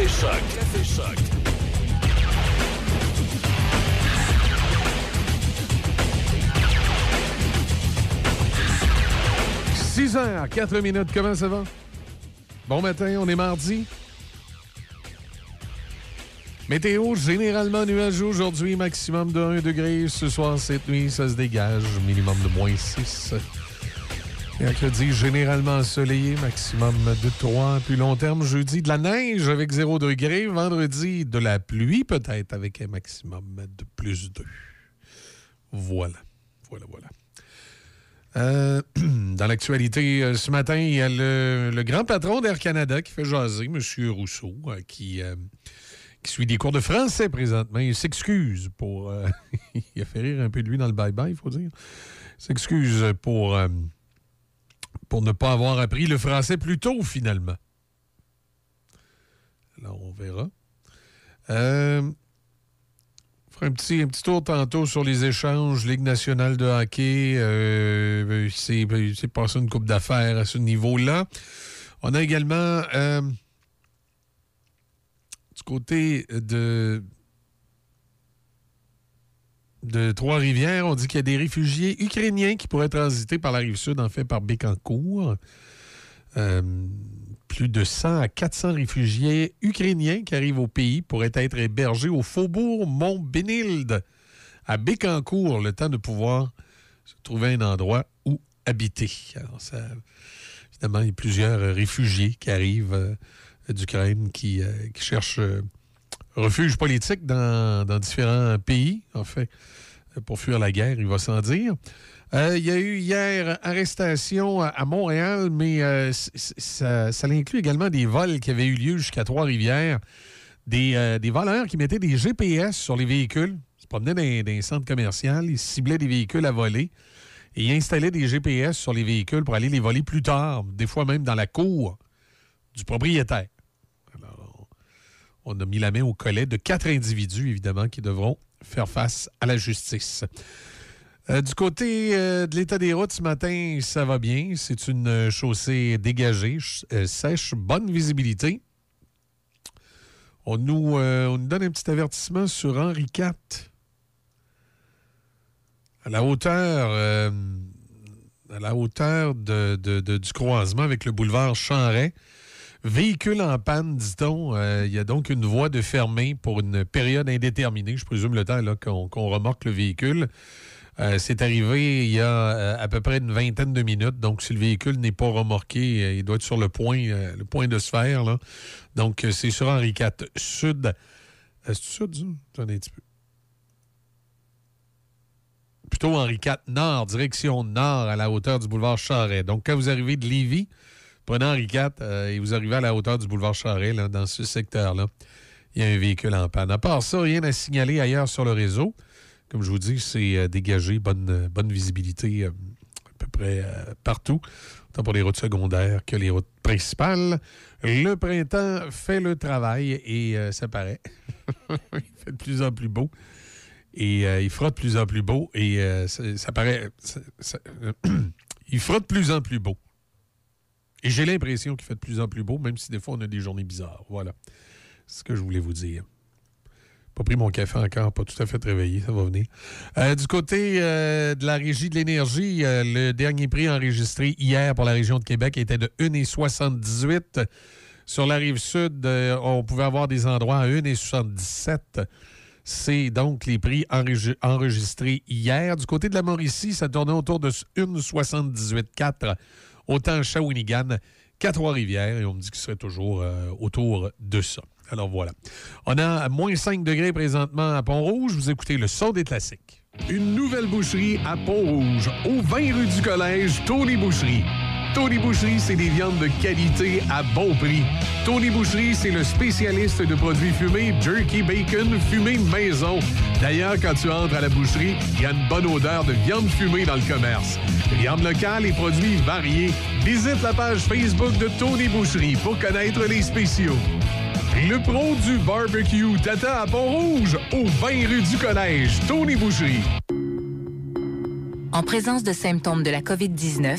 Café Choc. Café Choc. « 6 heures, 4 minutes, comment ça va? Bon matin, on est mardi. Météo généralement nuageux aujourd'hui, maximum de 1 degré. Ce soir, cette nuit, ça se dégage, minimum de moins 6. Mercredi, généralement ensoleillé, maximum de 3. Puis long terme, jeudi, de la neige avec 0 degré. Vendredi, de la pluie peut-être avec un maximum de plus 2. Voilà. Voilà, voilà. Euh, dans l'actualité, euh, ce matin, il y a le, grand patron d'Air Canada qui fait jaser, M. Rousseau, euh, qui, suit des cours de français présentement. Il s'excuse pour... il a fait rire un peu de lui dans le bye-bye, il faut dire. S'excuse pour, pour ne pas avoir appris le français plus tôt, finalement. Alors, on verra. Euh, on fera un petit, un petit tour tantôt sur les échanges, Ligue nationale de hockey. Euh, c'est c'est passé une coupe d'affaires à ce niveau-là. On a également euh, du côté de de Trois-Rivières, on dit qu'il y a des réfugiés ukrainiens qui pourraient transiter par la rive sud, en fait par Bécancourt. Euh, plus de 100 à 400 réfugiés ukrainiens qui arrivent au pays pourraient être hébergés au faubourg Mont-Bénilde, à Bécancourt, le temps de pouvoir trouver un endroit où habiter. Alors, évidemment, il y a plusieurs réfugiés qui arrivent euh, d'Ukraine qui, euh, cherchent refuge politique dans, différents pays, en fait, pour fuir la guerre, il va sans dire. Euh, il y a eu hier arrestation à, Montréal, mais euh, ça, ça inclut également des vols qui avaient eu lieu jusqu'à Trois-Rivières. Des, euh, voleurs qui mettaient des GPS sur les véhicules. Ils se promenaient dans un centre commercial, ils ciblaient des véhicules à voler et ils installaient des GPS sur les véhicules pour aller les voler plus tard, des fois même dans la cour du propriétaire. On a mis la main au collet de quatre individus, évidemment, qui devront faire face à la justice. Euh, du côté euh, de l'état des routes ce matin, ça va bien. C'est une euh, chaussée dégagée, ch- sèche, bonne visibilité. On nous, on nous donne un petit avertissement sur Henri IV. À la hauteur, à la hauteur du croisement avec le boulevard Chanray, Véhicule en panne, dit-on. Euh, Il y a donc une voie de fermée pour une période indéterminée. Je présume le temps qu'on remorque le véhicule. Euh, c'est arrivé il y a euh, à peu près une vingtaine de minutes. Donc, si le véhicule n'est pas remorqué, il doit être sur le point, le point de se faire. Là. Donc, c'est sur Henri IV Sud. C'est sud, ça? Attendez un petit peu. Plutôt Henri IV Nord, direction Nord, à la hauteur du boulevard Charret. Donc, quand vous arrivez de Lévis, prenez Henri IV euh, et vous arrivez à la hauteur du boulevard Charret, là, dans ce secteur-là, il y a un véhicule en panne. À part ça, rien à signaler ailleurs sur le réseau. Comme je vous dis, c'est euh, dégagé, bonne, euh, visibilité euh, à peu près partout, tant pour les routes secondaires que les routes principales. Le printemps fait le travail et ça paraît. il fait de plus en plus beau. Et il fera de plus en plus beau. Et ça, paraît. il fera de plus en plus beau. Et j'ai l'impression qu'il fait de plus en plus beau, même si des fois on a des journées bizarres. Voilà. C'est ce que je voulais vous dire. Pas pris mon café encore, pas tout à fait réveillé, ça va venir. Euh, du côté euh, de la Régie de l'énergie, euh, le dernier prix enregistré hier pour la région de Québec était de 1,78. Sur la rive sud, on pouvait avoir des endroits à 1,77. C'est donc les prix enregi- enregistrés hier. Du côté de la Mauricie, ça tournait autour de 1,78,4. Autant Shawinigan qu'à Trois-Rivières. Et on me dit qu'il serait toujours euh, autour de ça. Alors voilà. On a moins 5 degrés présentement à Pont-Rouge. Vous écoutez le son des classiques. Une nouvelle boucherie à Pont-Rouge, au 20 rue du Collège, Tony Boucherie. Tony Boucherie, c'est des viandes de qualité à bon prix. Tony Boucherie, c'est le spécialiste de produits fumés, jerky bacon, fumé maison. D'ailleurs, quand tu entres à la boucherie, il y a une bonne odeur de viande fumée dans le commerce. Viande locale et produits variés. Visite la page Facebook de Tony Boucherie pour connaître les spéciaux. Le pro du barbecue t'attend à Pont-Rouge, au 20 rue du Collège, Tony Boucherie. En présence de symptômes de la COVID-19,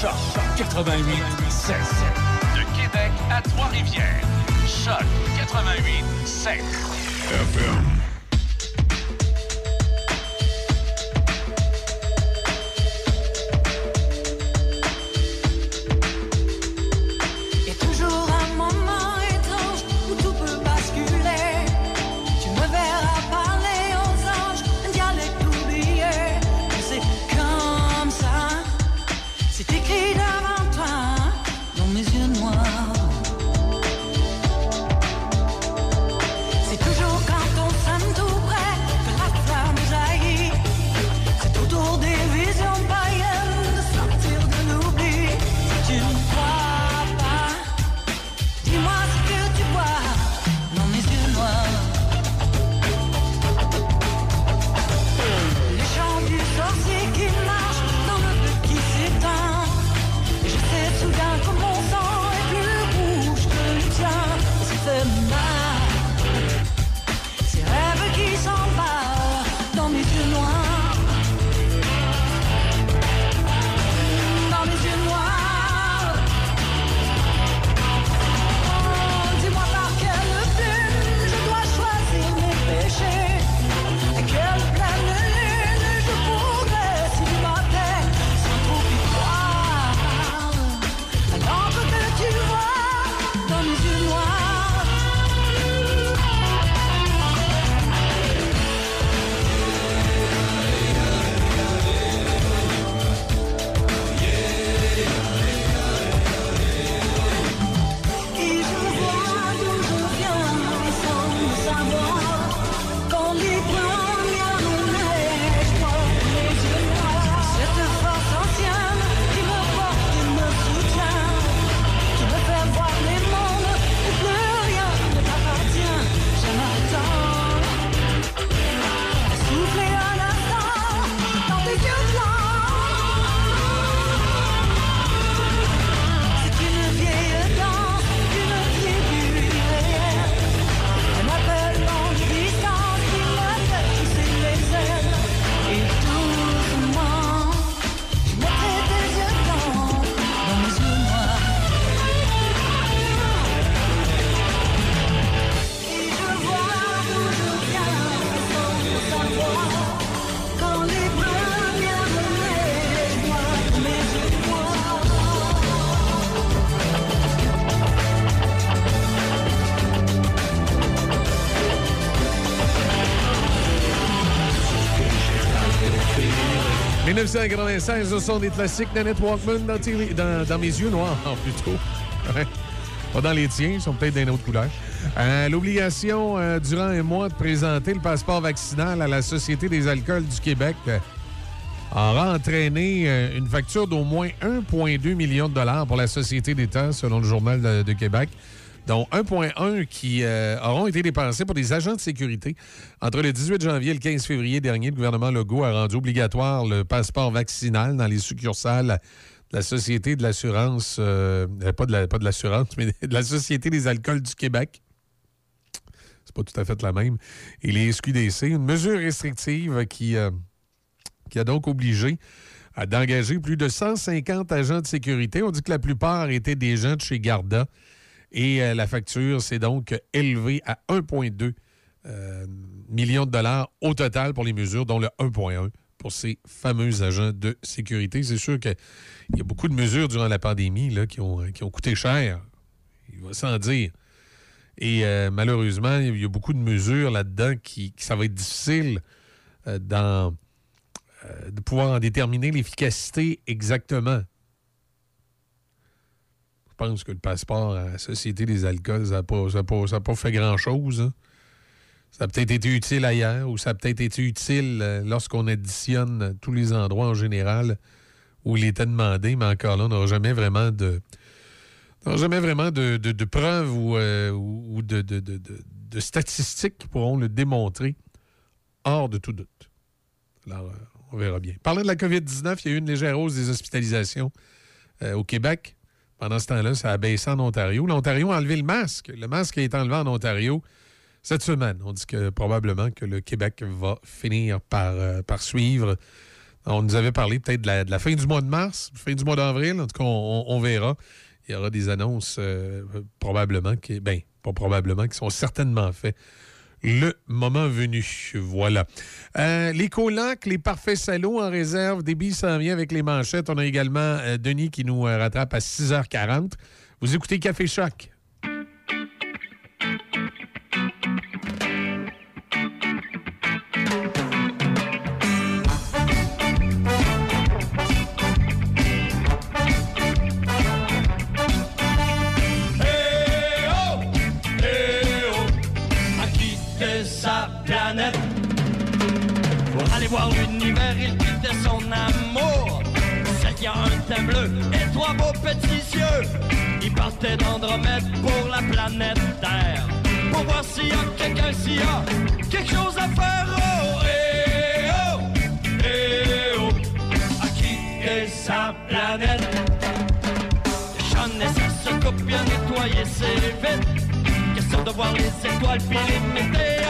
Choc 88 7. De Québec à Trois-Rivières. Choc 88 7. FM. « 1996, ce sont des classiques Nanette Walkman dans, mes yeux noirs, plutôt. Pas dans les tiens, ils sont peut-être d'une autre couleur. Euh, l'obligation, euh, durant un mois, de présenter le passeport vaccinal à la Société des alcools du Québec euh, aura entraîné une facture d'au moins 1,2 million de dollars pour la Société d'État, selon le Journal de Québec dont 1,1 qui euh, auront été dépensés pour des agents de sécurité. Entre le 18 janvier et le 15 février dernier, le gouvernement Legault a rendu obligatoire le passeport vaccinal dans les succursales de la Société de l'assurance, euh, pas de l'assurance, mais de la Société des alcools du Québec. C'est pas tout à fait la même. Et les SQDC, une mesure restrictive qui, euh, qui a donc obligé d'engager plus de 150 agents de sécurité. On dit que la plupart étaient des gens de chez Garda. Et euh, la facture s'est donc élevée à 1,2 euh, millions de dollars au total pour les mesures, dont le 1,1 pour ces fameux agents de sécurité. C'est sûr qu'il y a beaucoup de mesures durant la pandémie là, qui, ont, qui ont coûté cher. Il va sans dire. Et euh, malheureusement, il y a beaucoup de mesures là-dedans qui, ça va être difficile euh, dans, de pouvoir en déterminer l'efficacité exactement. Je pense que le passeport à la Société des alcools, ça n'a pas, fait grand-chose. Hein. Ça a peut-être été utile ailleurs ou ça a peut-être été utile euh, lorsqu'on additionne tous les endroits en général où il était demandé, mais encore là, on n'aura jamais vraiment de. jamais vraiment de, preuves ou, euh, de, de, statistiques qui pourront le démontrer hors de tout doute. Alors, euh, on verra bien. Parlant de la COVID-19, il y a eu une légère hausse des hospitalisations au Québec. Pendant ce temps-là, ça a baissé en Ontario. L'Ontario a enlevé le masque. Le masque été enlevé en Ontario cette semaine. On dit que probablement que le Québec va finir par, euh, suivre. On nous avait parlé peut-être de la, fin du mois de mars, fin du mois d'avril. En tout cas, on, verra. Il y aura des annonces euh, probablement qui, ben, probablement, qui sont certainement faites le moment venu. Voilà. Euh, les colocs, les parfaits salauds en réserve. Débit s'en vient avec les manchettes. On a également Denis qui nous rattrape à 6h40. Vous écoutez Café Choc. Beaux petits yeux. Il partait d'Andromède pour la planète Terre. Pour voir s'il y a quelqu'un, s'il y a quelque chose à faire. Oh, eh, oh, eh, oh. À quitter sa planète? Jeanne et sa coupe bien nettoyer ses vitres. Question de voir les étoiles puis les météorites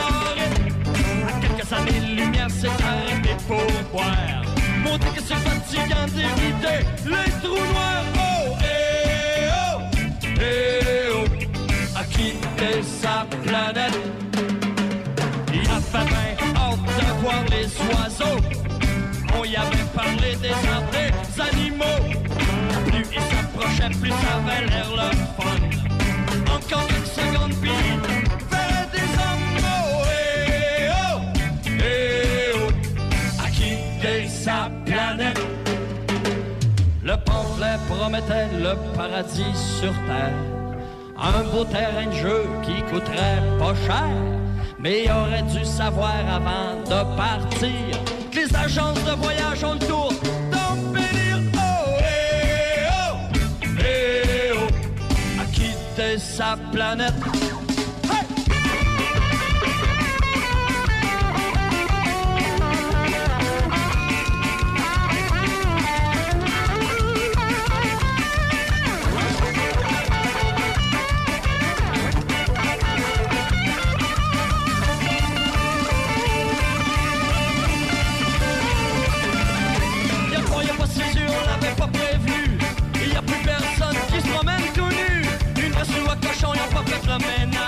quelques années-lumière s'est arrêté pour boire. Montrer que c'est fatigant d'éviter les trous noirs. Oh, eh, oh, eh, oh, à quitter sa planète. Il avait hâte de voir les oiseaux. On y avait parlé des des animaux. Plus il s'approchait, plus ça avait l'air le fun. Encore une seconde, puis promettait le paradis sur terre. Un beau terrain de jeu qui coûterait pas cher. Mais il aurait dû savoir avant de partir que les agences de voyage ont le tour. Oh, eh, oh, eh, oh, sa planète pena.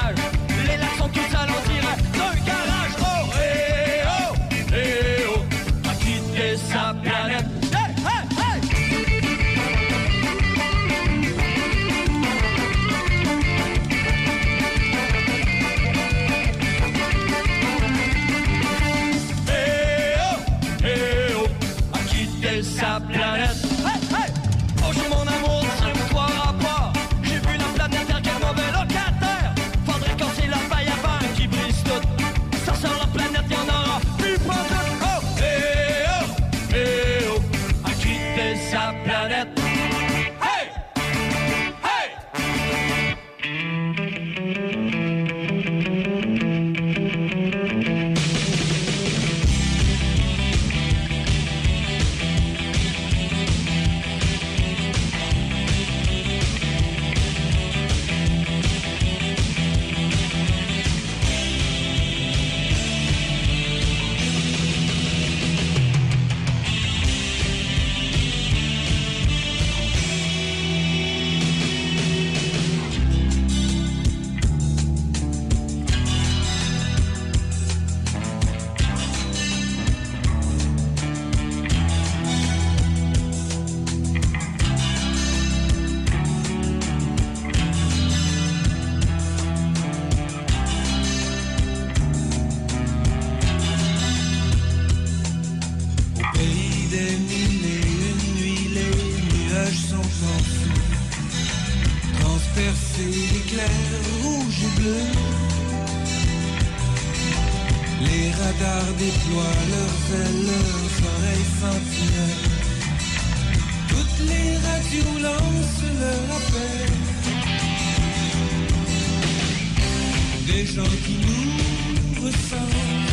les gens qui nous ressemblent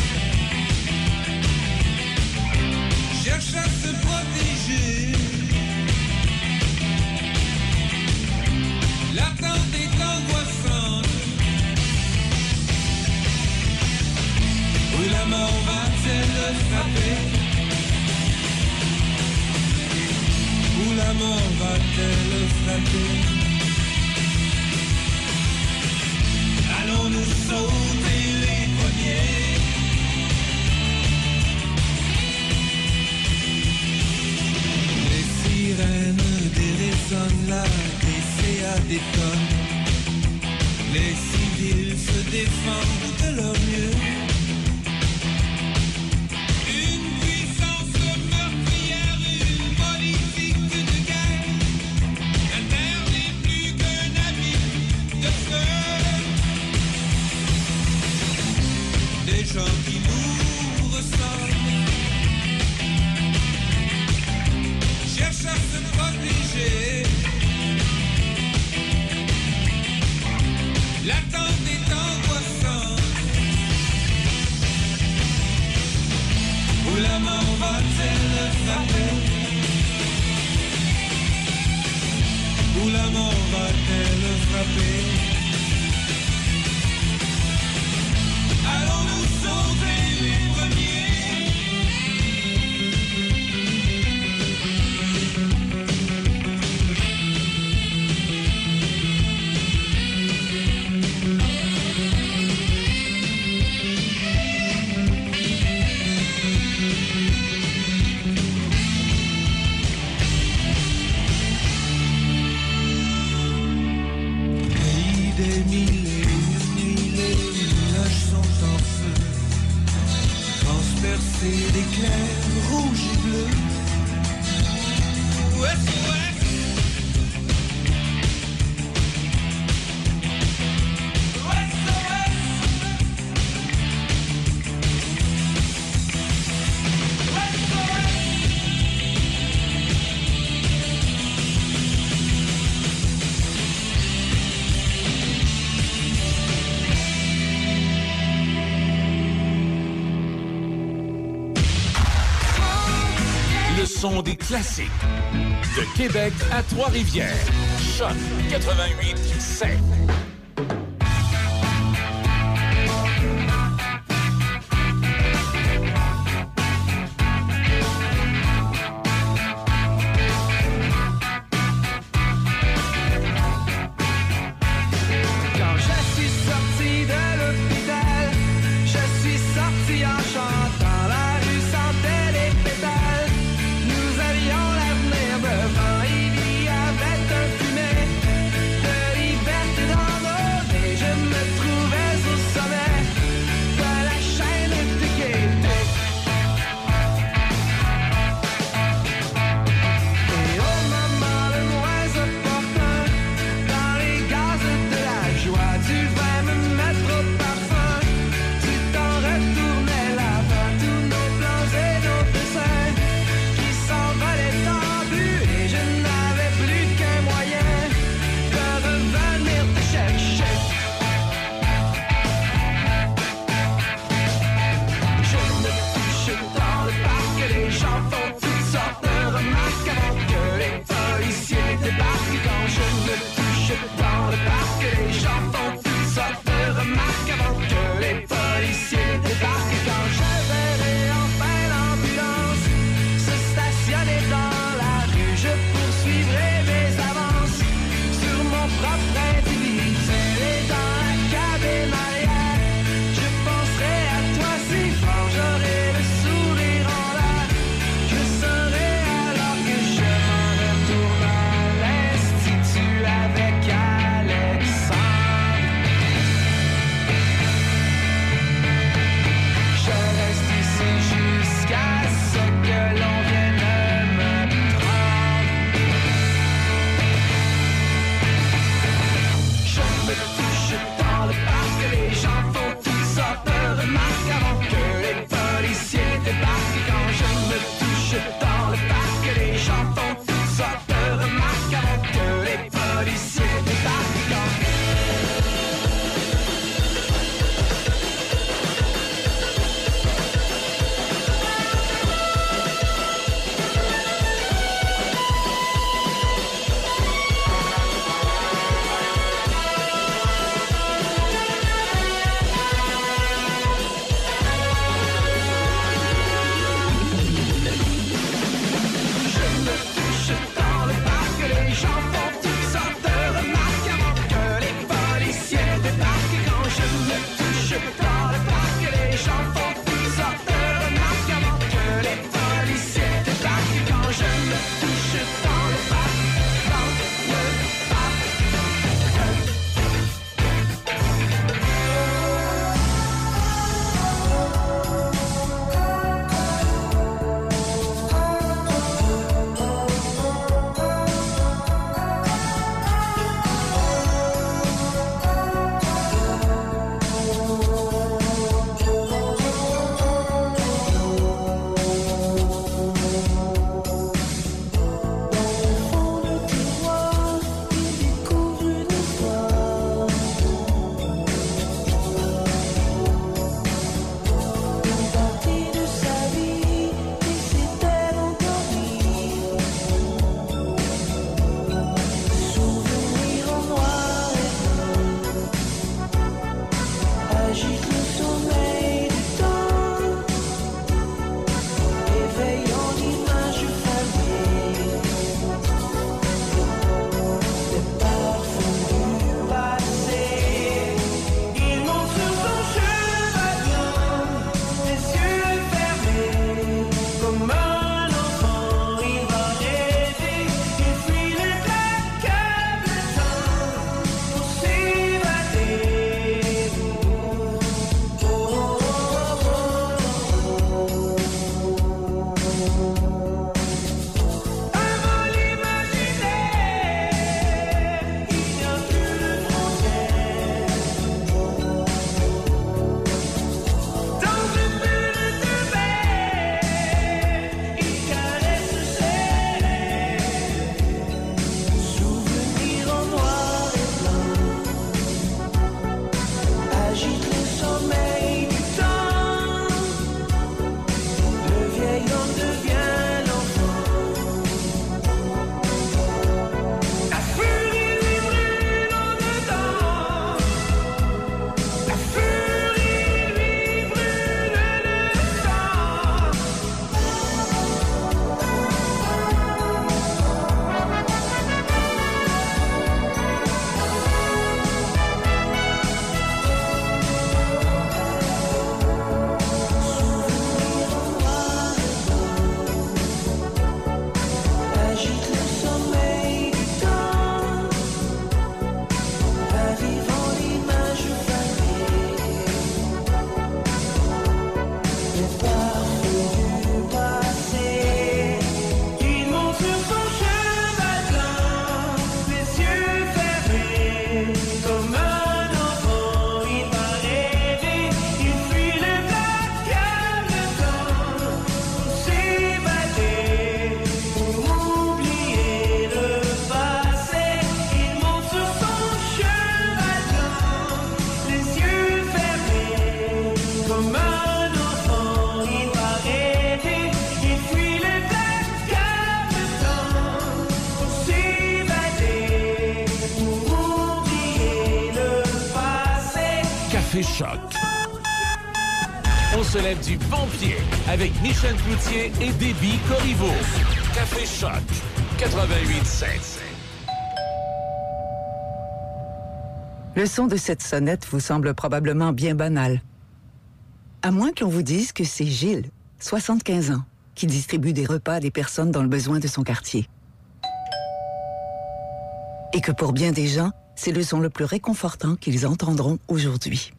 cherchent à se protéger. L'attente est angoissante. Où la mort va-t-elle frapper? Où la mort va-t-elle frapper? Les sirènes déraisonnent la matrice et la déconne Les civils se défendent de leur mieux. De Québec à Trois-Rivières. Choc 88 7. Avec Michel Cloutier et Déby Corriveau. Café Choc. 88.7. Le son de cette sonnette vous semble probablement bien banal. À moins que l'on vous dise que c'est Gilles, 75 ans, qui distribue des repas à des personnes dans le besoin de son quartier. Et que pour bien des gens, c'est le son le plus réconfortant qu'ils entendront aujourd'hui.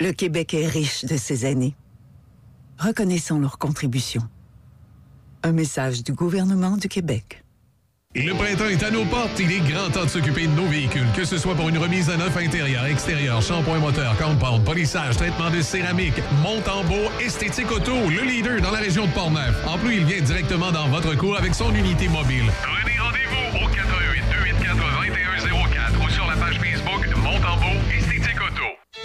Le Québec est riche de ces aînés. Reconnaissons leur contribution. Un message du gouvernement du Québec. Le printemps est à nos portes. Il est grand temps de s'occuper de nos véhicules, que ce soit pour une remise à neuf intérieur, extérieur, shampoing moteur, compound, polissage, traitement de céramique, monte en beau, esthétique auto, le leader dans la région de Portneuf. En plus, il vient directement dans votre cours avec son unité mobile.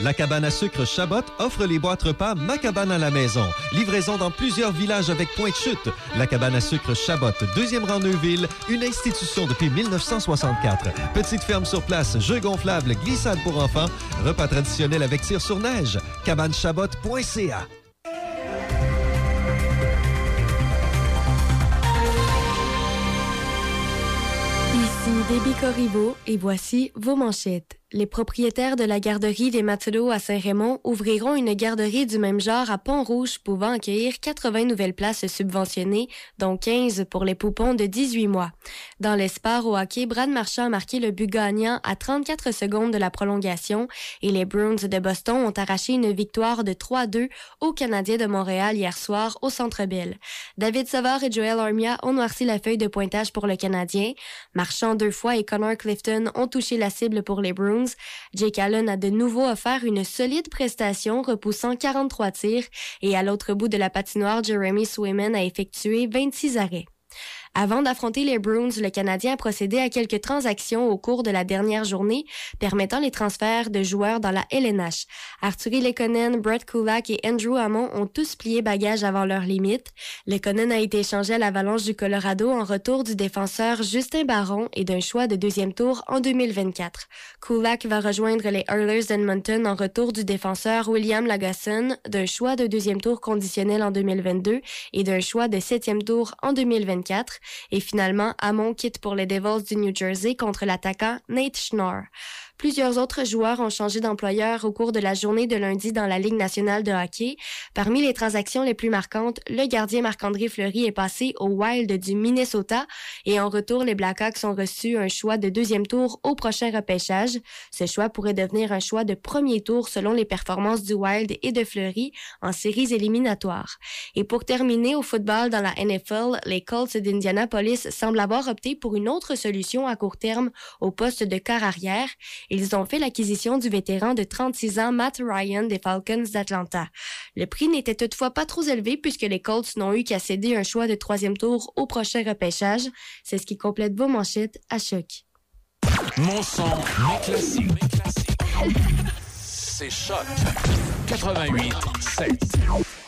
La cabane à sucre Chabot offre les boîtes repas Ma cabane à la maison. Livraison dans plusieurs villages avec point de chute. La cabane à sucre Chabot, deuxième rang Neuville, une institution depuis 1964. Petite ferme sur place, jeux gonflables, glissade pour enfants, repas traditionnels avec tir sur neige. cabanechabot.ca. Ici Déby Corriveau et voici vos manchettes. Les propriétaires de la garderie des Matelots à Saint-Raymond ouvriront une garderie du même genre à Pont-Rouge pouvant accueillir 80 nouvelles places subventionnées, dont 15 pour les poupons de 18 mois. Dans l'espoir au hockey, Brad Marchand a marqué le but gagnant à 34 secondes de la prolongation et les Bruins de Boston ont arraché une victoire de 3-2 aux Canadiens de Montréal hier soir au Centre Bell. David Savard et Joel Armia ont noirci la feuille de pointage pour le Canadien. Marchand deux fois et Connor Clifton ont touché la cible pour les Bruins. Jake Allen a de nouveau offert une solide prestation, repoussant 43 tirs, et à l'autre bout de la patinoire, Jeremy Swayman a effectué 26 arrêts. Avant d'affronter les Bruins, le Canadien a procédé à quelques transactions au cours de la dernière journée, permettant les transferts de joueurs dans la LNH. Arturi Lekonen, Brett Kulak et Andrew Hammond ont tous plié bagage avant leur limite. Lekonen a été échangé à l'Avalanche du Colorado en retour du défenseur Justin Barron et d'un choix de deuxième tour en 2024. Kulak va rejoindre les Oilers d'Edmonton en retour du défenseur William Lagasson, d'un choix de deuxième tour conditionnel en 2022 et d'un choix de septième tour en 2024. Et finalement, Hamon quitte pour les Devils du New Jersey contre l'attaquant Nate Schnorr. Plusieurs autres joueurs ont changé d'employeur au cours de la journée de lundi dans la Ligue nationale de hockey. Parmi les transactions les plus marquantes, le gardien Marc-André Fleury est passé au Wild du Minnesota et en retour, les Blackhawks ont reçu un choix de deuxième tour au prochain repêchage. Ce choix pourrait devenir un choix de premier tour selon les performances du Wild et de Fleury en séries éliminatoires. Et pour terminer au football dans la NFL, les Colts d'Indianapolis semblent avoir opté pour une autre solution à court terme au poste de quart arrière. Ils ont fait l'acquisition du vétéran de 36 ans Matt Ryan des Falcons d'Atlanta. Le prix n'était toutefois pas trop élevé puisque les Colts n'ont eu qu'à céder un choix de troisième tour au prochain repêchage. C'est ce qui complète vos manchettes à choc. Mon mes classiques. C'est Choc. 88 7.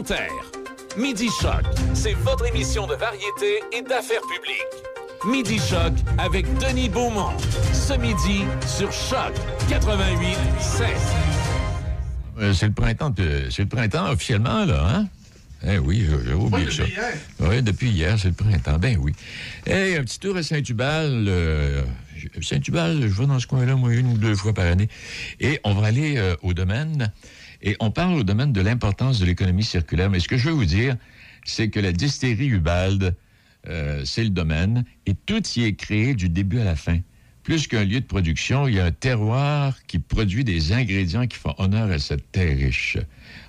Commentaires. Midi Choc, c'est votre émission de variété et d'affaires publiques. Midi Choc avec Denis Beaumont. Ce midi sur Choc 88 16. Euh, c'est le printemps, c'est le printemps officiellement, là, hein? Eh oui, j'ai j'ai oublié ça. Oui, depuis hier, c'est le printemps. Ben oui. Eh, un petit tour à Saint-Hubal. euh, Saint-Hubal, je vais dans ce coin-là, moi, une ou deux fois par année. Et on va aller euh, au domaine. Et on parle au domaine de l'importance de l'économie circulaire. Mais ce que je veux vous dire, c'est que la distillerie Ubalde, euh, c'est le domaine, et tout y est créé du début à la fin. Plus qu'un lieu de production, il y a un terroir qui produit des ingrédients qui font honneur à cette terre riche.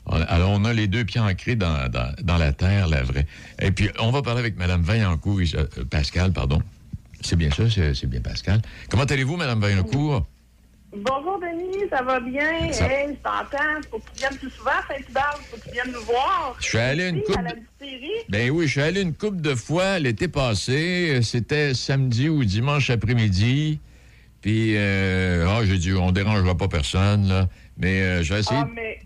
Alors, on a les deux pieds ancrés dans, dans- la terre, la vraie. Et puis, on va parler avec Mme Vaillancourt, euh, Pascal, pardon. C'est bien ça, c'est bien Pascal. Comment allez-vous, Mme Vaillancourt? Bonjour Denis, ça va bien? Ça- Hey, je t'entends. Faut que tu viennes plus souvent à Saint-Hubert. Faut que tu viennes nous voir. Je suis allé une coupe. Ben oui, je suis allé une couple de fois l'été passé. C'était samedi ou dimanche après-midi. Puis, euh, ah, j'ai dit, on dérangera pas personne, là. Mais euh, je vais essayer. Ah, mais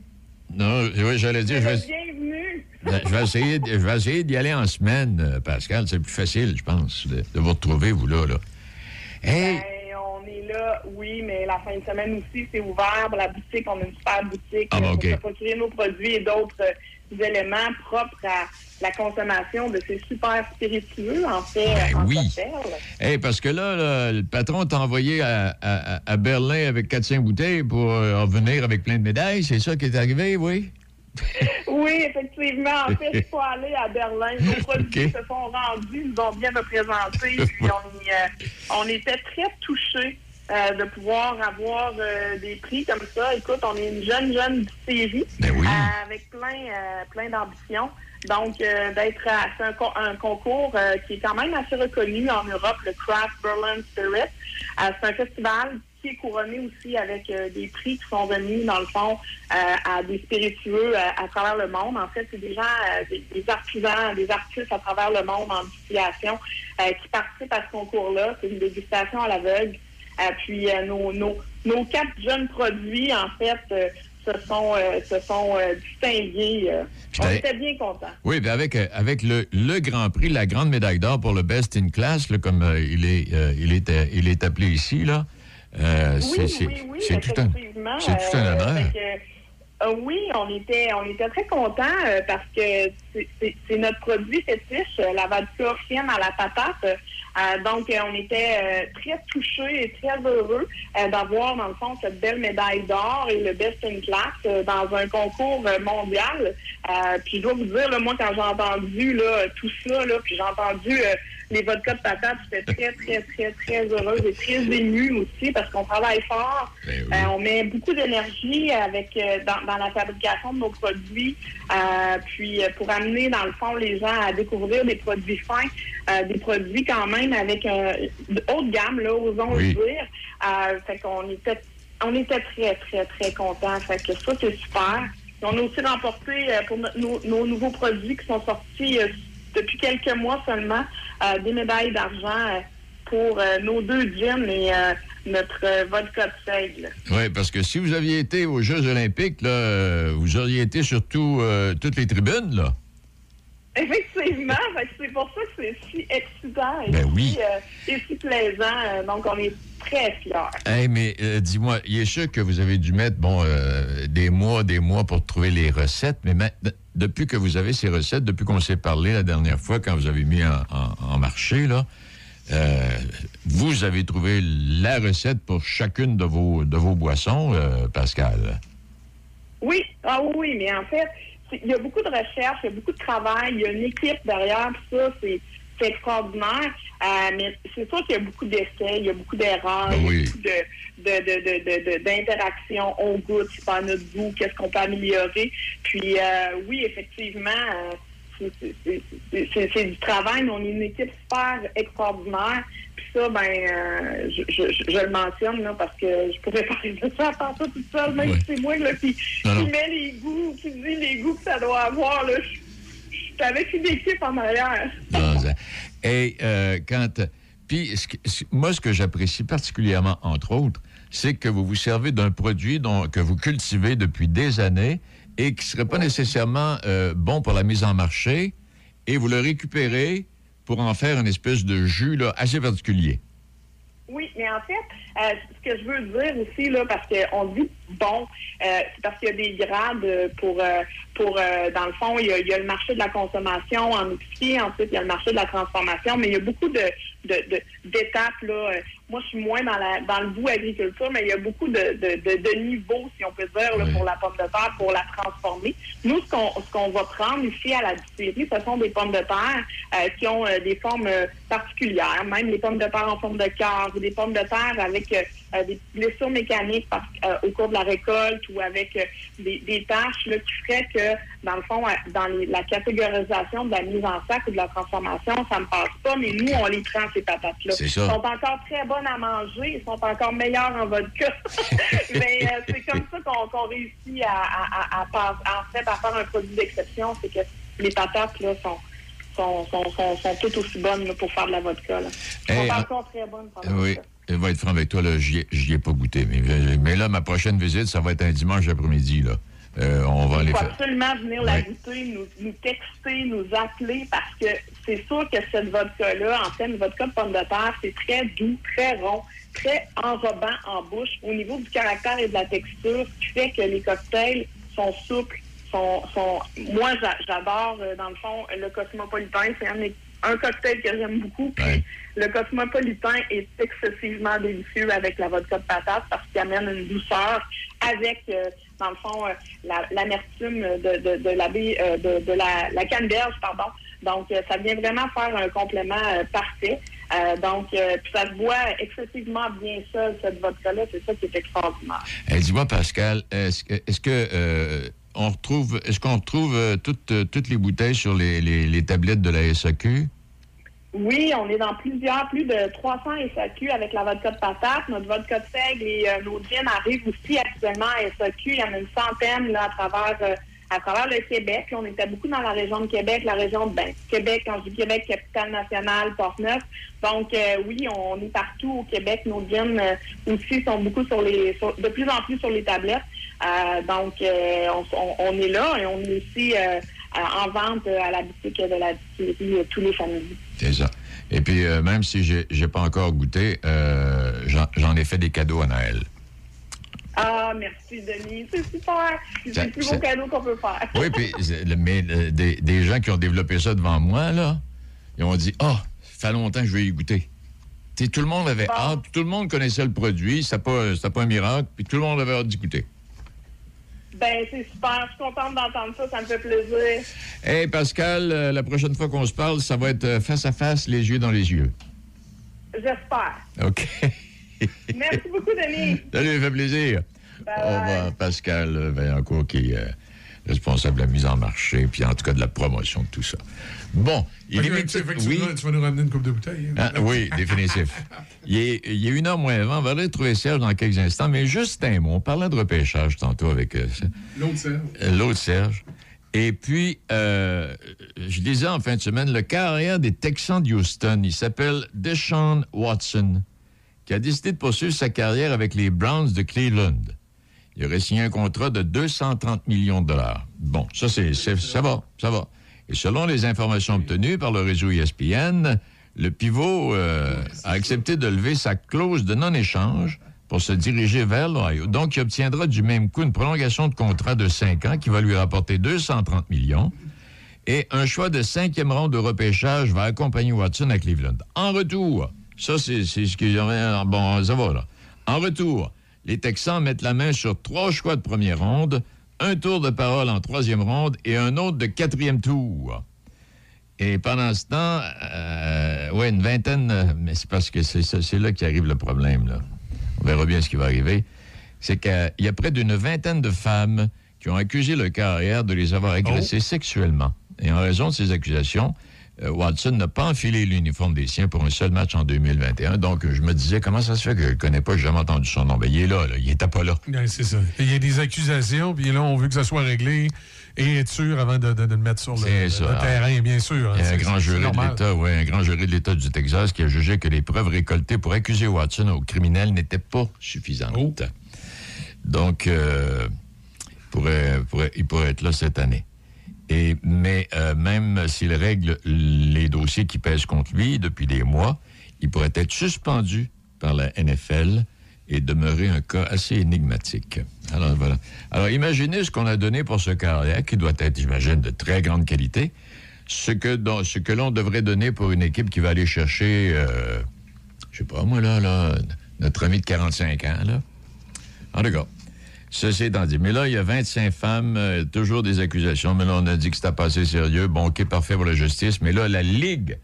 Non, oui, j'allais dire, je vais, bienvenue. Ben, je vais essayer, je vais essayer d'y aller en semaine, euh, Pascal. C'est plus facile, je pense, de, de vous retrouver, vous là. là. Hey! Ben, là, oui, mais la fin de semaine aussi, c'est ouvert. Pour la boutique, on a une super boutique. Ah, ben, On OK. peut procurer nos produits et d'autres euh, éléments propres à la consommation de ces super spiritueux, en fait, Ben en oui. Hey, parce que là, là, le patron t'a envoyé à, à- à Berlin avec 400 bouteilles pour euh, en venir avec plein de médailles. C'est ça qui est arrivé, oui? Oui, effectivement. En fait, je suis allée à Berlin. Nos produits se sont rendus, nous ont bien représentés. Puis on, y, euh, on était très touchés euh, de pouvoir avoir euh, des prix comme ça. Écoute, on est une jeune, jeune série Ben oui. avec plein, euh, plein d'ambition. Donc, euh, d'être à c'est un, un concours euh, qui est quand même assez reconnu en Europe, le Craft Berlin Spirit. Euh, c'est un festival qui est couronné aussi avec euh, des prix qui sont remis, dans le fond, euh, à des spiritueux euh, à travers le monde. En fait, c'est des gens, euh, des, des artisans, des artistes à travers le monde en distillation euh, qui participent à ce concours-là. C'est une dégustation à l'aveugle. Puis euh, nos, nos, nos quatre jeunes produits, en fait, euh, se sont, euh, se sont euh, distingués. euh. On était bien contents. Oui, avec, avec le, le Grand Prix, la grande médaille d'or pour le Best in Class, là, comme il, est, il, est, il est appelé ici, là. Oui, c'est oui, oui, tout un, effectivement. c'est tout un honneur. Euh, oui, on était, on était très contents euh, parce que c'est- notre produit fétiche, euh, la vodka fienne à la patate. Euh, donc, on était très touchés et très heureux d'avoir, dans le fond, cette belle médaille d'or et le Best in Class dans un concours mondial. Puis, je dois vous dire, là, moi, quand j'ai entendu là, tout ça, là, puis j'ai entendu les vodkas de patate, j'étais très, très, très, très heureuse et très émue aussi parce qu'on travaille fort. Ben Euh, on met beaucoup d'énergie avec euh, dans, dans la fabrication de nos produits, euh, puis pour amener dans le fond les gens à découvrir des produits fins, des produits quand même avec euh, de haute gamme, là, osons Oui. le dire. Fait qu'on était on était très, très, très contents. Fait que ça, c'est super. Et on a aussi remporté pour no- nos, nos nouveaux produits qui sont sortis depuis quelques mois seulement euh, des médailles d'argent euh, pour euh, nos deux gins et notre vodka de seigle. Oui, parce que si vous aviez été aux Jeux olympiques, là, vous auriez été surtout toutes les tribunes, là. Effectivement, c'est pour ça que c'est si excitant et, Ben oui. si, euh, et si plaisant. Donc, on est très fiers. Hey, mais euh, dis-moi, il est sûr que vous avez dû mettre, bon, euh, des mois, des mois pour trouver les recettes, mais maintenant, depuis que vous avez ces recettes, depuis qu'on s'est parlé la dernière fois, quand vous avez mis en, marché, là, euh, vous avez trouvé la recette pour chacune de vos, de vos boissons, euh, Pascal? Oui, ah oui, mais en fait, il y a beaucoup de recherche, il y a beaucoup de travail, il y a une équipe derrière, puis ça, c'est c'est extraordinaire. Euh, mais c'est sûr qu'il y a beaucoup d'essais, il y a beaucoup d'erreurs, Ben il y a oui. beaucoup de, d'interactions. On goûte, c'est pas à notre goût, qu'est-ce qu'on peut améliorer. Puis euh, oui, effectivement, euh, c'est- du travail, mais on est une équipe super extraordinaire. Puis ça, ben, euh, je, je, je- je le mentionne là, parce que je pourrais parler de ça à part ça toute seule, même si c'est moi là, qui, met les goûts, qui dit les goûts que ça doit avoir. Là, je, avec une équipe en arrière. Non, Et euh, quand. Puis, moi, ce que j'apprécie particulièrement, entre autres, c'est que vous vous servez d'un produit dont, que vous cultivez depuis des années et qui ne serait pas nécessairement euh, bon pour la mise en marché, et vous le récupérez pour en faire une espèce de jus là, assez particulier. Oui, mais en fait, euh, ce que je veux dire aussi, là, parce qu'on dit bon, euh, c'est parce qu'il y a des grades pour, euh, pour euh, dans le fond, il y, a, il y a le marché de la consommation en épicerie, ensuite il y a le marché de la transformation, mais il y a beaucoup de, de, de- d'étapes. Là. Euh, Moi, je suis moins dans, la, dans le bout agriculture, mais il y a beaucoup de, de, de, de niveaux, si on peut dire, là, pour la pomme de terre, pour la transformer. Nous, ce qu'on, ce qu'on va prendre ici à la distillerie, ce sont des pommes de terre euh, qui ont euh, des formes euh, particulières, même les pommes de terre en forme de cœur, ou des pommes de terre avec euh, des blessures mécaniques euh, au cours de la récolte ou avec euh, des, des tâches là, qui feraient que, dans le fond, dans les- la catégorisation de la mise en sac ou de la transformation, ça ne passe pas, mais nous, on les prend, ces patates-là. Ils sont encore très bonnes à manger, ils sont encore meilleurs en vodka. mais c'est comme ça qu'on réussit à, à, à, à pas- en fait, à faire un produit d'exception, c'est que les patates, là, sont... Sont, sont, toutes aussi bonnes là, pour faire de la vodka. Là. Eh, sont en- encore très bonnes pour la Oui, vodka. Je vais être franc avec toi, là, j'y ai, pas goûté. Mais, mais là, ma prochaine visite, ça va être un dimanche après-midi, là. Euh, on va Il aller faut faire. absolument venir la Ouais. goûter, nous, nous texter, nous appeler, parce que c'est sûr que cette vodka-là, en fait, une vodka de pomme de terre, c'est très doux, très rond, très enrobant en bouche, au niveau du caractère et de la texture, ce qui fait que les cocktails sont souples, sont... sont... Moi, j'a- j'adore, euh, dans le fond, le cosmopolitain, c'est un, des- un cocktail que j'aime beaucoup, puis le cosmopolitain est excessivement délicieux avec la vodka de patate parce qu'il amène une douceur avec, euh, dans le fond, euh, la- l'amertume de, de, de la baie- euh, de, de la, la canneberge, pardon. Donc, euh, ça vient vraiment faire un complément parfait. Euh, donc, euh, puis ça se boit excessivement bien seul, cette vodka-là. C'est ça qui est extraordinaire. Eh, Dis-moi, Pascal, est-ce que, euh, on retrouve, est-ce qu'on retrouve toutes, toutes les bouteilles sur les, les- les tablettes de la SAQ? Oui, on est dans plusieurs, plus de 300 SAQ avec la vodka de patate. Notre vodka de seigle et euh, nos gins arrivent aussi actuellement à SAQ. Il y en a une centaine là, à travers euh, à travers le Québec. On était beaucoup dans la région de Québec, la région de ben, Québec, quand je dis Québec, capitale nationale, Port-Neuf. Donc euh, oui, on est partout au Québec. Nos gins aussi sont beaucoup sur les sur- de plus en plus sur les tablettes. Donc on, on- est là et on est aussi en vente à la boutique de la distillerie tous les samedis. C'est ça. Et puis, euh, même si j'ai j'ai pas encore goûté, euh, j'en ai fait des cadeaux à Noël. Ah, merci, Denis. C'est super. C'est le plus beau cadeau qu'on peut faire. Oui, puis, mais euh, des, des gens qui ont développé ça devant moi, là, ils ont dit Ah, ça fait longtemps que je vais y goûter. Tout le monde avait hâte, tout le monde connaissait le produit, c'était pas, pas un miracle, puis tout le monde avait hâte d'y goûter. Ben, c'est super. Je suis contente d'entendre ça. Ça me fait plaisir. Hey, Pascal, euh, la prochaine fois qu'on se parle, ça va être euh, face à face, les yeux dans les yeux. J'espère. OK. Merci beaucoup, Denis. Salut, ça fait plaisir. Au revoir, Pascal Vaillancourt, qui est euh, responsable de la mise en marché, puis en tout cas de la promotion de tout ça. Bon, il est oui. vas- tu vas nous ramener une coupe de bouteille. hein? Ah, oui, définitif. Il est, il est une heure moins avant. On va aller retrouver Serge dans quelques instants, mais juste un mot. On parlait de repêchage tantôt avec euh, L'autre Serge. euh, l'autre Serge. Et puis, euh, je disais en fin de semaine, le carrière des Texans de Houston, il s'appelle Deshaun Watson, qui a décidé de poursuivre sa carrière avec les Browns de Cleveland. Il aurait signé un contrat de 230 millions de dollars. Bon, ça, c'est, ça va, ça va. Et selon les informations obtenues par le réseau ESPN, le pivot euh, a accepté de lever sa clause de non-échange pour se diriger vers l'Ohio. Donc, il obtiendra du même coup une prolongation de contrat de 5 ans qui va lui rapporter 230 millions. Et un choix de cinquième ronde de repêchage va accompagner Watson à Cleveland. En retour, ça, c'est ce qu'ils ont... Bon, ça va, là. En retour, les Texans mettent la main sur trois choix de première ronde, un tour de parole en troisième ronde et un autre de quatrième tour. Et pendant ce temps, euh, ouais, une vingtaine, mais c'est parce que c'est ça- c'est là qu'arrive le problème. Là. On verra bien ce qui va arriver. C'est qu'il y a près d'une vingtaine de femmes qui ont accusé le carrière de les avoir agressés sexuellement. Et en raison de ces accusations, Watson n'a pas enfilé l'uniforme des siens pour un seul match en 2021. Donc, je me disais, comment ça se fait que je ne le connais pas, j'ai jamais entendu son nom? Ben, il est là, là. il n'était pas là. Ouais, c'est ça. Il y a des accusations, puis là, on veut que ça soit réglé et être sûr avant de, de- de le mettre sur le, terrain, bien sûr. hein. Il y a un grand jury de l'État, oui, un grand jury de l'État du Texas qui a jugé que les preuves récoltées pour accuser Watson au criminel n'étaient pas suffisantes. Oh. Donc, euh, pourrait- pourrait- il pourrait être là cette année. Et, mais euh, même s'il règle les dossiers qui pèsent contre lui depuis des mois, il pourrait être suspendu par la NFL et demeurer un cas assez énigmatique. Alors voilà. Alors imaginez ce qu'on a donné pour ce carrière, qui doit être, j'imagine, de très grande qualité, ce que, ce que l'on devrait donner pour une équipe qui va aller chercher, euh, je sais pas moi là, là, notre ami de 45 ans, là. En tout cas, ceci étant dit. Mais là, il y a 25 femmes, euh, toujours des accusations. Mais là, on a dit que c'était pas assez sérieux. Bon, OK, parfait pour la justice. Mais là, la Ligue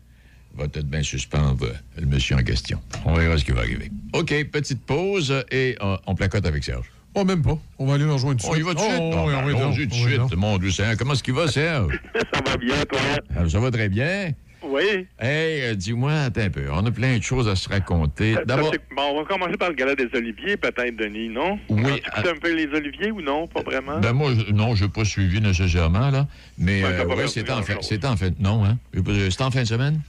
va peut-être bien suspendre euh, le monsieur en question. On verra ce qui va arriver. OK, petite pause et euh, on placote avec Serge. Oh, même pas. On va aller nous rejoindre tout de On y suite. va tout de suite? Oh, Non, oui, ben, tout de suite, donc. mon Dieu Seigneur. Comment est-ce qu'il va, Serge? Ça va bien, toi? Ah, Ça va très bien. Oui. Hey, euh, dis-moi, attends un peu. On a plein de choses à se raconter. D'abord, c'est- bon, on va commencer par le gala des Oliviers, peut-être, Denis, non? Oui, As-tu écouté un peu les Oliviers ou non? Pas vraiment? Ben moi, je- non, je n'ai pas suivi nécessairement, là. Mais Ouais, euh, ouais, c'était en, c'était en fin... Non, hein? C'était en fin de semaine?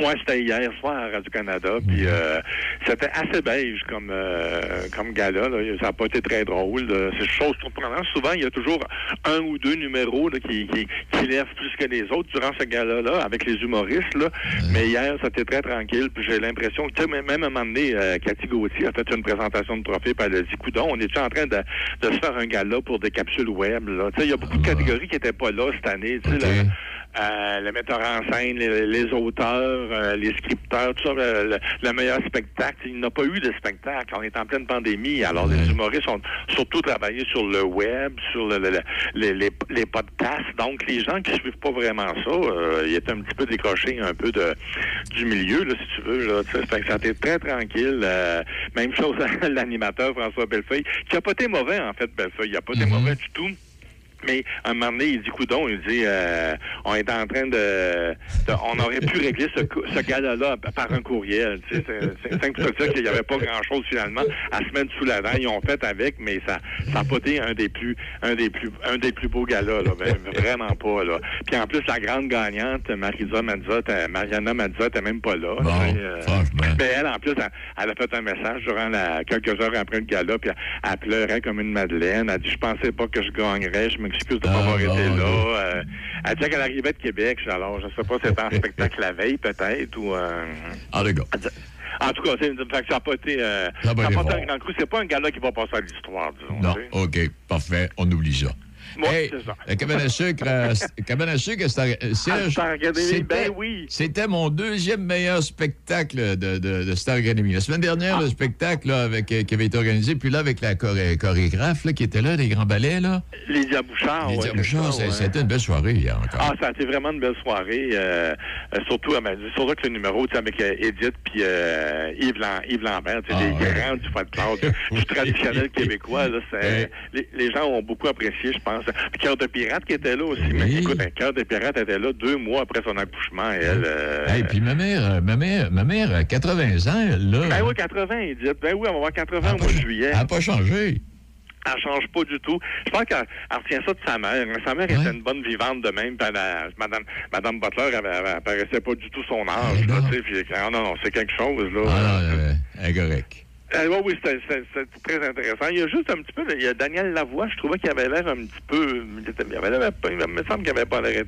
Ouais, c'était hier soir à Radio-Canada, Mhm. puis euh, c'était assez beige comme euh, comme gala. Là. Ça n'a pas été très drôle. C'est chose surprenante. Souvent, il y a toujours un ou deux numéros là, qui, qui, qui lèvent plus que les autres durant ce gala-là, avec les humoristes. Là. Mais hier, c'était très tranquille, puis j'ai l'impression que, tu sais, même à un moment donné, euh, Cathy Gauthier a fait une présentation de trophée, puis elle a dit, coudon, on est en train de, de se faire un gala pour des capsules web? là? Tu sais, Il y a beaucoup de catégories qui n'étaient pas là cette année. Tu sais. Le- euh, le metteur en scène, les, les auteurs, euh, les scripteurs, tout ça, le, le- le meilleur spectacle. Il n'a pas eu de spectacle. On est en pleine pandémie. Alors, les humoristes ont surtout travaillé sur le web, sur le- le- le- les, les, les podcasts. Donc, les gens qui suivent pas vraiment ça, euh, ils étaient un petit peu décrochés un peu de du milieu, là, si tu veux. Là, tu sais. Fait que ça a été très tranquille. Euh, même chose à l'animateur François Bellefeuille, qui a pas été mauvais, en fait, Bellefeuille. Il a pas été mauvais du tout. Mais à un moment donné, il dit coudon, il dit euh, on est en train de, de- on aurait pu régler ce, ce gala-là par un courriel. Tu sais, c'est simple dire qu'il n'y avait pas grand-chose finalement à se mettre sous la dent. Ils ont fait avec, mais ça ça n'a pas été un des plus un des plus un des plus beaux galas, là. Ben, vraiment pas là. Puis en plus la grande gagnante, Marisa Mazza, t'as- Mariana Mazza, t'es même pas là. Bon, euh, ben, elle, en plus, elle, elle a fait un message durant la, quelques heures après le gala, puis elle, elle pleurait comme une madeleine. Elle dit, je pensais pas que je gagnerais, je m'excuse de ne pas Ah, avoir bon, été là. Elle disait qu'elle arrivait de Québec, alors je sais pas si c'était en spectacle la veille, peut-être, ou... En tout cas. en tout cas, c'est- ça n'a pas été, euh, Ça a pas ça pas un grand coup. C'est pas un gala qui va passer à l'histoire, disons. Non. OK, parfait, on oublie ça. Ouais, Hey, c'est ça. la cabane à sucre, euh, cabane à sucre, Star- euh, Star Academy, c'était, ben oui. c'était mon deuxième meilleur spectacle de, de, de Star Academy. La semaine dernière, Ah. le spectacle là, avec, euh, qui avait été organisé, puis là, avec la choré- chorégraphe là, qui était là, les grands ballets, là. Les ouais, ça, c'est- ouais. c'était une belle soirée hier encore. Ah, ça a été vraiment une belle soirée. euh, surtout, surtout que le numéro, tu sais, avec Edith puis euh, Yves, Lam- Yves Lambert, Ah, les ouais. grands du folklore, du, du traditionnel québécois. Là, les, les gens ont beaucoup apprécié, je pense. Puis Cœur de pirate qui était là aussi. Mais Oui. écoute, Cœur de pirate était là deux mois après son accouchement. Elle, euh, Hey, puis ma mère, euh, ma mère, ma mère, a 80 ans, elle, là. ben oui, 80, Edith. Ben oui, on va avoir 80 elle a au mois de juillet. Elle n'a pas changé. Elle change pas du tout. Je pense qu'elle elle retient ça de sa mère. Sa mère Ouais. était une bonne vivante de même. Elle a- Madame, Madame Butler, elle, elle, elle paraissait pas du tout son âge. Ah, là, non. ah, non, non, c'est quelque chose. Là. Ah euh, elle est Euh, oui, oui, c'était très intéressant. Il y a juste un petit peu, il y a Daniel Lavoie, je trouvais qu'il avait l'air un petit peu, il, avait l'air il me semble qu'il avait pas l'air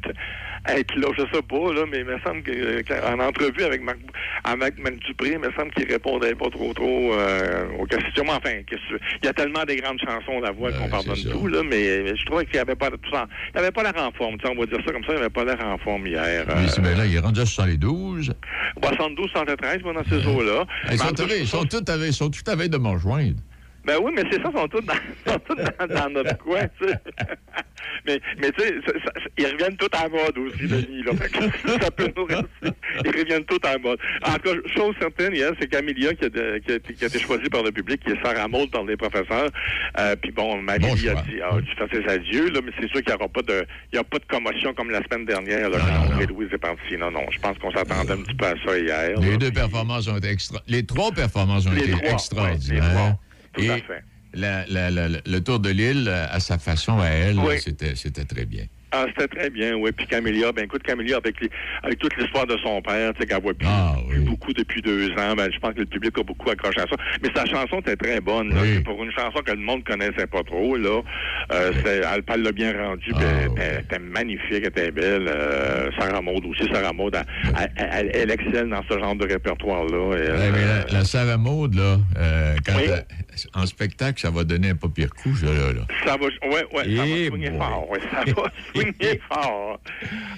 être là, je sais pas, là, mais il me semble que- qu'en entrevue avec Marc, avec Marc Dupré, il me semble qu'il répondait pas trop trop euh, aux questions. Mais enfin, que- il y a tellement des grandes chansons Lavoie qu'on Ouais, pardonne c'est tout, là, mais je trouvais qu'il avait pas tout ça, il avait pas l'air en forme, on va dire ça comme ça, il avait pas l'air en forme hier. Lui, c'est- ben là, il est rendu à 72. 72, 113, moi, dans ces eaux-là. Ils sont, Mais tous- ils sont tous avec, sont à veille de m'en rejoindre. Ben oui, mais c'est ça, ils sont tous dans, sont tous dans, dans notre coin, tu sais. mais, mais tu sais, ils reviennent tous en mode aussi, Denis, là. Ça peut nous rester. Ils reviennent tous en mode. En tout cas, chose certaine, hier, c'est Camélia qui a, de- qui, a, été- qui a été choisie par le public, qui est Sarah Maud par les professeurs. Euh, Puis bon, Marie Bon a dit, ah, tu fais ses adieux, là, mais c'est sûr qu'il n'y aura pas de, il y a pas de commotion comme la semaine dernière, là, quand André-Louise est parti. Non, non, je pense qu'on s'attendait un petit peu à ça hier. Les là. deux performances ont été extra... Les trois performances ont Les été trois, extraordinaires. ouais. Tout Et à fait. la- la- la- la- le tour de l'île, euh, à sa façon, à elle, Oui. c'était c'était très bien. Ah, c'était très bien, oui. Puis Camélia, ben écoute, Camélia, avec, les- avec toute l'histoire de son père, tu sais, qu'elle voit plus, Ah, plus beaucoup depuis deux ans, ben je pense que le public a beaucoup accroché à ça. Mais sa chanson était très bonne, là. Oui. C'est Pour une chanson que le monde connaissait pas trop, là. Euh, elle, l'a bien rendue, Ah, puis elle, elle était magnifique, elle était belle. Euh, Sarah Maud aussi, Sarah Maud, elle, elle, elle- elle excelle dans ce genre de répertoire-là. La, la Sarah Maud, là, euh, quand elle- en spectacle, ça va donner un pas pire coup, ça, là. là. Ça va, ouais, ouais, ça va Eh swinger boy. fort, ouais, ça va swinger fort.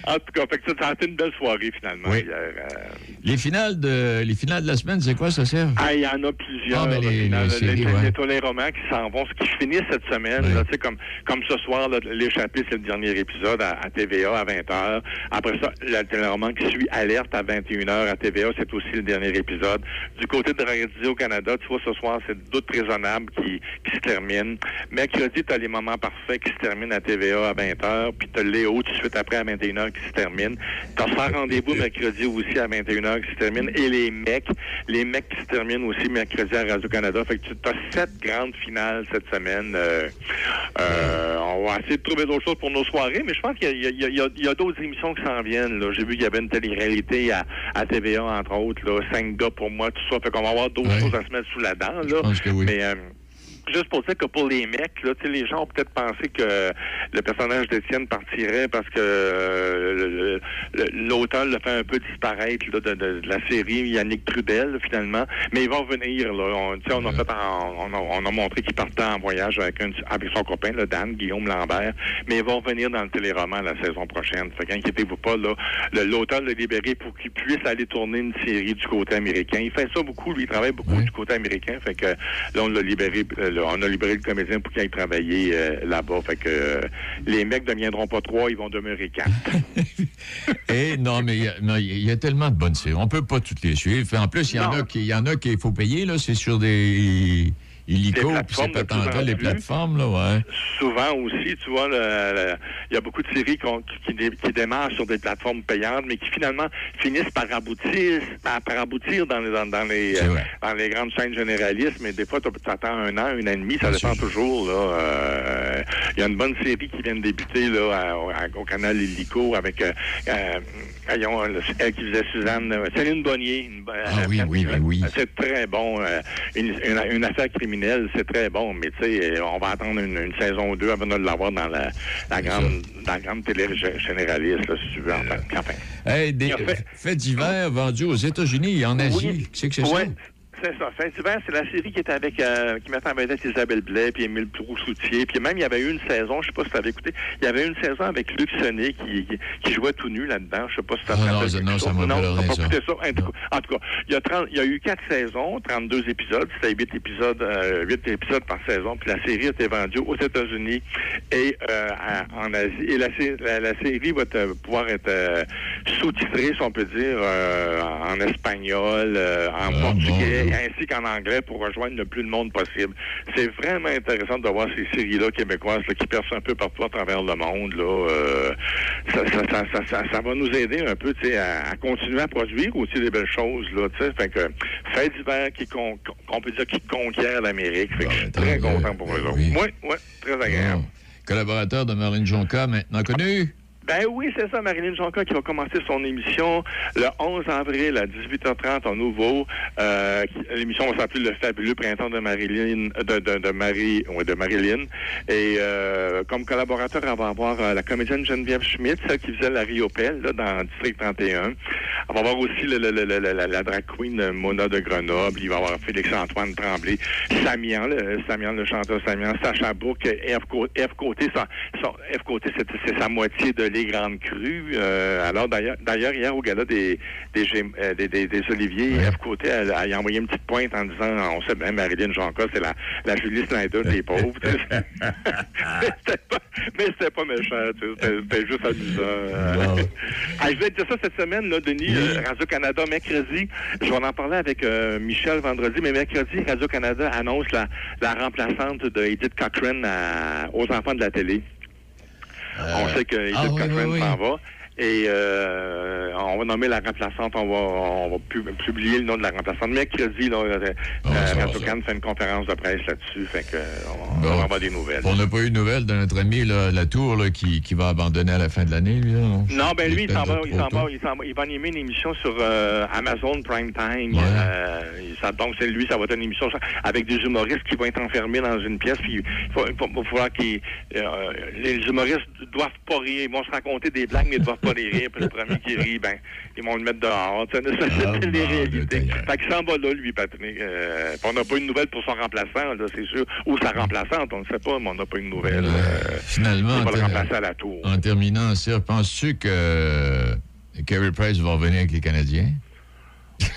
En tout cas, fait que ça, a été une belle soirée, finalement, Oui. hier. euh. Les finales de, les finales de la semaine, c'est quoi, ça, Serge? Ah, il y en a plusieurs. Ah, ben, les- finalement, les séries, les, ouais. les télé romans qui s'en vont, ce qui finissent cette semaine, Oui. là, comme, comme ce soir, l'échappée, c'est le dernier épisode à, à TVA à 20h. Après ça, le téléroman qui suit Alerte à 21h à TVA, c'est aussi le dernier épisode. Du côté de Radio-Canada, tu vois, ce soir, c'est Doute raisonnable qui, qui se termine. Mercredi, tu as les moments parfaits qui se terminent à TVA à 20h, puis tu as Léo tout de suite après à 21h qui se termine. Tu as Sans rendez-vous mercredi aussi à 21h qui se termine, et les mecs, les mecs qui se terminent aussi mercredi à Radio-Canada. Fait que tu as sept grandes finales cette semaine. Euh, euh, on va essayer de trouver d'autres choses pour nos soirées, mais je pense qu'il y a, d'autres émissions qui s'en viennent. J'ai vu qu'il y avait une télé-réalité à, à TVA, entre autres, là, cinq gars pour moi, tout ça. Fait qu'on va avoir d'autres Ouais. choses à se mettre sous la dent. Là. pense que oui. Mais euh, juste pour dire que pour les mecs, là, les gens ont peut-être pensé que le personnage d'Étienne partirait parce que euh, le- le- l'auteur le fait un peu disparaître là, de, de- de la série Yannick Trudel, finalement. Mais il va revenir. Là. On, tu sais, on, a fait en- on, a, on a montré qu'il partait en voyage avec, un, avec son copain, le Dan, Guillaume Lambert. Mais il va revenir dans le téléroman la saison prochaine. Fait qu'inquiétez-vous pas. là. Le- L'auteur l'a libéré pour qu'il puisse aller tourner une série du côté américain. Il fait ça beaucoup. Lui, il travaille beaucoup du côté américain. Fait que là, on l'a libéré. euh, là, on a libéré le comédien pour qu'il aille travailler euh, là-bas. Fait que euh, les mecs ne deviendront pas trois, ils vont demeurer quatre. Eh non, mais il y a- y, tellement de bonnes séries. On peut pas toutes les suivre. En plus, il y en a qui, il y en a qu'il faut payer, là. C'est sur des illico, puis c'est plateformes de plus en patentes, les plateformes, là, ouais. souvent aussi, tu vois, il y a beaucoup de séries qui, qui dé- qui démarrent sur des plateformes payantes, mais qui finalement finissent par aboutir, par, aboutir dans les, dans, dans les, C'est euh, dans les grandes chaînes généralistes. Mais des fois, tu attends un an, un an et demi, ça dépend toujours. là. Euh, Il y a une bonne série qui vient de débuter là, à- à- au canal Illico avec euh, euh, le- elle qui faisait Suzanne, euh, Céline Bonnier. une Ah oui, euh, oui, oui, oui. C'est très bon. euh, une, une- une affaire criminelle, c'est très bon. Mais tu sais, on va attendre une, une saison 2 avant de l'avoir dans la, la grande, dans la grande télé gé- généraliste, là, si tu veux. Enfin, enfin. Hey, des fait- faits divers vendus aux États-Unis et en Asie. Qu'est-ce que c'est Ouais, ça? C'est ça. D'hiver, c'est la série qui était avec, euh, qui mettait en vedette Isabelle Blais, puis Émile Proulx-Soutier. Puis même, il y avait eu une saison, je sais pas si tu avais écouté, il y avait une saison avec Luc Sonnet qui, qui, jouait tout nu là-dedans. Je sais pas si tu Ah non, ça- non, ça m'a Non, pas t'as pas ça. écouté ça. En tout, cas, en tout cas, il y, a 30 il y a eu quatre saisons, 32 épisodes. C'était 8 épisodes, euh, 8 épisodes par saison. Puis la série a été vendue aux États-Unis et euh, en Asie. Et la, la, la série va te- pouvoir être euh, sous-titrée, si on peut dire, euh, en espagnol, en Ah, portugais, bon, ainsi qu'en anglais pour rejoindre le plus de monde possible. C'est vraiment intéressant de voir ces séries-là québécoises là, qui percent un peu partout à travers le monde. Là, Euh, ça, ça, ça, ça, ça- ça va nous aider un peu à, à continuer à produire aussi des belles choses. Là, fait que fait d'hiver qui qu'on peut dire qui conquiert l'Amérique. Suis tant très content pour eux autres. Oui. Oui, oui, très agréable. Bon. Collaborateur de Marlène Jonca, maintenant connu. Ben oui, c'est ça, Marilyn Jonca qui va commencer son émission le 11 avril à 18h30 en nouveau. Euh, L'émission va s'appeler Le fabuleux printemps de Marilyn, de, Marie, de Marilyn. Et euh, comme collaborateur, elle va avoir euh, la comédienne Geneviève Schmidt, celle qui faisait la Riopelle là, dans District 31. Elle va avoir aussi la, drag queen Mona de Grenoble. Il va y avoir Félix-Antoine Tremblay, Samian, le, Samian, le chanteur Samian, Sacha Bourque, F. Côté, F. Côté, c'est sa moitié de les grandes crues. Euh, alors, d'ailleurs, hier, au gala des, des, euh, des, des- des Oliviers, F. Côté elle, elle a envoyé une petite pointe en disant, on sait bien, Marilyn Jonca, c'est la, la Julie Snyder des pauvres. mais c'était pas, méchant, c'était, juste amusant. Euh, ah, je vais te dire ça cette semaine, là, Denis, euh, Radio-Canada, mercredi, je vais en parler avec euh, Michel vendredi, mais mercredi, Radio-Canada annonce la, la remplaçante de Edith Cochrane à- aux enfants de la télé. On sait que Edith ah oui, Cochrane oui, oui. s'en va. Et euh, on va nommer la remplaçante, on va, on va pu- publier le nom de la remplaçante. Mercredi, là, euh, Ah, euh, fait une conférence de presse là-dessus, fait que on, Bon. avoir des nouvelles. On n'a pas eu de nouvelles de notre ami là, Latour là, qui, qui va abandonner à la fin de l'année, lui. Là, non? Non, ben lui, il s'en va, il s'en va, il s'en va, il va animer une émission sur euh, Amazon Prime Time. Euh, ça- donc c'est lui, ça va être une émission avec des humoristes qui vont être enfermés dans une pièce. Puis il faut, il faut- il qu'ils, euh, les humoristes doivent pas rire, ils vont se raconter des blagues, mais ils doivent pas les rire. Puis le premier qui rit, ben ils vont le mettre dehors. Sais, ça, c'est les réalités. Fait qu'il s'en va là, lui, Patrick. Euh, on n'a pas une nouvelle pour son remplaçant, là, c'est sûr. Ou sa remplaçante, on ne sait pas, mais on n'a pas une nouvelle. Euh, Finalement, il va le remplacer à la tour. en terminant, Sir, penses-tu que euh, Carey Price va revenir avec les Canadiens?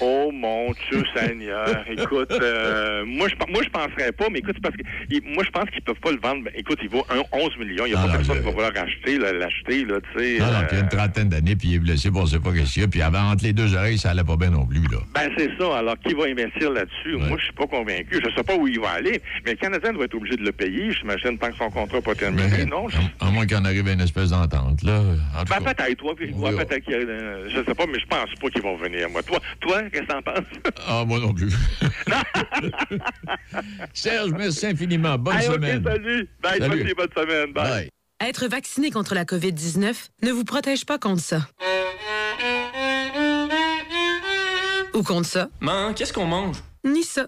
Oh mon Dieu Seigneur, écoute, euh, moi je moi je penserais pas, mais écoute, c'est parce que il- moi je pense qu'ils peuvent pas le vendre. Écoute, il vaut un 11 millions, il y a pas non, personne je- qui va vouloir acheter, l'acheter, là, tu sais. Non, non, euh, puis il y a une trentaine d'années, puis il est blessé, bon, on sait pas qu'est-ce qu'il y a. Puis avant, entre les deux oreilles, ça allait pas bien non plus, là. ben c'est ça. Alors qui va investir là-dessus? Moi je suis pas convaincu. Je sais pas où il va aller, mais le Canadien doit être obligé de le payer. J'imagine tant que son contrat n'est pas terminé. non, je- À moins qu'il en arrive à une espèce d'entente, là. En ben, peut-être, toi, puis Oui, peut-être qu'il y a, euh, je sais pas, mais je pense pas qu'ils vont venir. Moi, toi, toi, qu'est-ce que t'en penses? Ah, moi non plus. Serge, merci infiniment. Bonne semaine. salut. Bye, Salut. toi aussi, bonne semaine. Bye. Bye. Être vacciné contre la COVID-19 ne vous protège pas contre ça. Ou contre ça. Man, qu'est-ce qu'on mange? Ni ça.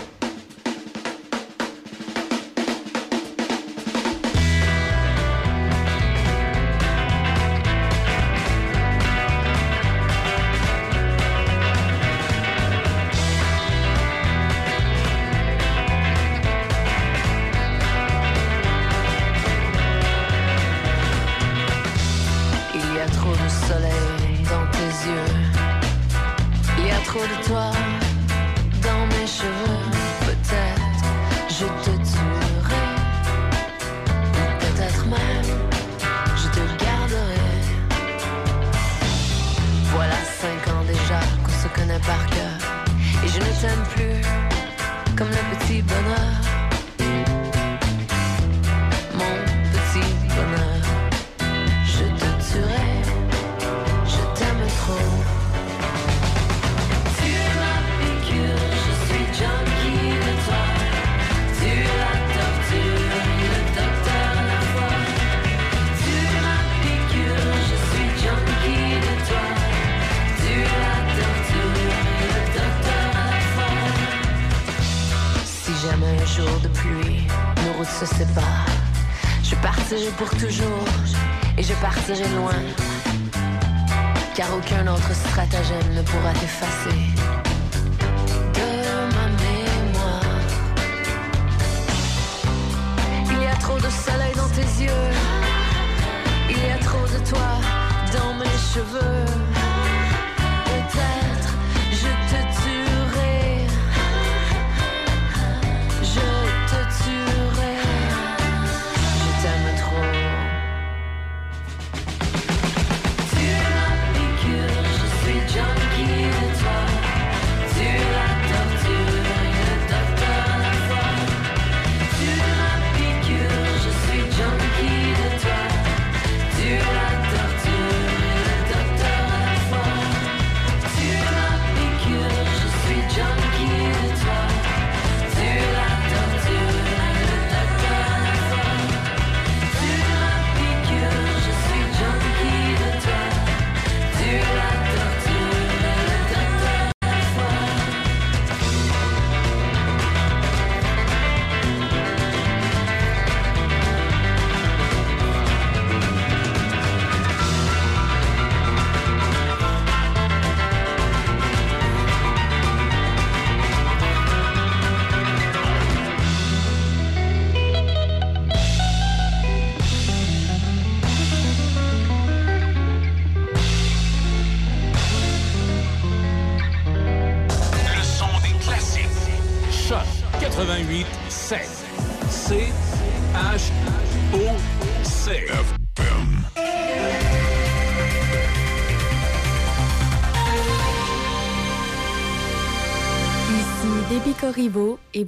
De toi jamais un jour de pluie nos routes se séparent, je partirai pour toujours et je partirai loin. Car aucun autre stratagème ne pourra t'effacer de ma mémoire. Il y a trop de soleil dans tes yeux. Il y a trop de toi dans mes cheveux.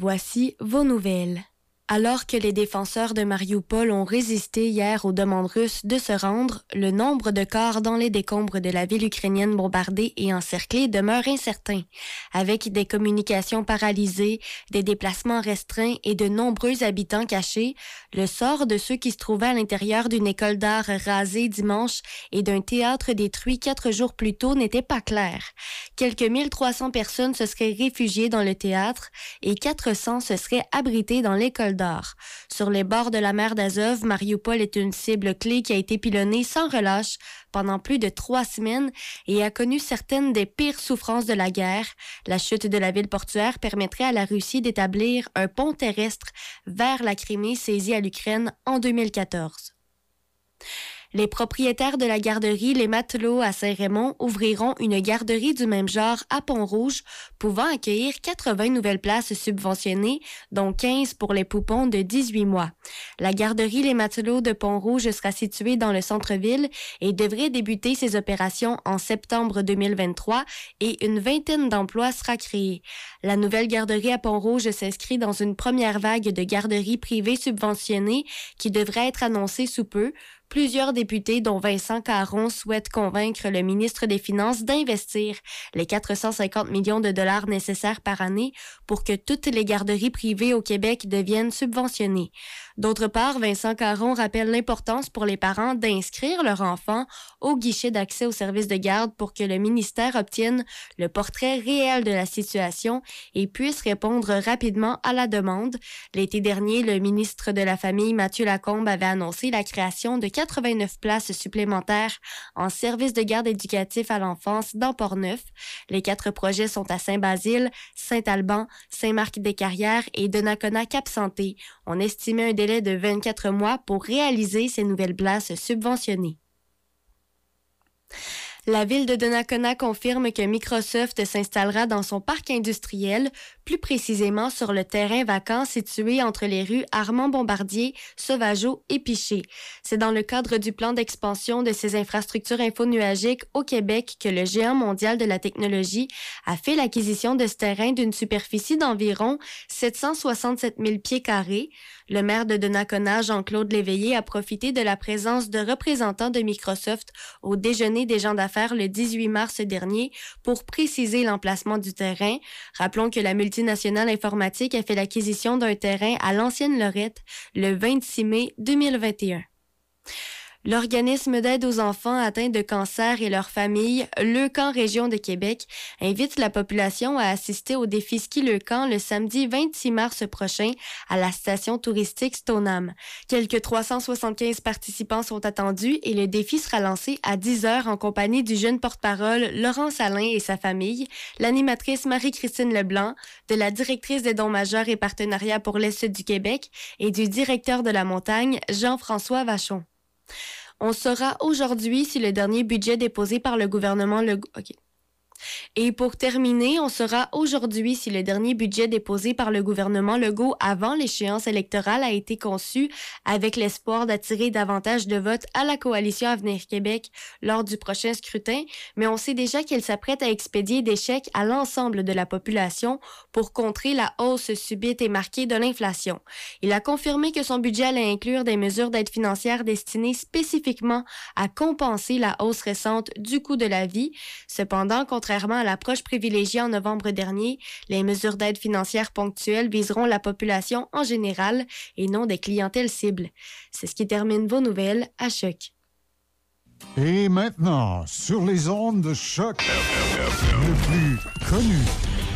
Voici vos nouvelles. Alors que les défenseurs de Mariupol ont résisté hier aux demandes russes de se rendre, le nombre de corps dans les décombres de la ville ukrainienne bombardée et encerclée demeure incertain. Avec des communications paralysées, des déplacements restreints et de nombreux habitants cachés, le sort de ceux qui se trouvaient à l'intérieur d'une école d'art rasée dimanche et d'un théâtre détruit quatre jours plus tôt n'était pas clair. Quelques 1300 personnes se seraient réfugiées dans le théâtre et 400 se seraient abritées dans l'école d'art. Sur les bords de la mer d'Azov, Mariupol est une cible clé qui a été pilonnée sans relâche pendant plus de trois semaines et a connu certaines des pires souffrances de la guerre. La chute de la ville portuaire permettrait à la Russie d'établir un pont terrestre vers la Crimée saisie à l'Ukraine en 2014. Les propriétaires de la garderie Les Matelots à Saint-Raymond ouvriront une garderie du même genre à Pont-Rouge, pouvant accueillir 80 nouvelles places subventionnées, dont 15 pour les poupons de 18 mois. La garderie Les Matelots de Pont-Rouge sera située dans le centre-ville et devrait débuter ses opérations en septembre 2023 et une vingtaine d'emplois sera créée. La nouvelle garderie à Pont-Rouge s'inscrit dans une première vague de garderies privées subventionnées qui devrait être annoncée sous peu, Plusieurs députés, dont Vincent Caron, souhaitent convaincre le ministre des Finances d'investir les 450 millions de dollars nécessaires par année pour que toutes les garderies privées au Québec deviennent subventionnées. D'autre part, Vincent Caron rappelle l'importance pour les parents d'inscrire leur enfant au guichet d'accès aux services de garde pour que le ministère obtienne le portrait réel de la situation et puisse répondre rapidement à la demande. L'été dernier, le ministre de la Famille, Mathieu Lacombe, avait annoncé la création de 89 places supplémentaires en services de garde éducatif à l'enfance dans Port-Neuf. Les quatre projets sont à Saint-Basile, Saint-Alban, Saint-Marc-des-Carrières et Donnacona-Cap-Santé. On estimait un délai de 24 mois pour réaliser ces nouvelles places subventionnées. La ville de Donnacona confirme que Microsoft s'installera dans son parc industriel, plus précisément sur le terrain vacant situé entre les rues Armand-Bombardier, Sauvageau et Piché. C'est dans le cadre du plan d'expansion de ses infrastructures infonuagiques au Québec que le géant mondial de la technologie a fait l'acquisition de ce terrain d'une superficie d'environ 767 000 pieds carrés. Le maire de Donnacona, Jean-Claude Léveillé, a profité de la présence de représentants de Microsoft au déjeuner des gens d'affaires le 18 mars dernier pour préciser l'emplacement du terrain. Rappelons que la multinationale informatique a fait l'acquisition d'un terrain à l'ancienne Lorette le 26 mai 2021. L'organisme d'aide aux enfants atteints de cancer et leurs familles, Le Camp Région de Québec, invite la population à assister au défi ski Le Camp le samedi 26 mars prochain à la station touristique Stoneham. Quelques 375 participants sont attendus et le défi sera lancé à 10 heures en compagnie du jeune porte-parole Laurence Alain et sa famille, l'animatrice Marie-Christine Leblanc, de la directrice des dons majeurs et partenariats pour l'Est du Québec et du directeur de la montagne, Jean-François Vachon. On saura aujourd'hui si le dernier budget déposé par le gouvernement Legault... OK. Et pour terminer, on saura aujourd'hui si le dernier budget déposé par le gouvernement Legault avant l'échéance électorale a été conçu avec l'espoir d'attirer davantage de votes à la coalition Avenir Québec lors du prochain scrutin, mais on sait déjà qu'elle s'apprête à expédier des chèques à l'ensemble de la population pour contrer la hausse subite et marquée de l'inflation. Il a confirmé que son budget allait inclure des mesures d'aide financière destinées spécifiquement à compenser la hausse récente du coût de la vie. Cependant, contrairement à l'approche privilégiée en novembre dernier, les mesures d'aide financière ponctuelles viseront la population en général et non des clientèles cibles. C'est ce qui termine vos nouvelles à choc. Et maintenant, sur les ondes de choc, le plus connu,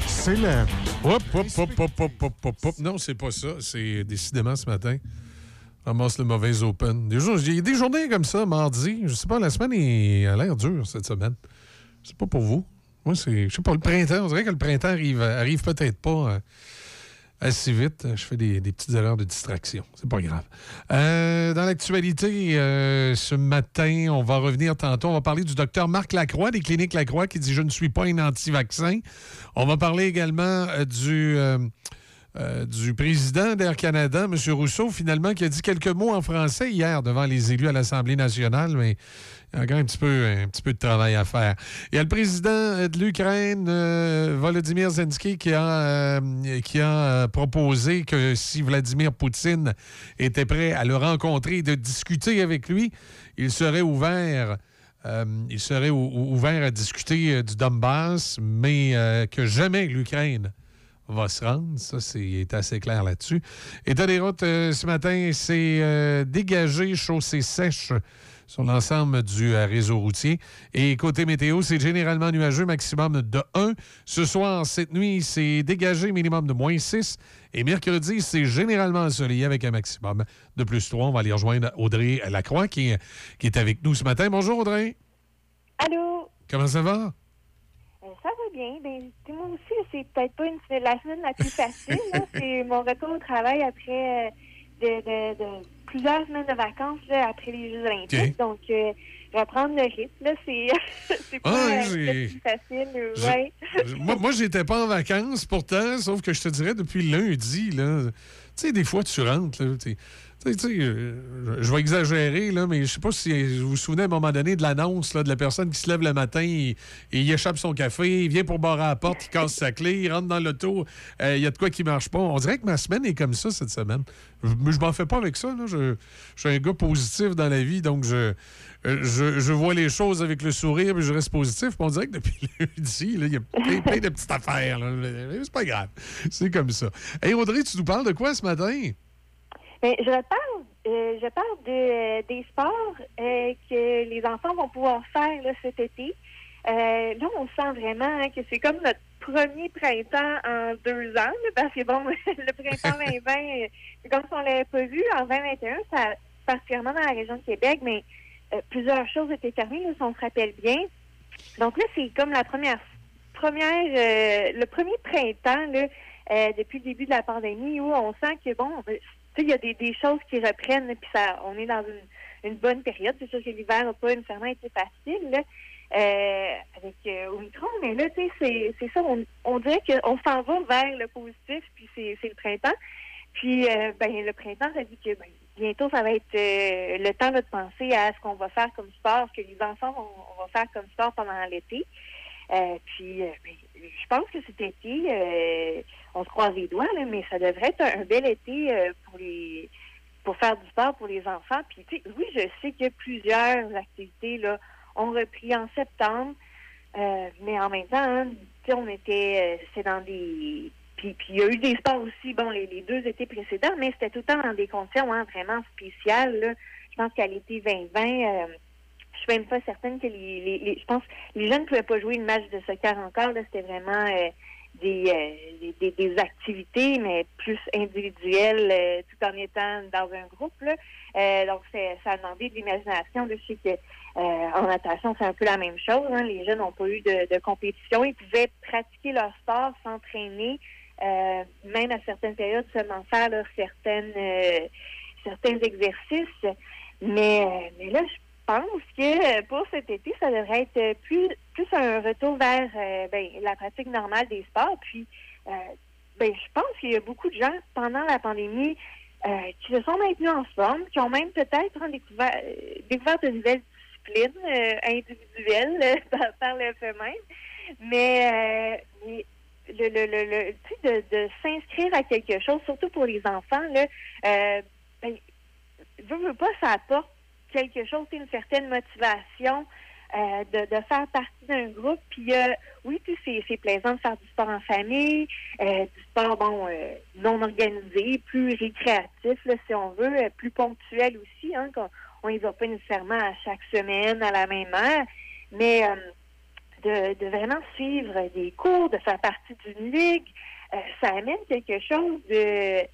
célèbre. Hop, hop, hop, hop, hop, hop, hop, hop. Non, c'est pas ça. C'est décidément ce matin. Ramasse le mauvais open. Des jours- Il y a des journées comme ça, mardi. Je sais pas, la semaine est- a l'air dure cette semaine. C'est pas pour vous. Moi, c'est. Je sais pas, le printemps. On dirait que le printemps arrive, arrive peut-être pas euh, assez vite. Je fais des, des petites erreurs de distraction. C'est pas grave. Euh, dans l'actualité, euh, ce matin, on va revenir tantôt. On va parler du docteur Marc Lacroix des cliniques Lacroix qui dit Je ne suis pas un anti-vaccin. On va parler également du. du président d'Air Canada, M. Rousseau, finalement, qui a dit quelques mots en français hier devant les élus à l'Assemblée nationale, mais il y a petit peu, un petit peu de travail à faire. Il y a le président de l'Ukraine, euh, Volodymyr Zelensky, qui a, euh, euh, proposé que si Vladimir Poutine était prêt à le rencontrer et de discuter avec lui, il serait ouvert. euh, il serait ou- ou- ouvert à discuter du Donbass, mais que jamais l'Ukraine va se rendre. Ça, c'est assez clair là-dessus. État des routes, ce matin, c'est dégagé, chaussée sèche sur l'ensemble du euh, réseau routier. Et côté météo, c'est généralement nuageux, maximum de 1. Ce soir, cette nuit, c'est dégagé, minimum de moins 6. Et mercredi, c'est généralement ensoleillé avec un maximum de plus 3. On va aller rejoindre Audrey Lacroix qui, est- qui est avec nous ce matin. Bonjour Audrey. Allô? Comment ça va? Euh, ça va bien. Ben, moi aussi, c'est peut-être pas une, la semaine la plus facile. c'est mon retour au travail après euh, de, de- de plusieurs semaines de vacances là, après les Jeux olympiques. Donc, euh, reprendre le rythme, là, c'est c'est pas Ah, euh, facile. euh, ouais. moi, moi j'étais pas en vacances pourtant, sauf que je te dirais depuis lundi, là. Tu sais, des fois, tu rentres, là. Je vais exagérer, là, mais je sais pas si vous vous souvenez à un moment donné de l'annonce de la personne qui se lève le matin et il échappe son café, il vient pour barrer à la porte, il casse sa clé, il rentre dans l'auto, euh, il y a de quoi qui marche pas. On dirait que ma semaine est comme ça cette semaine. Je- je m'en fais pas avec ça. Je, suis un gars positif dans la vie, donc je, je, vois les choses avec le sourire et je reste positif. On dirait que depuis lundi, il y a plein, plein de petites affaires. C'est pas grave. C'est comme ça. Hey Audrey, tu nous parles de quoi ce matin? Ben, je parle, euh, je parle de, des sports euh, que les enfants vont pouvoir faire là, cet été. Euh, là, on sent vraiment hein, que c'est comme notre premier printemps en deux ans, là, parce que bon, le printemps 2020, euh, c'est comme si on l'avait pas vu en 2021, ça, particulièrement dans la région de Québec, mais plusieurs choses étaient fermées, là, si on se rappelle bien. Donc là, c'est comme la première, première, le premier printemps là, depuis le début de la pandémie où on sent que bon, il y a des, des choses qui reprennent, puis ça, on est dans une, une bonne période. C'est sûr que l'hiver n'a pas nécessairement été facile euh, avec euh, Omicron, mais là, tu sais, c'est, ça, on, on dirait qu'on s'en va vers le positif, puis c'est, le printemps. Puis, euh, ben, le printemps, ça dit que ben, bientôt, ça va être le temps de penser à ce qu'on va faire comme sport, ce que les enfants on va faire comme sport pendant l'été. Puis, ben, je pense que cet été, on se croise les doigts, mais ça devrait être un, bel été euh, pour les pour faire du sport pour les enfants. Puis, oui, je sais que plusieurs activités là, ont repris en septembre, euh, mais en même temps, hein, on était, euh, c'est dans des puis, puis il y a eu des sports aussi, bon, les, deux étés précédents, mais c'était tout le temps dans des conditions hein, vraiment spéciales. Je pense qu'à l'été 2020, euh, je suis même pas certaine que les, je pense les jeunes ne pouvaient pas jouer une match de soccer encore. Là, c'était vraiment des, euh, des, des- activités, mais plus individuelles, euh, tout en étant dans un groupe. Euh, donc, ça a demandé de l'imagination. Je sais que en natation, c'est un peu la même chose. hein. Les jeunes n'ont pas eu de, compétition. Ils pouvaient pratiquer leur sport, s'entraîner, même à certaines périodes, seulement faire là, certaines, certains exercices. Mais, mais là, je pense que euh, pour cet été, ça devrait être plus, plus un retour vers euh, ben, la pratique normale des sports. Puis, euh, ben, je pense qu'il y a beaucoup de gens pendant la pandémie qui se sont maintenus en forme, qui ont même peut-être découvert, découvert de nouvelles disciplines individuelles par, le fait même. Mais, le, le, le, le- de, de s'inscrire à quelque chose, surtout pour les enfants, là, ben, veux pas, ça apporte quelque chose, une certaine motivation euh, de, de faire partie d'un groupe. Puis, euh, oui, tu sais, c'est, plaisant de faire du sport en famille, euh, du sport, bon, euh, non organisé, plus récréatif, si on veut, plus ponctuel aussi, hein, qu'on on y va pas nécessairement à chaque semaine à la même heure, mais de, de vraiment suivre des cours, de faire partie d'une ligue, ça amène quelque chose de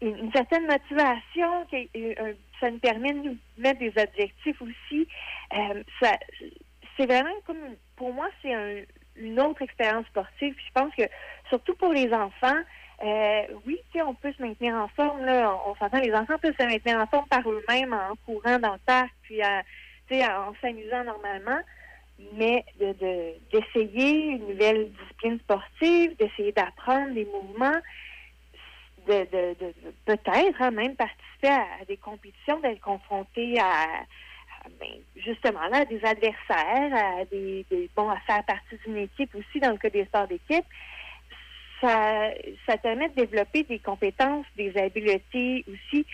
une, certaine motivation, euh, ça nous permet de nous mettre des objectifs aussi. Euh, ça, c'est vraiment comme pour moi, c'est un- une autre expérience sportive. Je pense que surtout pour les enfants, euh, oui, on peut se maintenir en forme. Là, on, on s'entend, les enfants peuvent se maintenir en forme par eux-mêmes en courant dans le parc, puis en s'amusant normalement. Mais de, de- d'essayer une nouvelle discipline sportive, d'essayer d'apprendre des mouvements, de, de, peut-être hein, même participer à, des compétitions, d'être confronté à, ben, justement là, à des adversaires, à des, des- bon, à faire partie d'une équipe aussi dans le cas des sports d'équipe. Ça, ça permet de développer des compétences, des habiletés aussi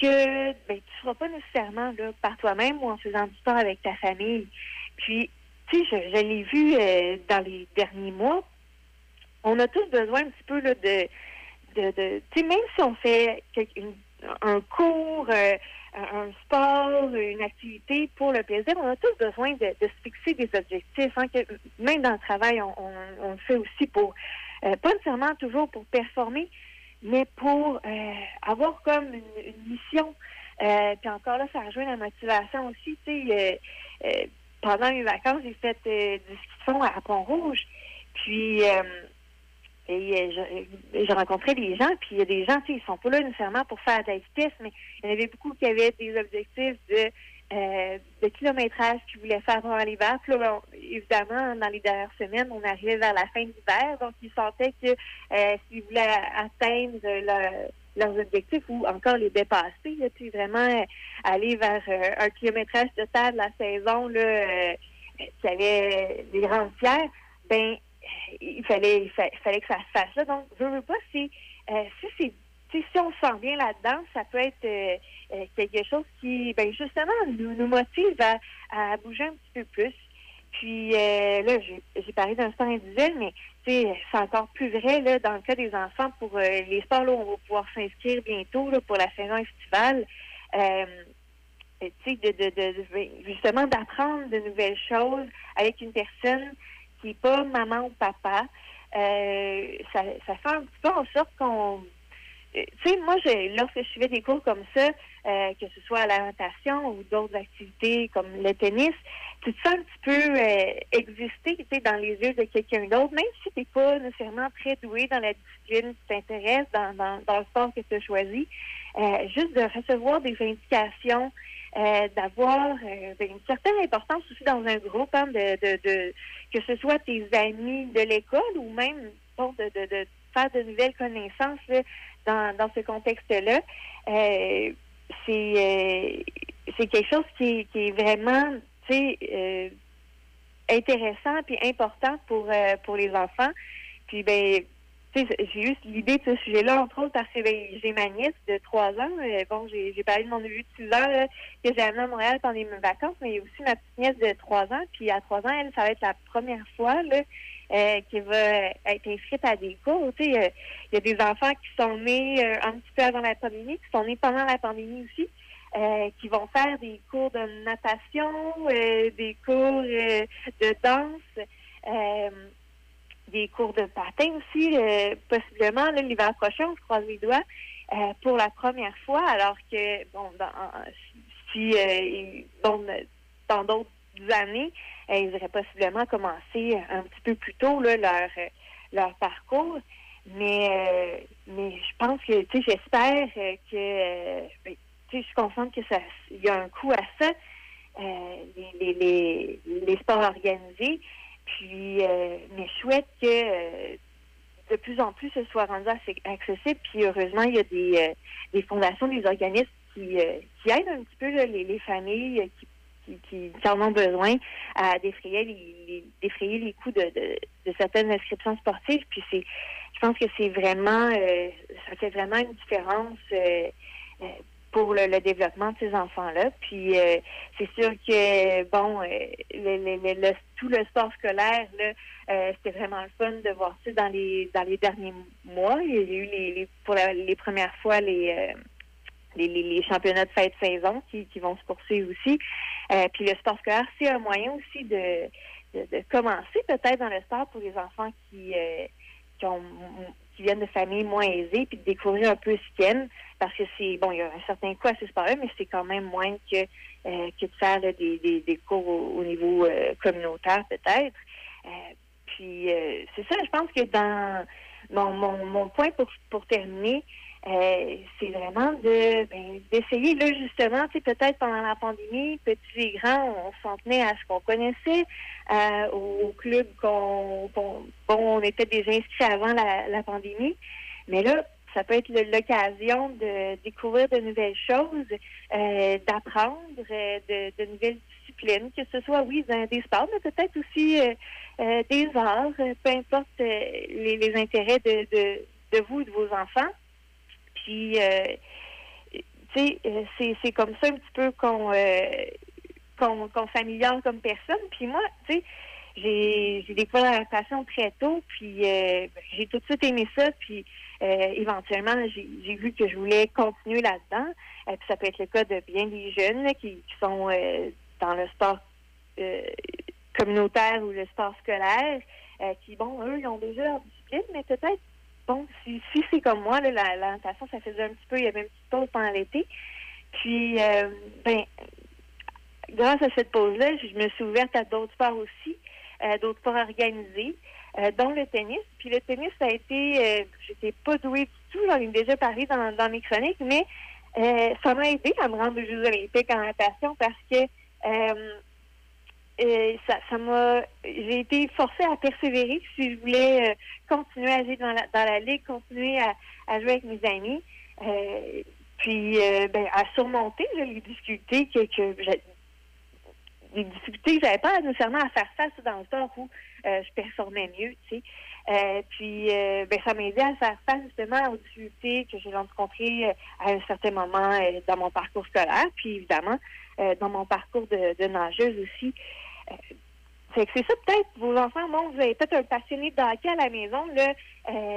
que ben, tu ne feras pas nécessairement là, par toi-même ou en faisant du sport avec ta famille. Puis, tu sais, je, l'ai vu euh, dans les derniers mois, on a tous besoin un petit peu là, de, de, de tu sais, même si on fait un cours, euh, un sport, une activité pour le plaisir, on a tous besoin de, de se fixer des objectifs. hein, même dans le travail, on, on, on le fait aussi pour, euh, pas nécessairement toujours pour performer, mais pour euh, avoir comme une, mission. Euh, puis encore là, ça rejoint la motivation aussi. Tu sais, euh, pendant mes vacances, j'ai fait du ski à Pont-Rouge. Puis, et je- j'ai rencontré des gens, puis il y a des gens, tu sais, ils sont pas là nécessairement pour faire de la vitesse, mais il y en avait beaucoup qui avaient des objectifs de, euh, de kilométrage qu'ils voulaient faire pendant l'hiver. Puis là, on- évidemment, dans les dernières semaines, on arrivait vers la fin de l'hiver, donc ils sentaient que euh, s'ils voulaient atteindre leur- leurs objectifs ou encore les dépasser, là, puis vraiment euh, aller vers euh, un kilométrage total de la saison là, euh, qui avait des grandes pierres, ben il fallait, il fa- il fallait que ça se fasse là. Donc, je veux pas, euh, si c'est si on se sent bien là-dedans, ça peut être euh, euh, quelque chose qui, ben justement, nous, motive à, à bouger un petit peu plus. Puis euh, là, j'ai parlé d'un sport individuel, mais c'est encore plus vrai là, dans le cas des enfants pour les sports là, où on va pouvoir s'inscrire bientôt là, pour la saison estivale. Tu sais, de, de, de, justement d'apprendre de nouvelles choses avec une personne qui n'est pas maman ou papa. Ça, ça fait un petit peu en sorte qu'on tu sais, moi, je, lorsque je suivais des cours comme ça, euh, que ce soit à la natation ou d'autres activités comme le tennis, tu te sens un petit peu euh, exister tu sais, dans les yeux de quelqu'un d'autre, même si tu n'es pas nécessairement très doué dans la discipline qui t'intéresse, dans, dans, le sport que tu as choisi. Euh, juste de recevoir des indications, euh, d'avoir euh, ben, une certaine importance aussi dans un groupe, hein, de, de, de que ce soit tes amis de l'école ou même de, de, de faire de nouvelles connaissances dans, dans ce contexte-là. Euh, c'est euh, c'est quelque chose qui, est- vraiment euh, intéressant puis important pour pour les enfants. Puis ben j'ai eu l'idée de ce sujet-là, entre autres, parce que ben, j'ai ma nièce de trois ans. Bon, j'ai parlé de mon neveu de six ans là, que j'ai amené à Montréal pendant mes vacances, mais aussi ma petite nièce de trois ans. Puis à trois ans, elle, ça va être la première fois là, euh, qu'elle va être inscrite à des cours. Euh, il y a des enfants qui sont nés euh, un petit peu avant la pandémie, qui sont nés pendant la pandémie aussi. qui vont faire des cours de natation, des cours de danse, des cours de patin aussi, possiblement l'hiver prochain, on se croise les doigts, pour la première fois, alors que, bon, dans, si, bon, dans d'autres années, euh, ils auraient possiblement commencé un petit peu plus tôt leur, euh, leur parcours. Mais, euh, mais je pense que, tu sais, j'espère que, ben, tu sais, je suis consciente que ça, il y a un coût à ça, les, sports organisés. Puis, mais je souhaite que de plus en plus ce soit rendu accessible. Puis, heureusement, il y a des, des fondations, des organismes qui, qui aident un petit peu les, les familles qui, qui, en ont besoin à défrayer les, défrayer les coûts de, de, certaines inscriptions sportives. Puis, c'est, je pense que c'est vraiment, euh, ça fait vraiment une différence. euh, euh, pour le, développement de ces enfants-là. Puis c'est sûr que bon, le, tout le sport scolaire, là, c'était vraiment le fun de voir ça dans les dans les derniers mois. Il y a eu les, les- pour la- les premières fois les, les, championnats de fin de saison qui, vont se poursuivre aussi. Euh, puis le sport scolaire, c'est un moyen aussi de, de, commencer peut-être dans le sport pour les enfants qui, euh, qui viennent de familles moins aisées, puis de découvrir un peu ce qu'ils aiment, parce que c'est, bon, il y a un certain coût à ce sport-là, mais c'est quand même moins que, euh, que de faire des, des, cours au, au niveau communautaire, peut-être. Puis, c'est ça, je pense que dans mon, mon, mon point pour, pour terminer, euh, c'est vraiment de ben, d'essayer là justement, tu sais, peut-être pendant la pandémie, petits et grands, on s'en tenait à ce qu'on connaissait, euh, au, club qu'on on était déjà inscrits avant la, la pandémie. Mais là, ça peut être l'occasion de découvrir de nouvelles choses, euh, d'apprendre euh, de, de nouvelles disciplines, que ce soit, oui, dans des sports, mais peut-être aussi euh, euh, des arts, peu importe les, les intérêts de, de, de vous et de vos enfants. Puis, euh, tu sais, euh, c'est comme ça un petit peu qu'on euh, qu'on qu'on s'améliore comme personne. Puis moi, tu sais, j'ai découvert la natation très tôt, puis euh, j'ai tout de suite aimé ça, puis éventuellement, j'ai vu que je voulais continuer là-dedans. Puis ça peut être le cas de bien des jeunes qui, qui sont dans le sport communautaire ou le sport scolaire, qui, bon, eux, ils ont déjà leur discipline, mais peut-être, bon, si, c'est comme moi, la, natation, ça faisait un petit peu, il y avait une petite pause pendant l'été. Puis, euh, ben, grâce à cette pause-là, je me suis ouverte à d'autres sports aussi, d'autres sports organisés, euh, dont le tennis. Puis le tennis, ça a été, euh, j'étais pas douée du tout, j'en ai déjà parlé dans, dans mes chroniques, mais euh, ça m'a aidé à me rendre aux Jeux olympiques en natation parce que euh, ça, ça m'a, j'ai été forcée à persévérer si je voulais euh, continuer à jouer dans la, dans la ligue, continuer à, jouer avec mes amis, euh, puis euh, ben, à surmonter les difficultés que, difficultés que j'avais pas nécessairement à faire face dans le temps où je performais mieux, tu sais. Euh, puis, euh, ben, ça m'a aidé à faire face justement aux difficultés que j'ai rencontrées euh, à un certain moment dans mon parcours scolaire, puis évidemment dans mon parcours de, nageuse aussi. C'est ça peut-être, vos enfants, bon, vous avez peut-être un passionné de hockey à la maison, là,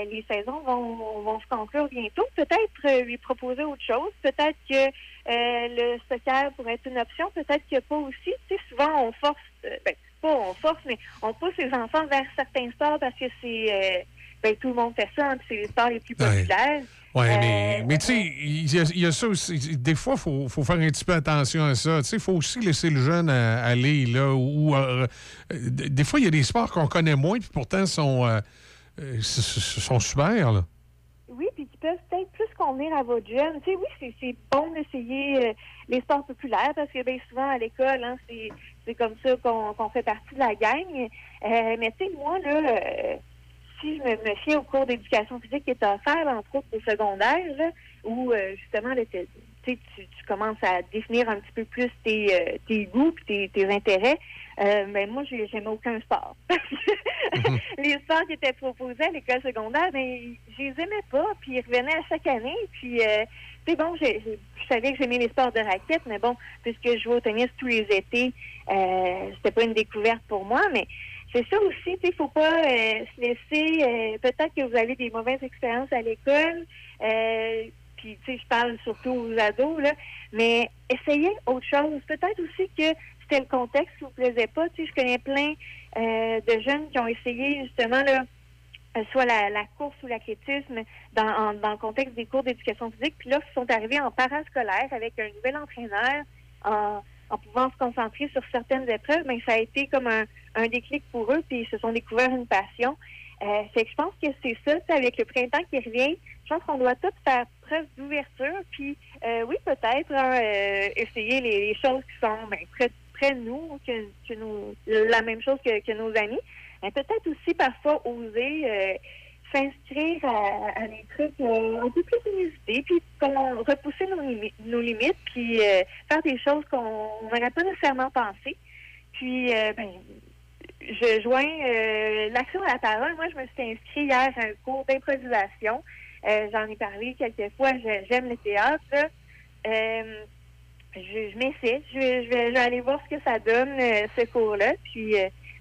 les saisons vont, vont se conclure bientôt. Peut-être lui proposer autre chose. Peut-être que le soccer pourrait être une option. Peut-être que pas aussi. Tu sais, souvent, on force, ben, pas on force, mais on pousse les enfants vers certains sports parce que c'est, euh, ben, tout le monde fait ça, hein, puis c'est les sports les plus populaires. Oui, Euh, mais, mais tu sais, il y, a- il y a ça aussi. Des fois, il faut, faut faire un petit peu attention à ça. Tu sais, il faut aussi laisser le jeune euh, aller, là, ou... euh, des fois, il y a des sports qu'on connaît moins, puis pourtant sont, euh, sont super, là. Oui, puis qui peuvent peut-être plus convenir à votre jeune. Tu sais, oui, c'est- bon d'essayer les sports populaires parce que bien souvent à l'école, hein, c'est c'est comme ça qu'on fait partie de la gang. Euh, mais tu sais, moi, là, euh, si je me, me fie au cours d'éducation physique qui est offert, entre autres au secondaire, là, où euh, justement, là, tu, tu commences à définir un petit peu plus tes, tes goûts puis tes, tes intérêts, mais moi, j'ai- j'aimais aucun sport. les sports qui étaient proposés à l'école secondaire, ben, je les aimais pas, puis ils revenaient à chaque année, puis sais, bon, j'ai- je savais que j'aimais les sports de raquettes, mais bon, puisque je jouais au tennis tous les étés, euh, c'était pas une découverte pour moi, mais c'est ça aussi, tu sais, faut pas euh, se laisser, euh, peut-être que vous avez des mauvaises expériences à l'école, euh, puis tu sais, je parle surtout aux ados, là, mais essayez autre chose. Peut-être aussi que c'était le contexte qui vous plaisait pas, tu sais, je connais plein euh, de jeunes qui ont essayé justement, là, soit la, la course ou l'athlétisme dans, en- dans le contexte des cours d'éducation physique. Puis là, ils sont arrivés en parascolaire avec un nouvel entraîneur, en, en pouvant se concentrer sur certaines épreuves. Mais ça a été comme un, un déclic pour eux, puis ils se sont découverts une passion. Euh, fait que je pense que c'est ça, avec le printemps qui revient. Je pense qu'on doit tous faire preuve d'ouverture, puis euh, oui, peut-être hein, euh, essayer les, les choses qui sont ben, près, près de nous, que, que nous, la même chose que, que nos amis. Mais peut-être aussi parfois oser euh, s'inscrire à, des trucs euh, un peu plus inusités, puis repousser nos, limi- nos limites, puis euh, faire des choses qu'on n'aurait pas nécessairement pensé. Puis, ben, je joins l'action à la parole. Moi, je me suis inscrite hier à un cours d'improvisation. J'en ai parlé quelques fois. J'aime le théâtre. je, m'essaie. Je, vais- je vais, aller voir ce que ça donne, ce cours-là. Puis,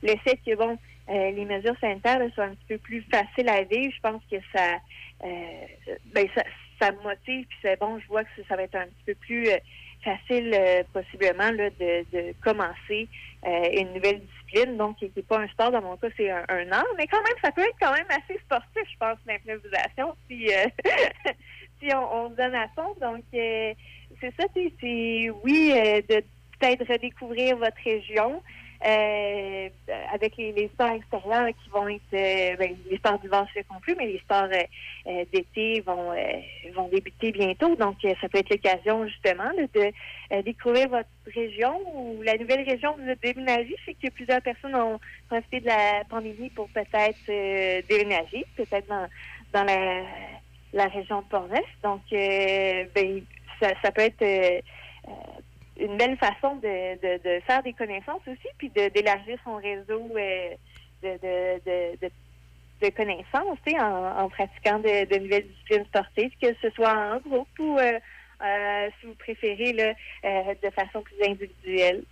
le fait que, bon, euh, les mesures sanitaires là, soient un petit peu plus faciles à vivre, je pense que ça, euh, ben, ça, ça me motive. Puis, c'est bon, je vois que ça, va être un petit peu plus euh, facile, possiblement, là, de, de commencer une nouvelle discipline. Donc, qui n'est pas un sport, dans mon cas, c'est un, un. Mais quand même, ça peut être quand même assez sportif, je pense, l'improvisation, si, euh, si on, on donne à fond. Donc, c'est ça, c'est, oui, de peut-être redécouvrir votre région. Euh, avec les, les sports extérieurs qui vont être euh, ben, les sports d'hiver c'est conclu, mais les sports euh, euh, d'été vont euh, vont débuter bientôt. Donc ça peut être l'occasion justement de découvrir votre région ou la nouvelle région où vous êtes déménagé. Je sais que plusieurs personnes ont profité de la pandémie pour peut-être déménager, peut-être dans dans la la région de Portneuf. Donc, ben, ça, ça peut être une belle façon de, de, de faire des connaissances aussi, puis d'élargir son réseau euh, de, de, connaissances, tu sais, en, en pratiquant de, nouvelles disciplines sportives, que ce soit en groupe ou, euh, euh, si vous préférez, là, de façon plus individuelle.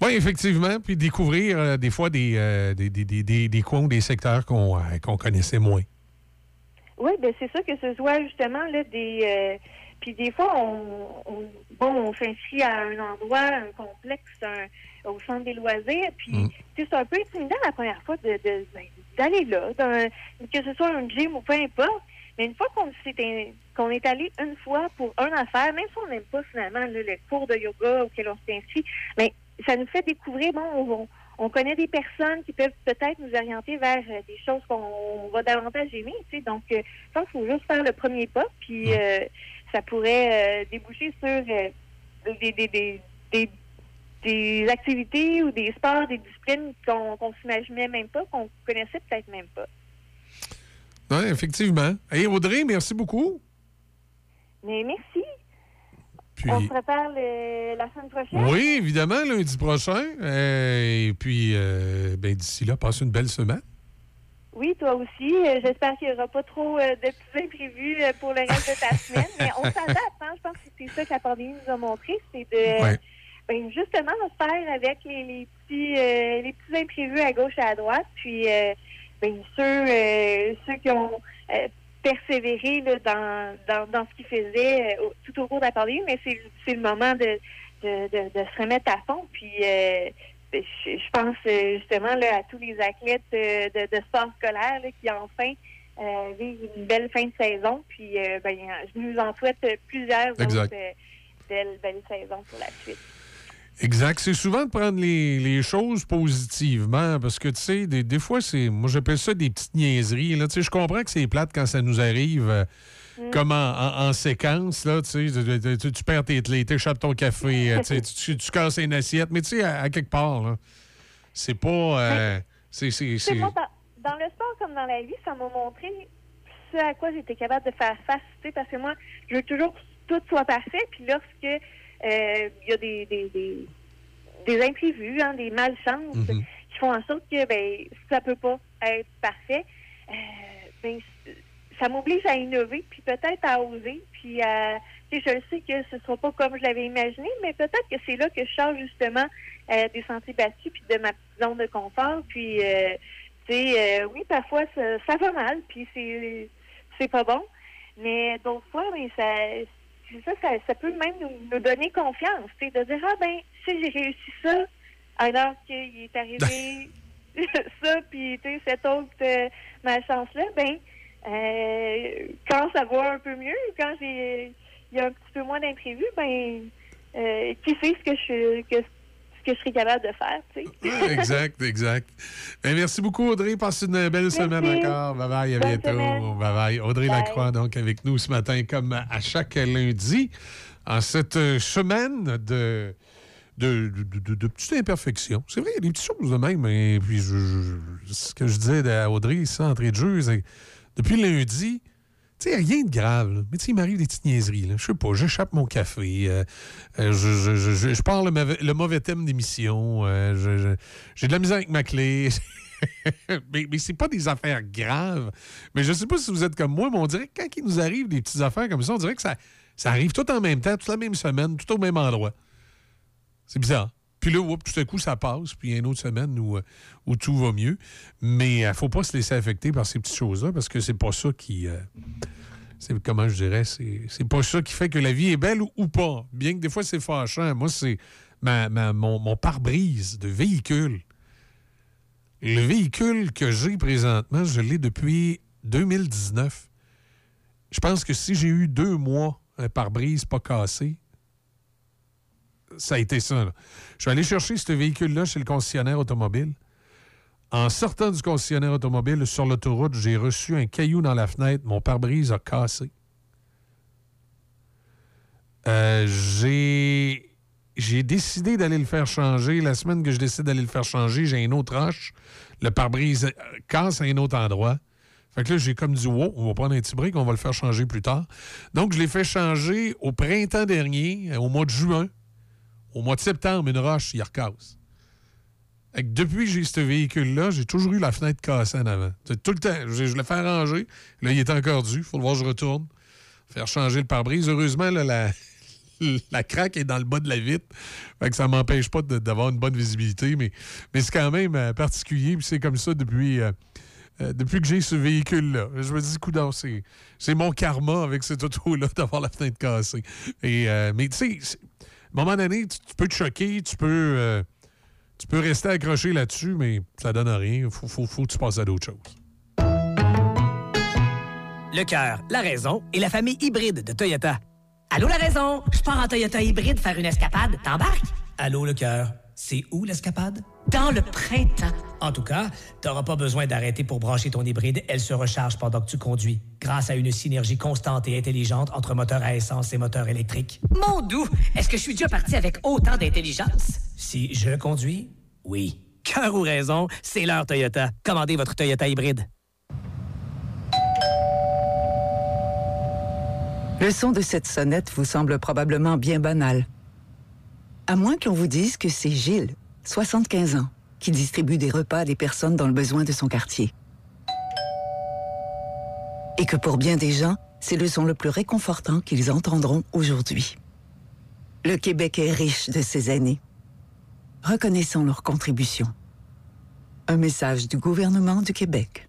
Oui, effectivement. Puis découvrir des fois des, des, des, des, des- coins ou des secteurs qu'on connaissait moins. Oui, ben c'est ça que ce soit justement là des puis des fois on, on- bon on s'inscrit à un endroit, un complexe, un- au centre des loisirs, puis sais, c'est un peu intimidant la première fois de de- ben, d'aller là, dans- que ce soit un gym ou peu importe. Mais une fois qu'on qu'on est allé une fois pour un affaire, même si on n'aime pas finalement là, le cours de yoga auquel on s'est inscrit, mais ça nous fait découvrir, bon, on, on connaît des personnes qui peuvent peut-être nous orienter vers euh, des choses qu'on va davantage aimer, tu sais. Donc, euh, je pense qu'il faut juste faire le premier pas, puis euh, ça pourrait euh, déboucher sur euh, des, des, des, des, des activités ou des sports, des disciplines qu'on qu'on s'imaginait même pas, qu'on connaissait peut-être même pas. Oui, effectivement. Et Audrey, merci beaucoup. Mais merci. Puis- On se reparle euh, la semaine prochaine. Oui, évidemment, lundi prochain. Euh, et puis, euh, ben, d'ici là, passe une belle semaine. Oui, toi aussi. Euh, J'espère qu'il n'y aura pas trop euh, de petits imprévus euh, pour le reste de ta semaine. Mais on s'adapte. Hein? Je pense que c'est ça que la pandémie nous a montré. C'est de Ouais. ben, justement de faire avec les, les petits euh, les petits imprévus à gauche et à droite. Puis ben, ceux, ceux qui ont persévéré là, dans, dans, dans ce qu'ils faisaient tout au cours de la pandémie, mais c'est c'est le moment de, de, de, de se remettre à fond. Puis euh, je, pense euh, justement là, à tous les athlètes euh, de, de sport scolaire là, qui enfin euh, vivent une belle fin de saison. Puis euh, ben, je nous en souhaite plusieurs Exact. autres euh, belles, belles saisons pour la suite. Exact. C'est souvent de prendre les, les choses positivement parce que, tu sais, des, des fois, c'est. Moi, j'appelle ça des petites niaiseries. Là. Tu sais, je comprends que c'est plate quand ça nous arrive. Euh, Comme en, en- en séquence, là, tu sais, tu, tu- tu perds tes clés, t'échappes ton café, euh, tu, tu, tu casses une assiette, mais tu sais, à, à quelque part, là, c'est pas... euh, c'est, c'est, Tu c'est- moi, dans, dans le sport comme dans la vie, ça m'a montré ce à quoi j'étais capable de faire face. tu sais, Parce que moi, je veux toujours que tout soit parfait. Puis lorsque euh, il y a des, des, des, des imprévus, hein, des malchances qui font en sorte que ben, ça peut pas être parfait, euh, ben, ça m'oblige à innover, puis peut-être à oser, puis à... Tu sais, je le sais que ce sera pas comme je l'avais imaginé, mais peut-être que c'est là que je sors justement euh, des sentiers battus, puis de ma petite zone de confort, puis... euh, tu sais, euh, oui, parfois, ça, ça va mal, puis c'est c'est pas bon. Mais d'autres fois, ben, ça, c'est ça, ça, ça peut même nous, nous donner confiance, tu sais, de dire, ah ben, si j'ai réussi ça, alors qu'il est arrivé ça, puis tu sais, cette autre euh, malchance-là, ben, euh, quand ça va un peu mieux, quand j'ai il y a un petit peu moins d'imprévus, ben, euh, qui sait ce que je que, ce que je serais capable de faire, tu sais. exact, exact. Ben, merci beaucoup, Audrey. Passe une belle semaine encore. Bye-bye, à Bonne bientôt. semaine. Bye-bye. Audrey Bye. Lacroix, donc, avec nous ce matin, comme à chaque lundi, en cette euh, semaine de... De, de, de- de petites imperfections. C'est vrai, il y a des petites choses de même. Et puis, je, je- ce que je disais à Audrey, ici, entrée de jeu, c'est depuis lundi, tu sais, rien de grave. Mais tu sais, il m'arrive des petites niaiseries. Je sais pas, j'échappe mon café. euh, euh, je, je, parle le mauvais, thème d'émission. euh, J'ai de la misère avec ma clé. mais mais c'est pas des affaires graves. Mais je sais pas si vous êtes comme moi, mais on dirait que quand il nous arrive des petites affaires comme ça, on dirait que ça, ça arrive tout en même temps, toute la même semaine, tout au même endroit. C'est bizarre. Puis là, oups, tout à coup, ça passe. Puis il y a une autre semaine où, euh, où tout va mieux. Mais il ne faut pas se laisser affecter par ces petites choses-là parce que c'est pas ça qui. euh, c'est comment je dirais, c'est c'est pas ça qui fait que la vie est belle ou, ou pas. Bien que des fois c'est fâchant. Moi, c'est ma, ma- mon, mon pare-brise de véhicule. Le véhicule que j'ai présentement, je l'ai depuis 2019. Je pense que si j'ai eu deux mois un pare-brise pas cassé, ça a été ça. là. Je suis allé chercher ce véhicule-là chez le concessionnaire automobile. En sortant du concessionnaire automobile sur l'autoroute, j'ai reçu un caillou dans la fenêtre. Mon pare-brise a cassé. Euh, j'ai décidé d'aller le faire changer. La semaine que je décide d'aller le faire changer, j'ai une autre roche. Le pare-brise euh, casse à un autre endroit. Fait que là, j'ai comme dit, wow, on va prendre un petit break, on va le faire changer plus tard. Donc, je l'ai fait changer au printemps dernier, au mois de juin. Au mois de septembre, une roche, il recasse. Fait que depuis que j'ai ce véhicule-là, j'ai toujours eu la fenêtre cassée en avant. Tout le temps. Je, je l'ai fait arranger. Là, il est encore dû. faut le voir, je retourne. Faire changer le pare-brise. Heureusement, la, la craque est dans le bas de la vitre. Fait que ça m'empêche pas d'avoir une bonne visibilité. Mais, mais c'est quand même euh, particulier. C'est comme ça depuis, euh, euh, depuis que j'ai ce véhicule-là. Je me dis, coudonc, c'est c'est mon karma avec cette auto-là d'avoir la fenêtre cassée. Et, mais tu sais, un moment donné, tu, peux te choquer, tu peux, euh, tu peux rester accroché là-dessus, mais ça donne rien. Faut, faut, faut que tu passes à d'autres choses. Le cœur, la raison et la famille hybride de Toyota. Allô, la raison? Je pars en Toyota hybride faire une escapade. T'embarques? Allô, le cœur? C'est où l'escapade? Dans le printemps. En tout cas, t'auras pas besoin d'arrêter pour brancher ton hybride. Elle se recharge pendant que tu conduis. Grâce à une synergie constante et intelligente entre moteur à essence et moteur électrique. Mon doux! Est-ce que je suis déjà parti avec autant d'intelligence? Si je conduis, oui. Cœur ou raison, c'est l'heure Toyota. Commandez votre Toyota hybride. Le son de cette sonnette vous semble probablement bien banal. À moins que l'on vous dise que c'est Gilles, 75 ans, qui distribue des repas à des personnes dans le besoin de son quartier. Et que pour bien des gens, c'est le son le plus réconfortant qu'ils entendront aujourd'hui. Le Québec est riche de ces aînés. Reconnaissons leur contribution. Un message du gouvernement du Québec.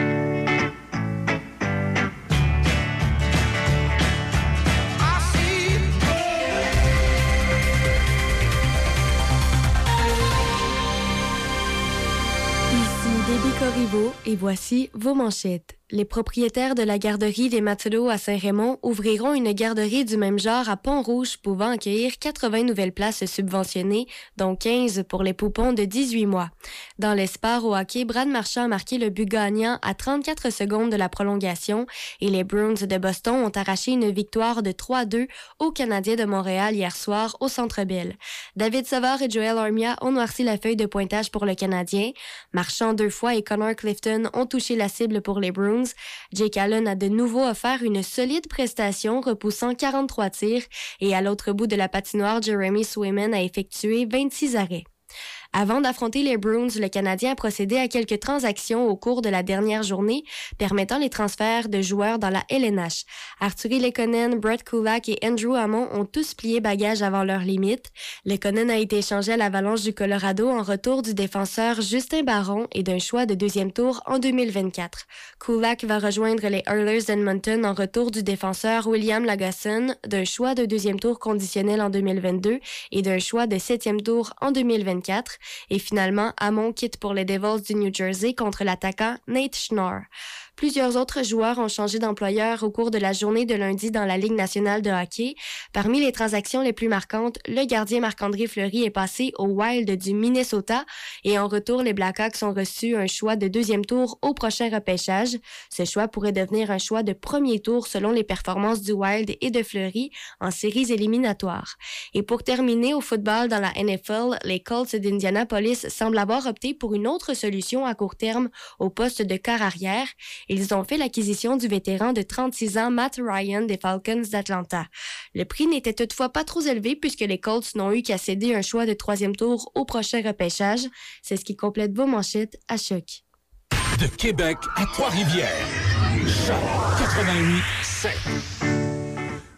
Et voici vos manchettes. Les propriétaires de la garderie des Matelots à Saint-Raymond ouvriront une garderie du même genre à Pont-Rouge pouvant accueillir 80 nouvelles places subventionnées, dont 15 pour les poupons de 18 mois. Dans l'espoir au hockey, Brad Marchand a marqué le but gagnant à 34 secondes de la prolongation et les Bruins de Boston ont arraché une victoire de 3-2 aux Canadiens de Montréal hier soir au Centre Bell. David Savard et Joel Armia ont noirci la feuille de pointage pour le Canadien. Marchand deux fois et Connor Clifton ont touché la cible pour les Bruins. Jake Allen a de nouveau offert une solide prestation, repoussant 43 tirs, et à l'autre bout de la patinoire, Jeremy Swayman a effectué 26 arrêts. Avant d'affronter les Bruins, le Canadien a procédé à quelques transactions au cours de la dernière journée, permettant les transferts de joueurs dans la LNH. Arturi Lekonen, Brett Kulak et Andrew Hammond ont tous plié bagage avant leur limite. Lekonen a été échangé à l'Avalanche du Colorado en retour du défenseur Justin Barron et d'un choix de deuxième tour en 2024. Kulak va rejoindre les Oilers d'Edmonton en retour du défenseur William Lagasson, d'un choix de deuxième tour conditionnel en 2022 et d'un choix de septième tour en 2024. Et finalement, Hamon quitte pour les Devils du New Jersey contre l'attaquant Nate Schnorr. Plusieurs autres joueurs ont changé d'employeur au cours de la journée de lundi dans la Ligue nationale de hockey. Parmi les transactions les plus marquantes, le gardien Marc-André Fleury est passé au Wild du Minnesota et en retour, les Blackhawks ont reçu un choix de deuxième tour au prochain repêchage. Ce choix pourrait devenir un choix de premier tour selon les performances du Wild et de Fleury en séries éliminatoires. Et pour terminer au football dans la NFL, les Colts d'Indianapolis semblent avoir opté pour une autre solution à court terme au poste de quart arrière. Ils ont fait l'acquisition du vétéran de 36 ans Matt Ryan des Falcons d'Atlanta. Le prix n'était toutefois pas trop élevé puisque les Colts n'ont eu qu'à céder un choix de troisième tour au prochain repêchage. C'est ce qui complète vos manchettes à choc. De Québec à Trois-Rivières. Choc 88 7.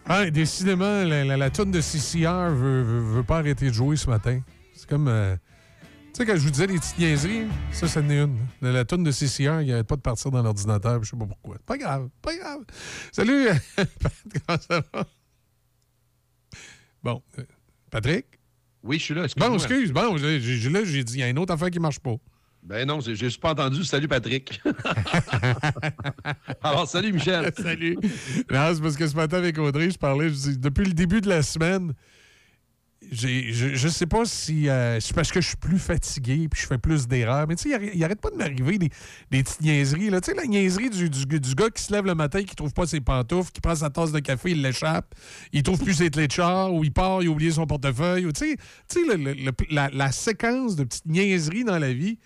Ah, décidément, la, la, de CCR veut, veut, veut pas arrêter de jouer ce matin. C'est comme. euh, sais, quand je vous disais les petites niaiseries, ça, ça en est une. La, la toune de CCR, il n'arrête pas de partir dans l'ordinateur, je sais pas pourquoi. Pas grave, pas grave. Salut, Pat, comment ça va? Bon, euh, Patrick? Oui, je suis là. excuse-moi. Bon, excuse, bon, là, j'ai dit, il y a une autre affaire qui marche pas. Ben non, j'ai juste pas entendu. Salut, Patrick. Alors, salut, Michel. salut. Non, c'est parce que ce matin avec Audrey, je parlais, je dis, depuis le début de la semaine, je, je sais pas si euh, c'est parce que je suis plus fatigué puis je fais plus d'erreurs, mais tu sais, il arrête- il arrête pas de m'arriver des, des petites niaiseries. Tu sais, la niaiserie du, du- gars qui se lève le matin, qui trouve pas ses pantoufles, qui prend sa tasse de café, il l'échappe, il trouve plus ses clés de char, ou il part, il a oublié son portefeuille. Tu sais, la, la séquence de petites niaiseries dans la vie,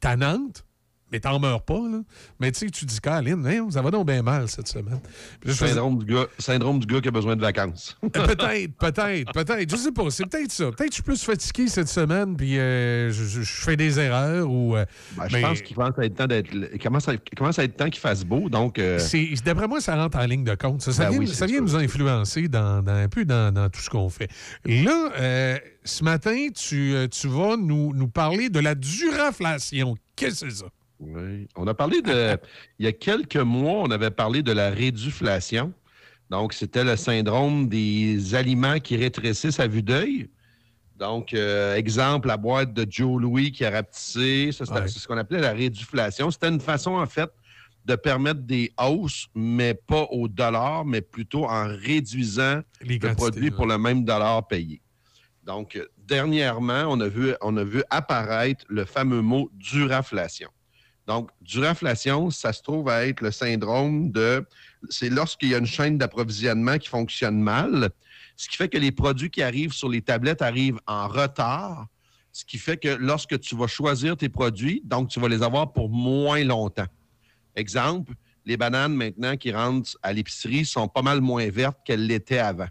tannante, mais t'en meurs pas. Là. Mais tu sais, tu dis, Caroline, hein, ça va donc bien mal cette semaine. Là, Syndrome du, gars, syndrome du gars qui a besoin de vacances. euh, Peut-être, peut-être, peut-être. Je sais pas. C'est peut-être ça. Peut-être que je suis plus fatigué cette semaine, puis euh, je, je- je fais des erreurs ou. euh, Ben, je pense qu'il commence à être temps d'être. Il commence à, commence à être temps qu'il fasse beau, donc. euh, D'après moi, ça rentre en ligne de compte. Ça, ça Ben vient, oui, ça vient nous influencer dans, dans- un peu dans, dans tout ce qu'on fait. Là, euh, ce matin, tu, tu vas nous, nous parler de la duraflation. Qu'est-ce que c'est ça? Oui. On a parlé de. il y a quelques mois, on avait parlé de la réduflation. Donc, c'était le syndrome des aliments qui rétrécissent à vue d'œil. Donc, euh, exemple, la boîte de Joe Louis qui a rapetissé. Ça, c'était- Ouais. C'est ce qu'on appelait la réduflation. C'était une façon, en fait, de permettre des hausses, mais pas au dollar, mais plutôt en réduisant Les le produit là. pour le même dollar payé. Donc, dernièrement, on a vu, on a vu apparaître le fameux mot duraflation. Donc, duraflation, ça se trouve à être le syndrome de. C'est lorsqu'il y a une chaîne d'approvisionnement qui fonctionne mal, ce qui fait que les produits qui arrivent sur les tablettes arrivent en retard, ce qui fait que lorsque tu vas choisir tes produits, donc tu vas les avoir pour moins longtemps. Exemple, les bananes maintenant qui rentrent à l'épicerie sont pas mal moins vertes qu'elles l'étaient avant.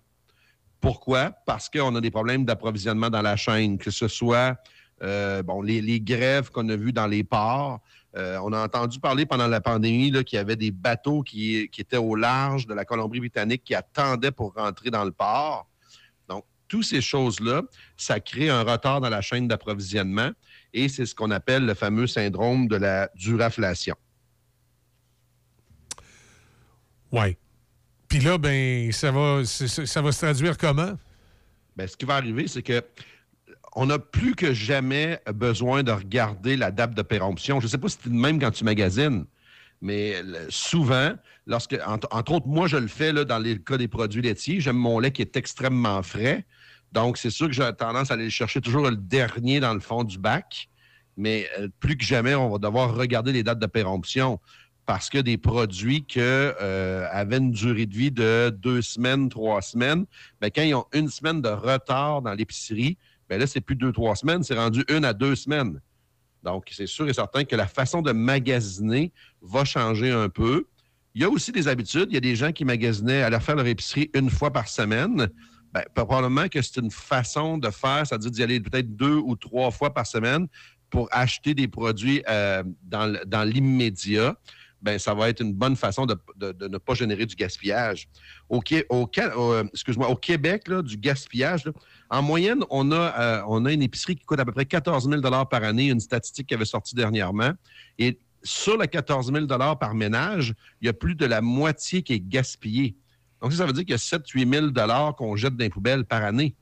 Pourquoi? Parce qu'on a des problèmes d'approvisionnement dans la chaîne, que ce soit euh, bon, les, les grèves qu'on a vues dans les ports. Euh, on a entendu parler pendant la pandémie qu'il y avait des bateaux qui, qui étaient au large de la Colombie-Britannique qui attendaient pour rentrer dans le port. Donc, toutes ces choses-là, ça crée un retard dans la chaîne d'approvisionnement et c'est ce qu'on appelle le fameux syndrome de la duraflation. Oui. Puis là, ben, ça va, ça va se traduire comment? Ben, ce qui va arriver, c'est que on a plus que jamais besoin de regarder la date de péremption. Je ne sais pas si c'est le même quand tu magasines, mais souvent, lorsque, entre, autres, moi, je le fais dans le cas des produits laitiers. J'aime mon lait qui est extrêmement frais. Donc, c'est sûr que j'ai tendance à aller le chercher toujours le dernier dans le fond du bac. Mais euh, plus que jamais, on va devoir regarder les dates de péremption parce que des produits qui avaient une durée de vie de deux semaines, trois semaines, ben, quand ils ont une semaine de retard dans l'épicerie, ben là, c'est plus deux, trois semaines, c'est rendu une à deux semaines. Donc, c'est sûr et certain que la façon de magasiner va changer un peu. Il y a aussi des habitudes. Il y a des gens qui magasinaient, allaient faire leur épicerie une fois par semaine. Ben, probablement que c'est une façon de faire, c'est-à-dire d'y aller peut-être deux ou trois fois par semaine pour acheter des produits euh, dans l'immédiat. Ben, ça va être une bonne façon de, ne pas générer du gaspillage. Au, au, euh, au Québec, du gaspillage, en moyenne, on a, euh, on a une épicerie qui coûte à peu près 14 000 par année, une statistique qui avait sorti dernièrement. Et sur les 14 000 par ménage, il y a plus de la moitié qui est gaspillé. Donc, ça, ça veut dire qu'il y a 7-8 000 qu'on jette dans les poubelles par année.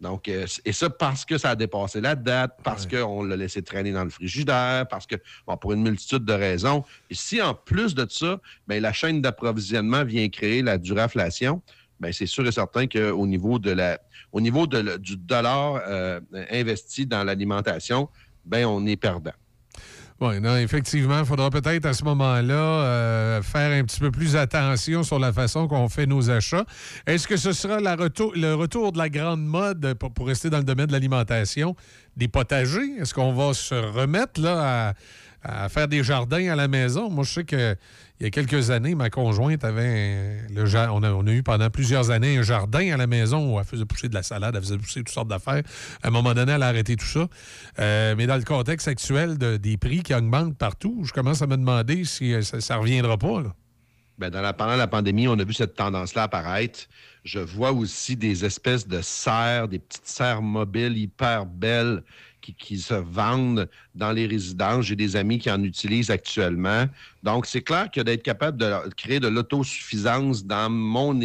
Donc, euh, et ça parce que ça a dépassé la date, parce qu'on l'a laissé traîner dans le frigidaire, parce que, bon, pour une multitude de raisons. Et si en plus de ça, ben, la chaîne d'approvisionnement vient créer la duraflation, ben, c'est sûr et certain qu'au niveau, de la, au niveau de du dollar euh, investi dans l'alimentation, ben, on est perdant. Oui, non, effectivement, il faudra peut-être à ce moment-là euh, faire un petit peu plus attention sur la façon qu'on fait nos achats. Est-ce que ce sera le retour de la grande mode, pour, pour rester dans le domaine de l'alimentation, des potagers? Est-ce qu'on va se remettre là, à, à faire des jardins à la maison? Moi, je sais que il y a quelques années, ma conjointe avait on, a, eu pendant plusieurs années un jardin à la maison où elle faisait pousser de la salade, elle faisait pousser toutes sortes d'affaires. À un moment donné, elle a arrêté tout ça. Euh, mais dans le contexte actuel de- des prix qui augmentent partout, je commence à me demander si euh, ça ne reviendra pas. la, pendant la pandémie, on a vu cette tendance-là apparaître. Je vois aussi des espèces de serres, des petites serres mobiles hyper belles qui, se vendent dans les résidences. J'ai des amis qui en utilisent actuellement. Donc, c'est clair que d'être capable de créer de l'autosuffisance dans mon,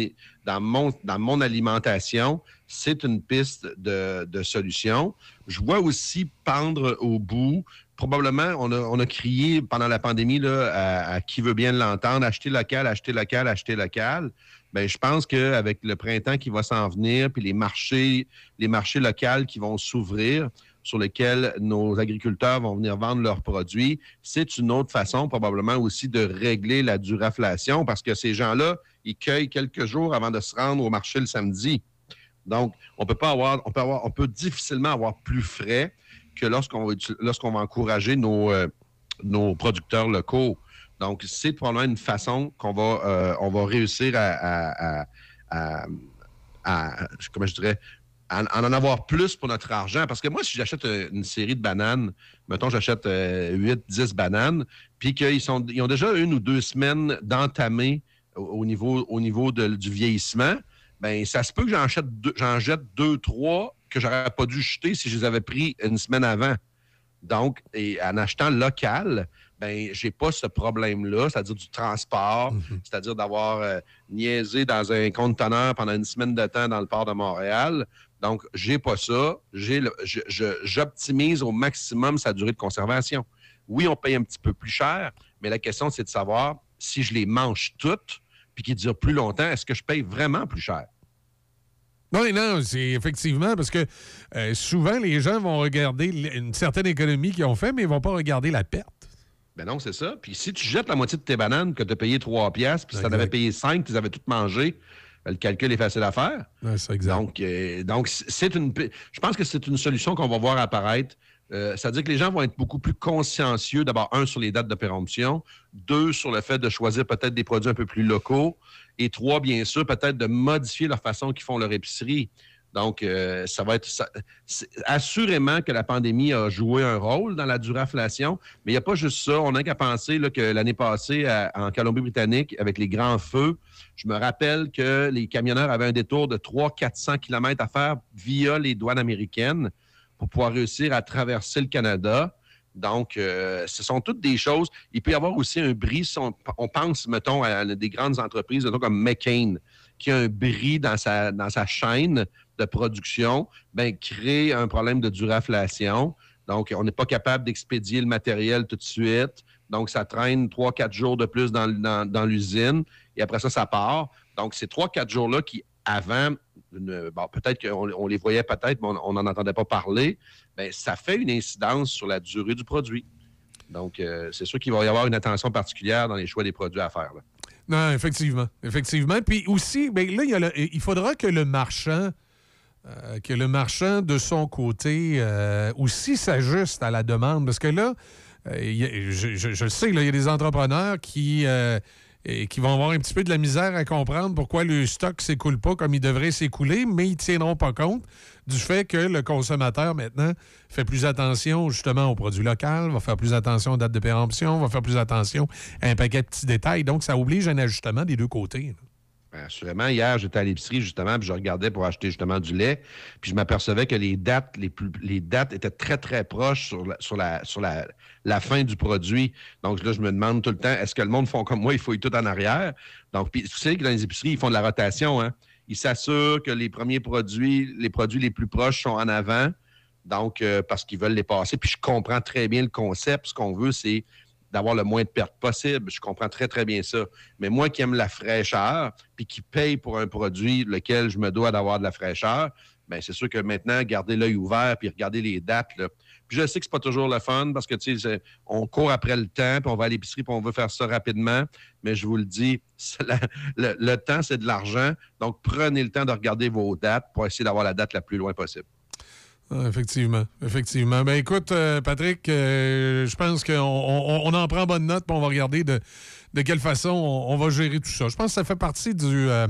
dans mon, dans mon alimentation, c'est une piste de, solution. Je vois aussi pendre au bout probablement, on a, on a crié pendant la pandémie là, à, qui veut bien l'entendre, acheter local, acheter local, acheter local. ben, je pense qu'avec le printemps qui va s'en venir, puis les marchés, les marchés locaux qui vont s'ouvrir, sur lesquels nos agriculteurs vont venir vendre leurs produits, c'est une autre façon probablement aussi de régler la duraflation parce que ces gens-là, ils cueillent quelques jours avant de se rendre au marché le samedi. Donc, on peut pas avoir, on peut avoir, on peut difficilement avoir plus frais que lorsqu'on va, encourager nos, euh, nos producteurs locaux. Donc, c'est probablement une façon qu'on va, euh, on va réussir à- à- à- à- comment je dirais, à en avoir plus pour notre argent. Parce que moi, si j'achète euh, une série de bananes, mettons, j'achète 8, 10 bananes, puis qu'ils sont, ils ont déjà une ou deux semaines d'entamer au, au niveau, au niveau de- du vieillissement, ben ça se peut que j'en jette deux, j'en jette deux, trois que j'aurais pas dû jeter si je les avais pris une semaine avant. Donc, et en achetant local, ben j'ai pas ce problème-là, c'est-à-dire du transport, c'est-à-dire d'avoir euh, niaisé dans un conteneur pendant une semaine de temps dans le port de Montréal. Donc, j'ai pas ça. J'optimise au maximum sa durée de conservation. Oui, on paye un petit peu plus cher, mais la question, c'est de savoir si je les mange toutes puis qu'ils durent plus longtemps, est-ce que je paye vraiment plus cher? Oui, non, c'est effectivement parce que euh, souvent les gens vont regarder une certaine économie qu'ils ont fait, mais ils vont pas regarder la perte. Ben non, c'est ça. Puis si tu jettes la moitié de tes bananes que tu as payé 3 piastres, puis si tu en avais payé 5, tu les avais toutes mangées, le calcul est facile à faire. c'est exact. Donc, euh, donc c'est une. Je pense que c'est une solution qu'on va voir apparaître. Euh, C'est-à-dire que les gens vont être beaucoup plus consciencieux, d'abord, un, sur les dates de péremption, deux, sur le fait de choisir peut-être des produits un peu plus locaux, et trois, bien sûr, peut-être de modifier leur façon qu'ils font leur épicerie. Donc, euh, ça va être. ça- assurément que la pandémie a joué un rôle dans la duraflation, mais il n'y a pas juste ça. On n'a qu'à penser que l'année passée, en Colombie-Britannique, avec les grands feux, je me rappelle que les camionneurs avaient un détour de 300-400 km à faire via les douanes américaines pour pouvoir réussir à traverser le Canada. Donc, euh, ce sont toutes des choses. Il peut y avoir aussi un bris. on, pense, mettons, à des grandes entreprises, comme McCain, qui a un bris dans sa, dans sa chaîne de production, ben, crée un problème de duraflation. Donc, on n'est pas capable d'expédier le matériel tout de suite. Donc, ça traîne trois, quatre jours de plus dans, dans- dans l'usine. Et après ça, ça part. Donc, ces trois, quatre jours-là qui, avant, peut-être qu'on on les voyait peut-être, mais on n'en entendait pas parler, ben, ça fait une incidence sur la durée du produit. Donc, euh, c'est sûr qu'il va y avoir une attention particulière dans les choix des produits à faire. Non, effectivement. Effectivement. Puis aussi, ben, là, il, y a le- il faudra que le marchand, euh, que le marchand de son côté euh, aussi s'ajuste à la demande. Parce que là, euh, je, le sais, il y a des entrepreneurs qui, vont avoir un petit peu de la misère à comprendre pourquoi le stock ne s'écoule pas comme il devrait s'écouler, mais ils ne tiendront pas compte du fait que le consommateur, maintenant, fait plus attention justement aux produits locaux, va faire plus attention aux dates de péremption, va faire plus attention à un paquet de petits détails. Donc, ça oblige un ajustement des deux côtés. Ben, Assurément, hier, j'étais à l'épicerie, justement, puis je regardais pour acheter justement du lait, puis je m'apercevais que les dates, les, plus, les dates étaient très, très proches sur, la, sur, la, sur la, la fin du produit. Donc là, je me demande tout le temps, est-ce que le monde font comme moi, il fouille tout en arrière? Donc, puis, tu sais que dans les épiceries, ils font de la rotation, hein? Ils s'assurent que les premiers produits, les produits les plus proches sont en avant, donc, euh, parce qu'ils veulent les passer. Puis je comprends très bien le concept. Ce qu'on veut, c'est d'avoir le moins de pertes possible. Je comprends très, très bien ça. Mais moi qui aime la fraîcheur, puis qui paye pour un produit lequel je me dois d'avoir de la fraîcheur, bien, c'est sûr que maintenant, garder l'œil ouvert, puis regarder les dates. Puis je sais que c'est pas toujours le fun, parce que, tu sais, on court après le temps, puis on va à l'épicerie, puis on veut faire ça rapidement. Mais je vous le dis, le, le temps, c'est de l'argent. Donc, prenez le temps de regarder vos dates pour essayer d'avoir la date la plus loin possible. Ah, effectivement, effectivement. Ben écoute, euh, Patrick, euh, je pense qu'on on, en prend bonne note, puis on va regarder de, quelle façon on, va gérer tout ça. Je pense que ça fait partie du... euh,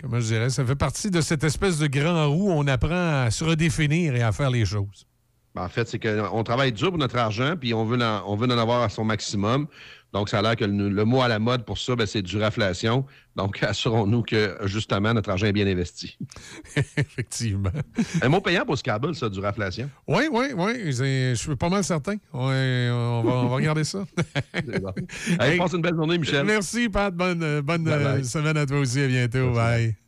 comment je dirais? Ça fait partie de cette espèce de grand roue où on apprend à se redéfinir et à faire les choses. Ben, en fait, c'est qu'on travaille dur pour notre argent, puis on veut, on veut en avoir à son maximum. Donc, ça a l'air que le, le mot à la mode pour ça, ben, c'est duraflation. Donc, assurons-nous que, justement, notre argent est bien investi. Effectivement. Un mot payant pour Scrabble, ça, duraflation. Oui, oui, oui. Je suis pas mal certain. Ouais, on, va, on va regarder ça. Allez, passe une belle journée, Michel. Merci, Pat. Bonne, euh, bonne Bye bye. semaine à toi aussi. À bientôt. Bye.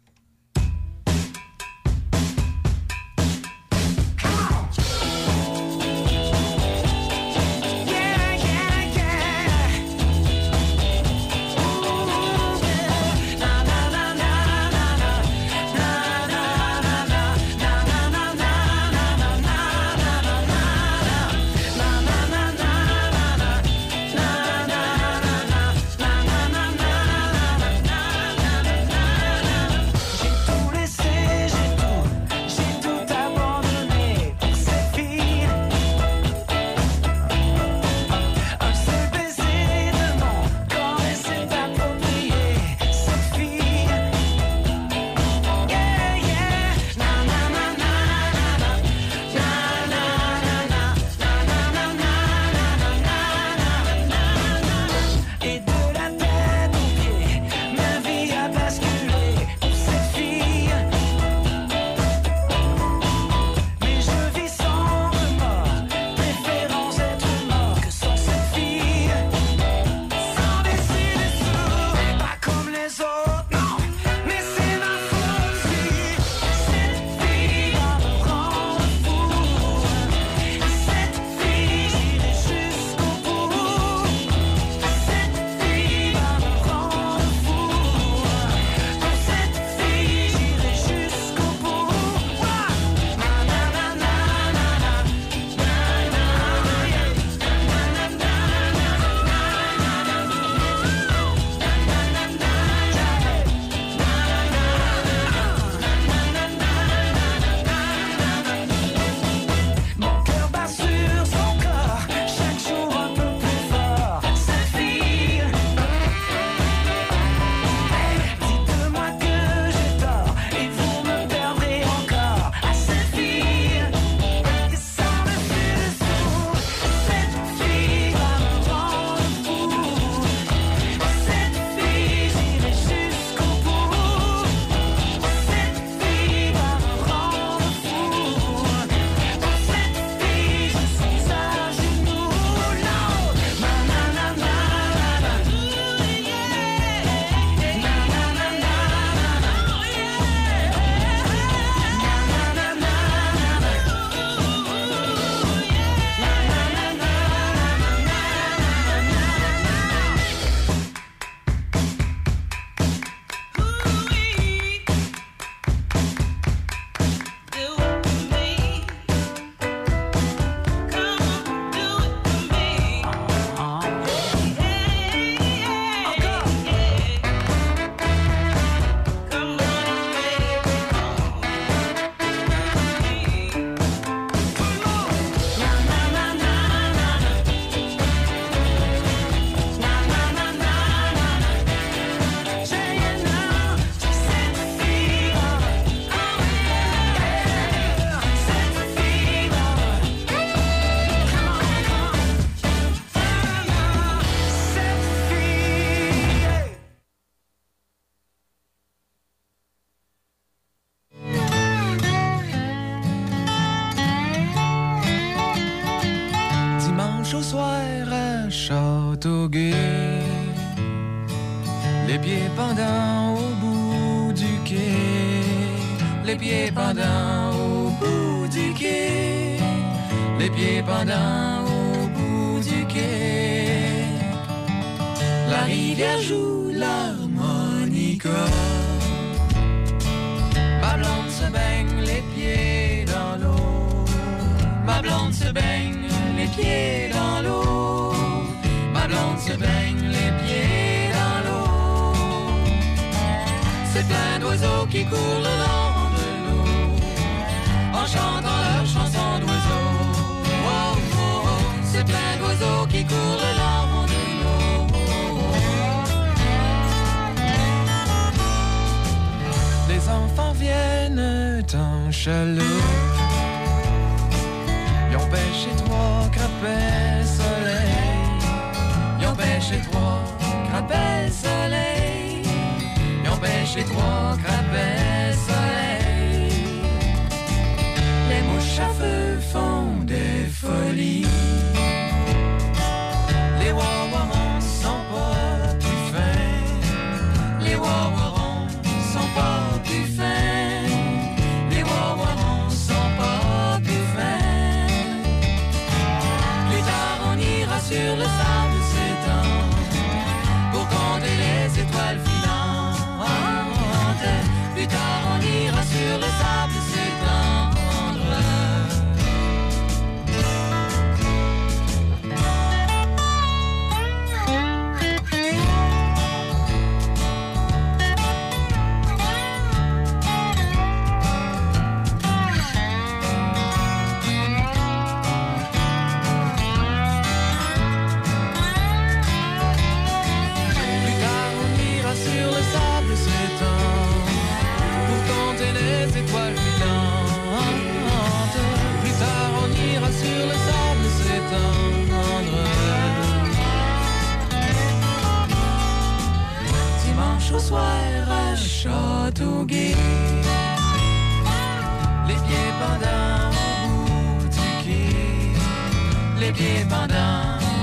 indépendant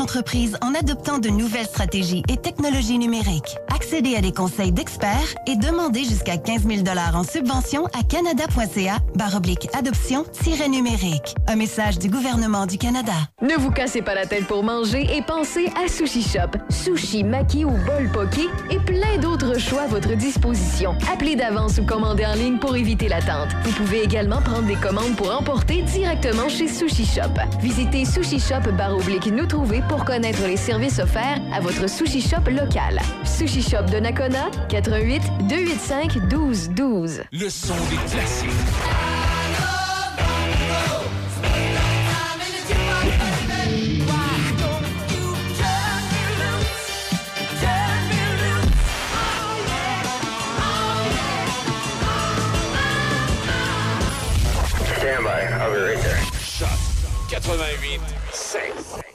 entreprise en adoptant de nouvelles stratégies et technologies numériques. Accédez à des conseils d'experts et demandez jusqu'à 15 000 en subvention à canada.ca baroblique adoption-numérique. Un message du gouvernement du Canada. Ne vous cassez pas la tête pour manger et pensez à Sushi Shop. Sushi, maki ou bol poké et plein d'autres choix à votre disposition. Appelez d'avance ou commandez en ligne pour éviter l'attente. Vous pouvez également prendre des commandes pour emporter directement chez Sushi Shop. Visitez Sushi Shop baroblique nous trouver pour connaître les services offerts à votre Sushi Shop local. Sushi Shop de Nakona, 88 285 12 12. Le son des classiques. Stand by. I'll be right there. Choc 88 5.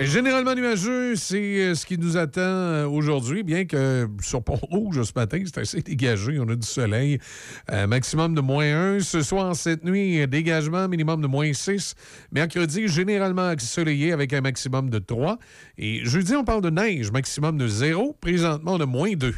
Généralement nuageux, c'est euh, ce qui nous attend euh, aujourd'hui, bien que euh, sur Pont-Rouge ce matin, c'est assez dégagé. On a du soleil. Maximum de moins 1. Ce soir, cette nuit, dégagement minimum de moins 6. Mercredi, généralement ensoleillé avec un maximum de 3. Et jeudi, on parle de neige, maximum de 0. Présentement, de moins 2.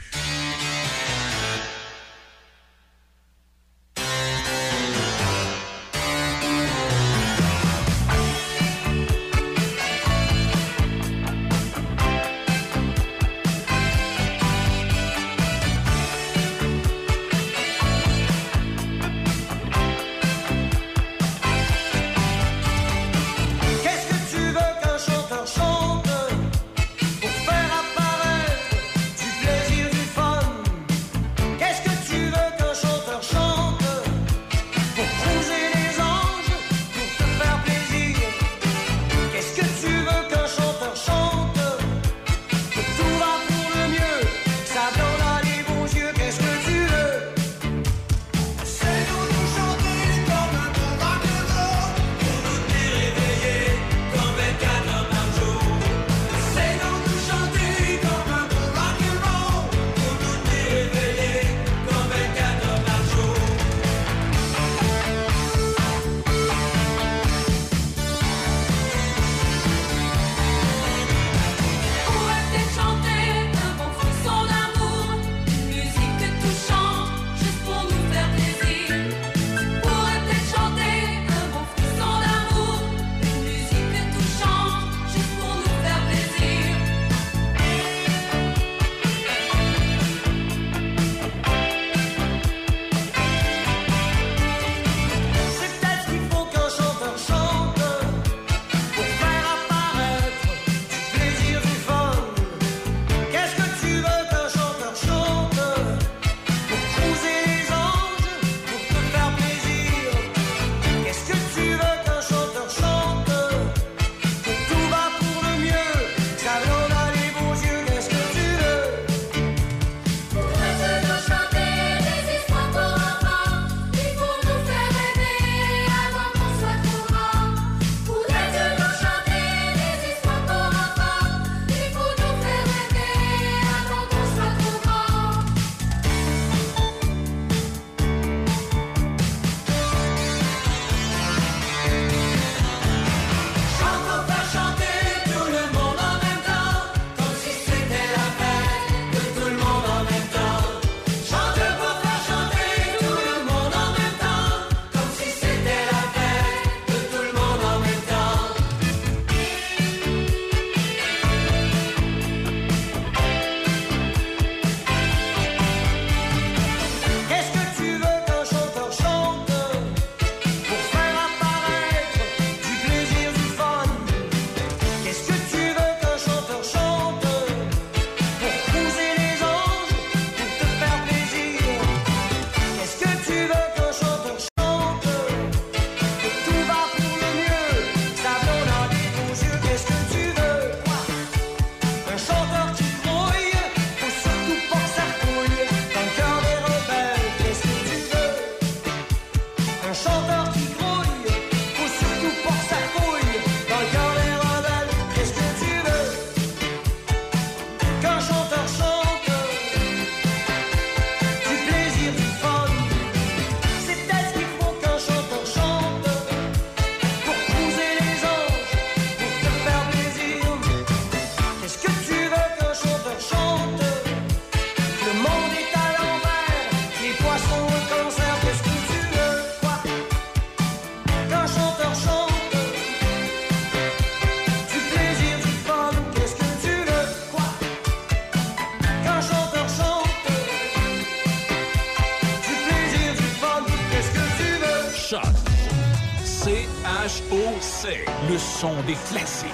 des classiques.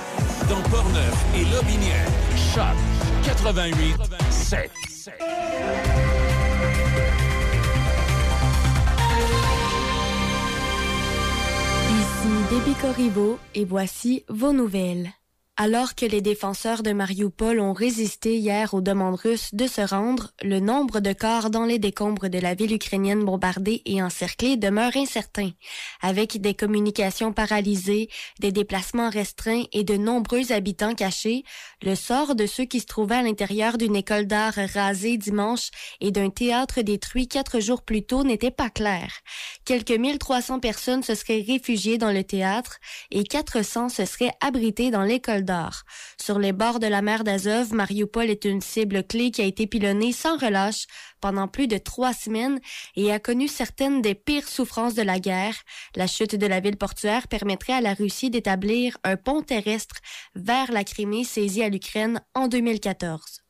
Dans Portneuf et Lobinière, Choc 88 7. Ici Déby Corriveau et voici vos nouvelles. Alors que les défenseurs de Mariupol ont résisté hier aux demandes russes de se rendre, le nombre de corps dans les décombres de la ville ukrainienne bombardée et encerclée demeure incertain. Avec des communications paralysées, des déplacements restreints et de nombreux habitants cachés, le sort de ceux qui se trouvaient à l'intérieur d'une école d'art rasée dimanche et d'un théâtre détruit quatre jours plus tôt n'était pas clair. Quelques 1300 personnes se seraient réfugiées dans le théâtre et 400 se seraient abritées dans l'école d'art. Sur les bords de la mer d'Azov, Mariupol est une cible clé qui a été pilonnée sans relâche pendant plus de trois semaines et a connu certaines des pires souffrances de la guerre. La chute de la ville portuaire permettrait à la Russie d'établir un pont terrestre vers la Crimée saisie à l'Ukraine en 2014.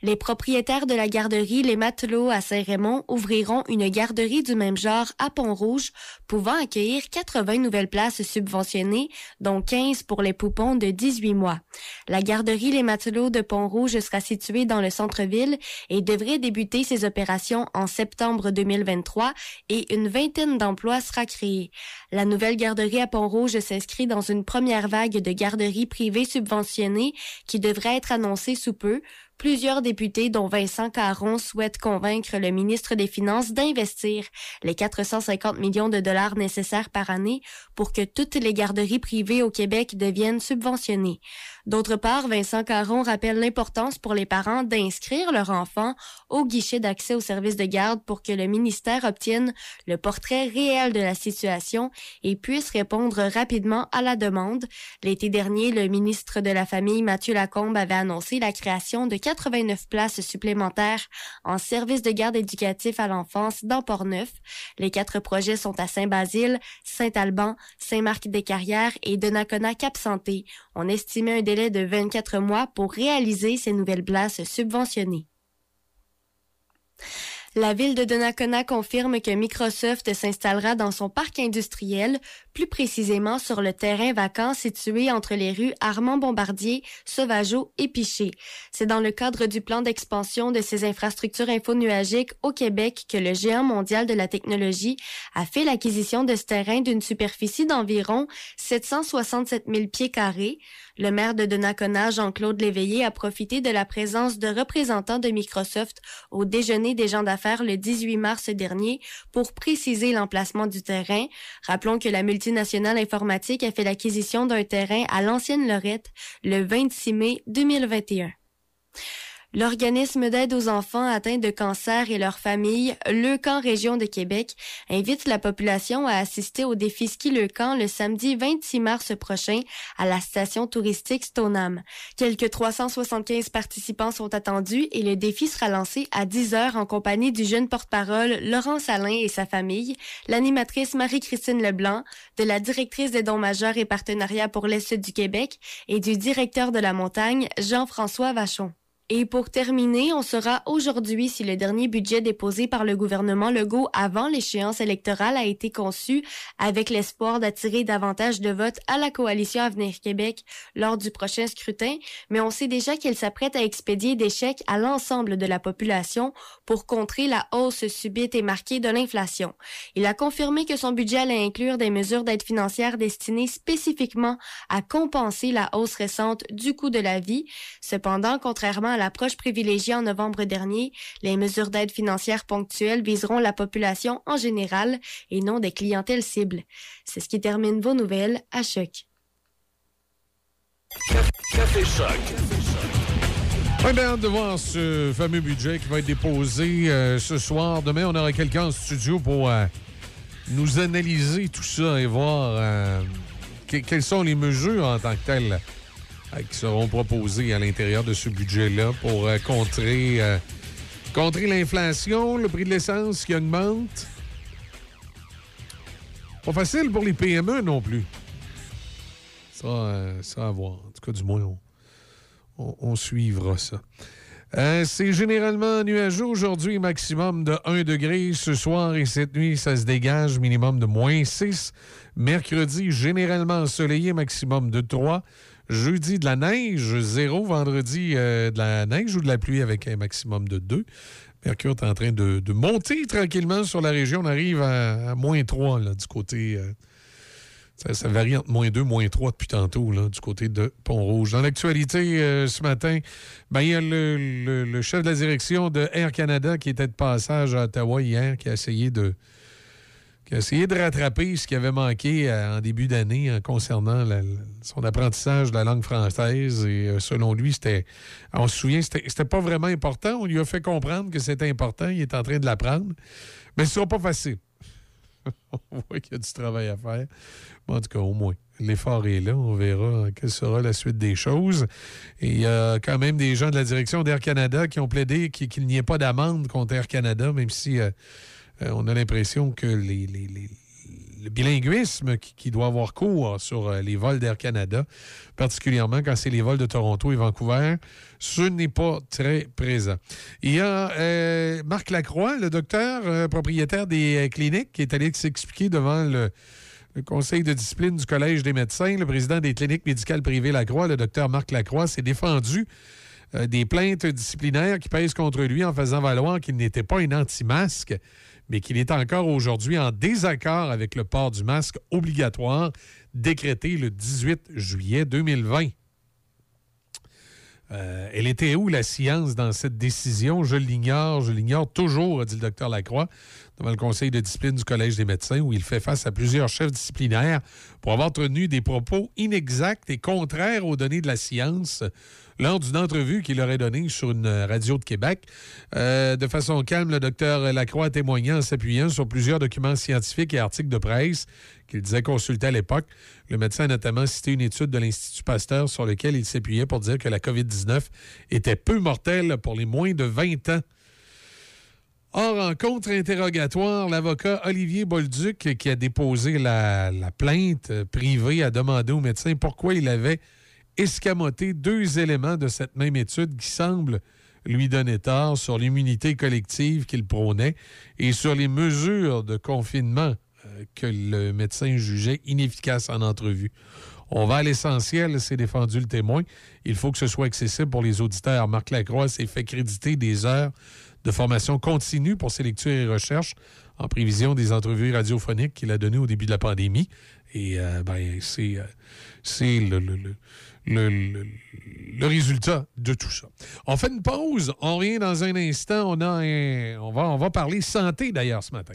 Les propriétaires de la garderie Les Matelots à Saint-Raymond ouvriront une garderie du même genre à Pont-Rouge, pouvant accueillir 80 nouvelles places subventionnées, dont 15 pour les poupons de 18 mois. La garderie Les Matelots de Pont-Rouge sera située dans le centre-ville et devrait débuter ses opérations en septembre 2023 et une vingtaine d'emplois sera créée. La nouvelle garderie à Pont-Rouge s'inscrit dans une première vague de garderies privées subventionnées qui devrait être annoncée sous peu, Plusieurs députés, dont Vincent Caron, souhaitent convaincre le ministre des Finances d'investir les 450 millions de dollars nécessaires par année pour que toutes les garderies privées au Québec deviennent subventionnées. D'autre part, Vincent Caron rappelle l'importance pour les parents d'inscrire leur enfant au guichet d'accès aux services de garde pour que le ministère obtienne le portrait réel de la situation et puisse répondre rapidement à la demande. L'été dernier, le ministre de la Famille, Mathieu Lacombe, avait annoncé la création de 89 places supplémentaires en services de garde éducatif à l'enfance dans Port-Neuf. Les quatre projets sont à Saint-Basile, Saint-Alban, Saint-Marc-des-Carrières et Donnacona-Cap-Santé. On estimait un délai de 24 mois pour réaliser ces nouvelles places subventionnées. La ville de Donnacona confirme que Microsoft s'installera dans son parc industriel, plus précisément sur le terrain vacant situé entre les rues Armand-Bombardier, Sauvageau et Piché. C'est dans le cadre du plan d'expansion de ses infrastructures infonuagiques au Québec que le géant mondial de la technologie a fait l'acquisition de ce terrain d'une superficie d'environ 767 000 pieds carrés. Le maire de Donnacona, Jean-Claude Léveillé, a profité de la présence de représentants de Microsoft au déjeuner des gens d'affaires le 18 mars dernier pour préciser l'emplacement du terrain. Rappelons que la multinationale informatique a fait l'acquisition d'un terrain à l'ancienne Lorette le 26 mai 2021. L'organisme d'aide aux enfants atteints de cancer et leurs familles, Le Camp Région de Québec, invite la population à assister au défi ski Le Camp le samedi 26 mars prochain à la station touristique Stoneham. Quelques 375 participants sont attendus et le défi sera lancé à 10 heures en compagnie du jeune porte-parole Laurence Alain et sa famille, l'animatrice Marie-Christine Leblanc, de la directrice des dons majeurs et partenariats pour l'Est du Québec et du directeur de la montagne, Jean-François Vachon. Et pour terminer, on saura aujourd'hui si le dernier budget déposé par le gouvernement Legault avant l'échéance électorale a été conçu avec l'espoir d'attirer davantage de votes à la coalition Avenir Québec lors du prochain scrutin, mais on sait déjà qu'elle s'apprête à expédier des chèques à l'ensemble de la population pour contrer la hausse subite et marquée de l'inflation. Il a confirmé que son budget allait inclure des mesures d'aide financière destinées spécifiquement à compenser la hausse récente du coût de la vie. Cependant, contrairement à l'approche privilégiée en novembre dernier, les mesures d'aide financière ponctuelles viseront la population en général et non des clientèles cibles. C'est ce qui termine vos nouvelles à choc. Café Choc. On bien hâte de voir ce fameux budget qui va être déposé euh, ce soir. Demain, on aura quelqu'un en studio pour euh, nous analyser tout ça et voir euh, que- quelles sont les mesures en tant que telles qui seront proposées à l'intérieur de ce budget-là pour euh, contrer, euh, contrer l'inflation, le prix de l'essence qui augmente. Pas facile pour les PME non plus. Ça, euh, ça à voir. En tout cas, du moins, on, suivra ça. Euh, c'est généralement nuageux aujourd'hui, maximum de 1 degré. Ce soir et cette nuit, ça se dégage, minimum de moins 6. Mercredi, généralement ensoleillé, maximum de 3. Jeudi, de la neige, 0. Vendredi, euh, de la neige ou de la pluie avec un maximum de 2. Mercure est en train de, monter tranquillement sur la région. On arrive à, moins 3 là, du côté. euh, Ça, varie entre moins 2, moins 3 depuis tantôt, là, du côté de Pont-Rouge. Dans l'actualité euh, ce matin, ben, il y a le chef de la direction de Air Canada qui était de passage à Ottawa hier, qui a essayé de, qui a essayé de rattraper ce qui avait manqué euh, en début d'année en concernant son apprentissage de la langue française. Et euh, selon lui, c'était. On se souvient, c'était pas vraiment important. On lui a fait comprendre que c'était important. Il est en train de l'apprendre. Mais ce sera pas facile. on voit qu'il y a du travail à faire. En tout cas, au moins, l'effort est là. On verra quelle sera la suite des choses. Et il y a quand même des gens de la direction d'Air Canada qui ont plaidé qu'il qu'il n'y ait pas d'amende contre Air Canada, même si euh, euh, on a l'impression que le bilinguisme qui, doit avoir cours sur euh, les vols d'Air Canada, particulièrement quand c'est les vols de Toronto et Vancouver, ce n'est pas très présent. Il y a euh, Marc Lacroix, le docteur propriétaire des cliniques, qui est allé s'expliquer devant le, conseil de discipline du Collège des médecins. Le président des cliniques médicales privées Lacroix, le docteur Marc Lacroix, s'est défendu des plaintes disciplinaires qui pèsent contre lui en faisant valoir qu'il n'était pas un anti-masque, mais qu'il est encore aujourd'hui en désaccord avec le port du masque obligatoire décrété le 18 juillet 2020. Euh, elle était où la science dans cette décision? Je l'ignore, je l'ignore toujours, a dit le docteur Lacroix, devant le conseil de discipline du Collège des médecins, où il fait face à plusieurs chefs disciplinaires pour avoir tenu des propos inexacts et contraires aux données de la science lors d'une entrevue qu'il aurait donnée sur une radio de Québec. Euh, de façon calme, le docteur Lacroix a témoigné en s'appuyant sur plusieurs documents scientifiques et articles de presse qu'il disait consulter à l'époque. Le médecin a notamment cité une étude de l'Institut Pasteur sur laquelle il s'appuyait pour dire que la COVID-19 était peu mortelle pour les moins de 20 ans. Or, en contre-interrogatoire, l'avocat Olivier Bolduc, qui a déposé la, la plainte privée, a demandé au médecin pourquoi il avait escamoté deux éléments de cette même étude qui semblent lui donner tort sur l'immunité collective qu'il prônait et sur les mesures de confinement que le médecin jugeait inefficaces en entrevue. On va à l'essentiel, c'est défendu le témoin. Il faut que ce soit accessible pour les auditeurs. Marc Lacroix s'est fait créditer des heures de formation continue pour ses lectures et recherches en prévision des entrevues radiophoniques qu'il a données au début de la pandémie. Et euh, ben, c'est euh, le, résultat de tout ça. On fait une pause. On revient dans un instant. On, va, on va parler santé d'ailleurs ce matin.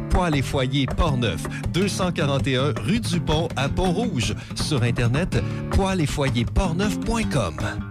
Poêles et foyers Portneuf, 241 rue du Pont à Pont-Rouge. Sur Internet, poêles et foyers portneuf.com.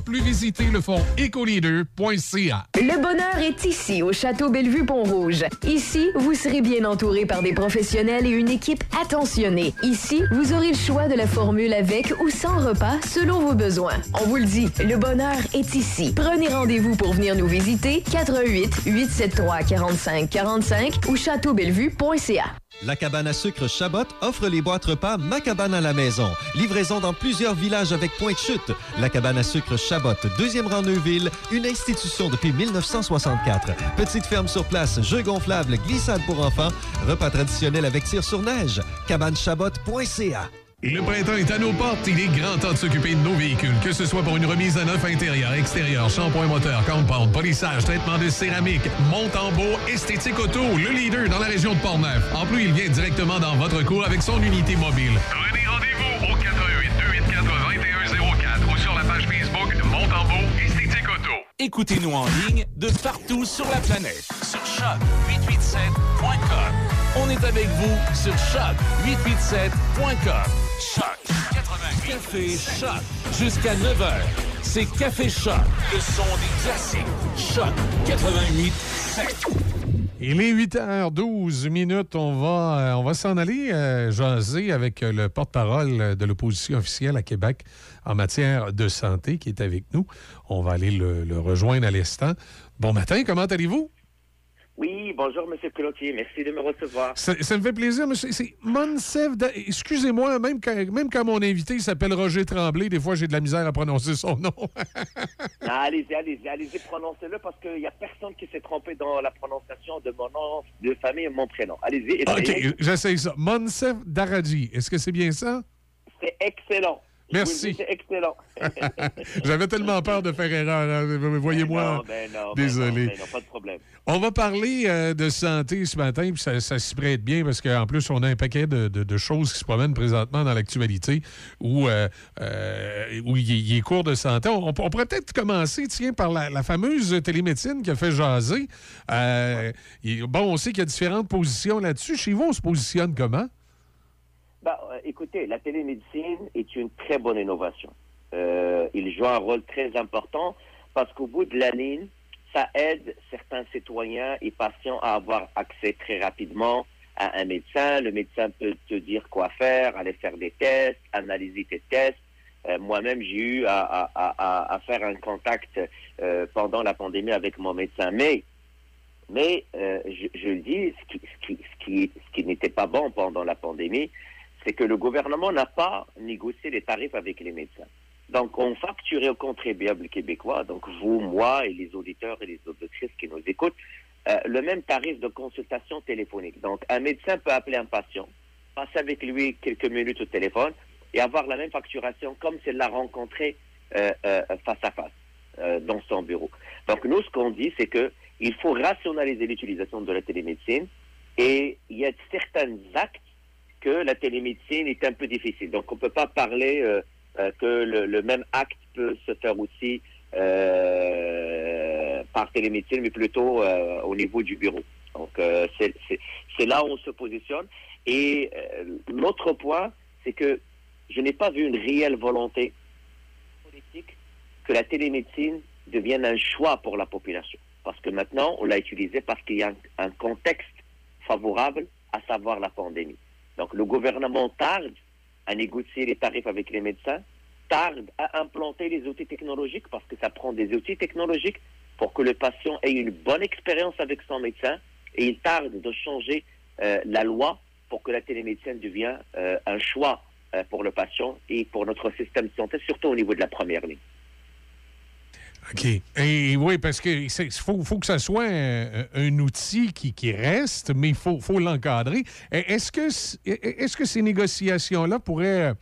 plus, visitez le fonds ecoleader.ca. Le bonheur est ici, au Château Bellevue-Pont-Rouge. Ici, vous serez bien entouré par des professionnels et une équipe attentionnée. Ici, vous aurez le choix de la formule avec ou sans repas selon vos besoins. On vous le dit, le bonheur est ici. Prenez rendez-vous pour venir nous visiter 88 873 45 45 ou châteaubellevue.ca. La cabane à sucre Chabot offre les boîtes repas Ma cabane à la maison. Livraison dans plusieurs villages avec point de chute. La cabane à sucre Chabot, deuxième rang Neuville, une institution depuis 1964. Petite ferme sur place, jeux gonflables, glissade pour enfants, repas traditionnel avec tir sur neige. Cabanechabot.ca. Le printemps est à nos portes. Il est grand temps de s'occuper de nos véhicules, que ce soit pour une remise à neuf intérieur, extérieur, shampoing moteur, compound, polissage, traitement de céramique, monte en beau, esthétique auto, le leader dans la région de Portneuf. En plus, il vient directement dans votre cours avec son unité mobile. Prenez rendez-vous au 88 284 2104 ou sur la page Facebook Montembeau Esthétique Auto. Écoutez-nous en ligne de partout sur la planète. Sur choc887.com. On est avec vous sur choc887.com. Choc 88 Café Choc. Jusqu'à 9h, c'est Café Choc. Le son des classiques. Choc 88 Il est 8h12 minutes. On va, euh, on va s'en aller euh, jaser avec euh, le porte-parole de l'opposition officielle à Québec en matière de santé qui est avec nous. On va aller le, le rejoindre à l'instant. Bon matin, comment allez-vous? Oui, bonjour, M. Cloutier. Merci de me recevoir. Ça, ça me fait plaisir, monsieur. C'est Monsef. Da- Excusez-moi, même quand, même quand mon invité s'appelle Roger Tremblay, des fois j'ai de la misère à prononcer son nom. Allez-y, allez-y, allez-y, prononcez-le parce qu'il n'y a personne qui s'est trompé dans la prononciation de mon nom de famille et mon prénom. Allez-y. OK, j'essaye ça. Monsef Daradji. Est-ce que c'est bien ça? C'est excellent. Merci. C'est excellent. J'avais tellement peur de faire erreur. hein. Voyez-moi. Non, ben non, ben Désolé. non, ben non, pas de problème. On va parler euh, de santé ce matin, puis ça, ça s'y prête bien parce qu'en plus, on a un paquet de, de- de choses qui se promènent présentement dans l'actualité où, euh, euh, où il, est cours de santé. On, on pourrait peut-être commencer, tiens, par la, la fameuse télémédecine qui a fait jaser. Euh, il- bon, on sait qu'il y a différentes positions là-dessus. Chez vous, on se positionne comment? Bah, euh, écoutez, la télémédecine est une très bonne innovation. Euh, il joue un rôle très important parce qu'au bout de la ligne, ça aide certains citoyens et patients à avoir accès très rapidement à un médecin. Le médecin peut te dire quoi faire, aller faire des tests, analyser tes tests. Euh, Moi-même, j'ai eu à, à- à- à- faire un contact euh, pendant la pandémie avec mon médecin. Mais mais euh, je, je le dis, ce qui, ce qui, ce qui n'était pas bon pendant la pandémie, c'est que le gouvernement n'a pas négocié les tarifs avec les médecins. Donc, on facturait aux contribuables québécois, donc vous, moi et les auditeurs et les auditrices qui nous écoutent, euh, le même tarif de consultation téléphonique. Donc, un médecin peut appeler un patient, passer avec lui quelques minutes au téléphone et avoir la même facturation comme s'il l'a rencontré euh, euh, face à face dans son bureau. Donc, nous, ce qu'on dit, c'est que il faut rationaliser l'utilisation de la télémédecine et il y a certains actes que la télémédecine est un peu difficile. Donc, on ne peut pas parler euh, euh, que le, même acte peut se faire aussi euh, par télémédecine, mais plutôt au niveau du bureau. Donc, c'est là où on se positionne. Et l'autre point, c'est que je n'ai pas vu une réelle volonté politique que la télémédecine devienne un choix pour la population. Parce que maintenant, on l'a utilisé parce qu'il y a un contexte favorable, à savoir la pandémie. Donc le gouvernement tarde à négocier les tarifs avec les médecins, tarde à implanter les outils technologiques parce que ça prend des outils technologiques pour que le patient ait une bonne expérience avec son médecin et il tarde de changer euh, la loi pour que la télémédecine devienne euh, un choix euh, pour le patient et pour notre système de santé, surtout au niveau de la première ligne. OK. Et oui, parce que c'est- faut, faut que ça soit un, un outil qui, qui reste, mais il faut, faut l'encadrer. Est-ce que, est-ce que ces négociations-là pourraient, euh,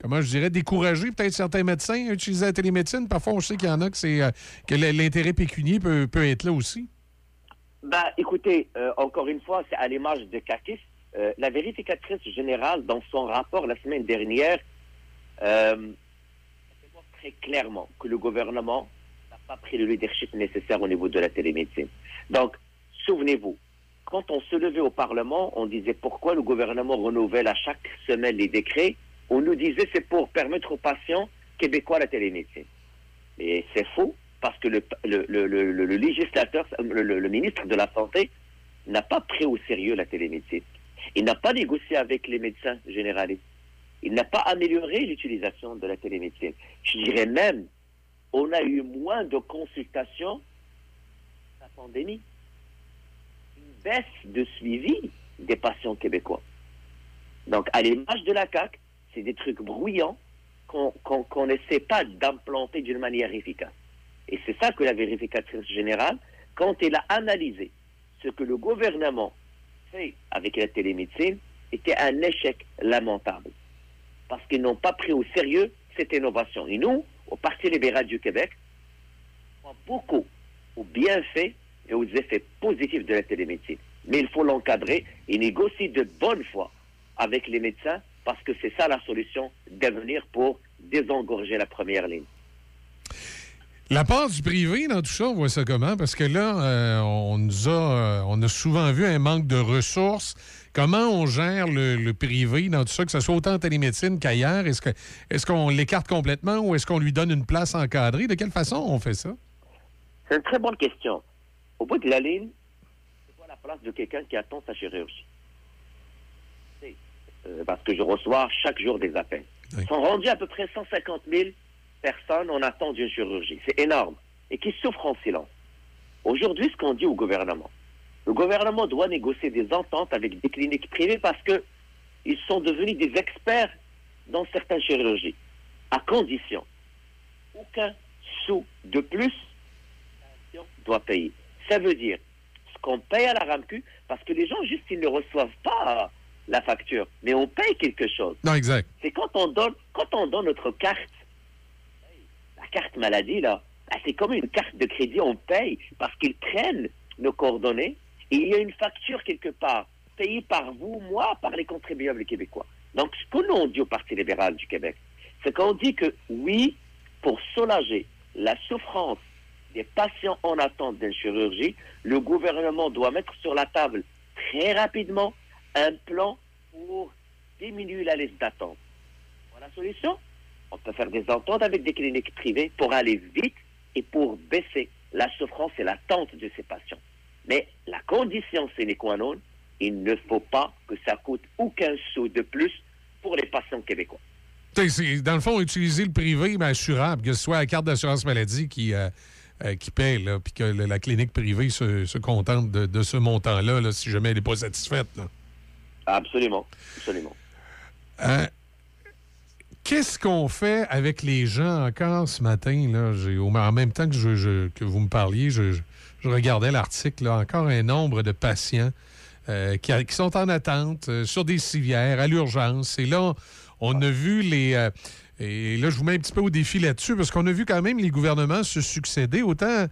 comment je dirais, décourager peut-être certains médecins à utiliser la télémédecine? Parfois, on sait qu'il y en a que, c'est, euh, que l'intérêt pécunier peut, peut être là aussi. Bah, écoutez, euh, encore une fois, c'est à l'image de. Euh, la vérificatrice générale, dans son rapport la semaine dernière, euh, très clairement que le gouvernement pas pris le leadership nécessaire au niveau de la télémédecine. Donc, souvenez-vous, quand on se levait au Parlement, on disait pourquoi le gouvernement renouvelle à chaque semaine les décrets. On nous disait c'est pour permettre aux patients québécois la télémédecine. Et c'est faux, parce que le, législateur, le ministre de la Santé n'a pas pris au sérieux la télémédecine. Il n'a pas négocié avec les médecins généralistes. Il n'a pas amélioré l'utilisation de la télémédecine. Je dirais même, on a eu moins de consultations la pandémie. Une baisse de suivi des patients québécois. Donc, à l'image de la CAQ, c'est des trucs bruyants qu'on n'essaie pas d'implanter d'une manière efficace. Et c'est ça que la vérificatrice générale, quand elle a analysé ce que le gouvernement fait avec la télémédecine, était un échec lamentable. Parce qu'ils n'ont pas pris au sérieux cette innovation. Et nous, au Parti libéral du Québec, croit beaucoup aux bienfaits et aux effets positifs de la télémédecine. Mais il faut l'encadrer et négocier de bonne foi avec les médecins parce que c'est ça la solution d'avenir pour désengorger la première ligne. La part du privé dans tout ça, on voit ça comment? Parce que là, euh, on nous a, euh, on a souvent vu un manque de ressources. Comment on gère le, le privé dans tout ça, que ce soit autant en télémédecine qu'ailleurs? Est-ce que, est-ce qu'on l'écarte complètement ou est-ce qu'on lui donne une place encadrée? De quelle façon on fait ça? C'est une très bonne question. Au bout de la ligne, c'est quoi la place de quelqu'un qui attend sa chirurgie? Euh, parce que je reçois chaque jour des appels. Ils sont rendus à peu près 150 000 personnes en attente d'une chirurgie. C'est énorme. Et qui souffrent en silence. Aujourd'hui, ce qu'on dit au gouvernement, le gouvernement doit négocier des ententes avec des cliniques privées parce que ils sont devenus des experts dans certaines chirurgies, à condition aucun sou de plus doit payer. Ça veut dire ce qu'on paye à la RAMQ, parce que les gens, juste, ils ne reçoivent pas la facture, mais on paye quelque chose. Non, exact. C'est quand on donne, quand on donne notre carte, la carte maladie, là, ben, c'est comme une carte de crédit, on paye parce qu'ils prennent nos coordonnées il y a une facture quelque part, payée par vous, moi, par les contribuables québécois. Donc, ce que nous on dit au Parti libéral du Québec, c'est qu'on dit que oui, pour soulager la souffrance des patients en attente d'une chirurgie, le gouvernement doit mettre sur la table très rapidement un plan pour diminuer la liste d'attente. Voilà la solution. On peut faire des ententes avec des cliniques privées pour aller vite et pour baisser la souffrance et l'attente de ces patients. Mais la condition sine qua non, il ne faut pas que ça coûte aucun sou de plus pour les patients québécois. Dans le fond, utiliser le privé, mais assurable, que ce soit la carte d'assurance maladie qui, euh, euh, qui paye, puis que le- la clinique privée se, se contente de, de ce montant-là, là, si jamais elle n'est pas satisfaite. là. Absolument, absolument. Euh, Qu'est-ce qu'on fait avec les gens encore ce matin? Là? En même temps que, je, je- que vous me parliez, je, je- regardais l'article. Encore un nombre de patients euh, qui, sont en attente euh, sur des civières, à l'urgence. Et là, on a vu les... euh, et là, je vous mets un petit peu au défi là-dessus, parce qu'on a vu quand même les gouvernements se succéder, autant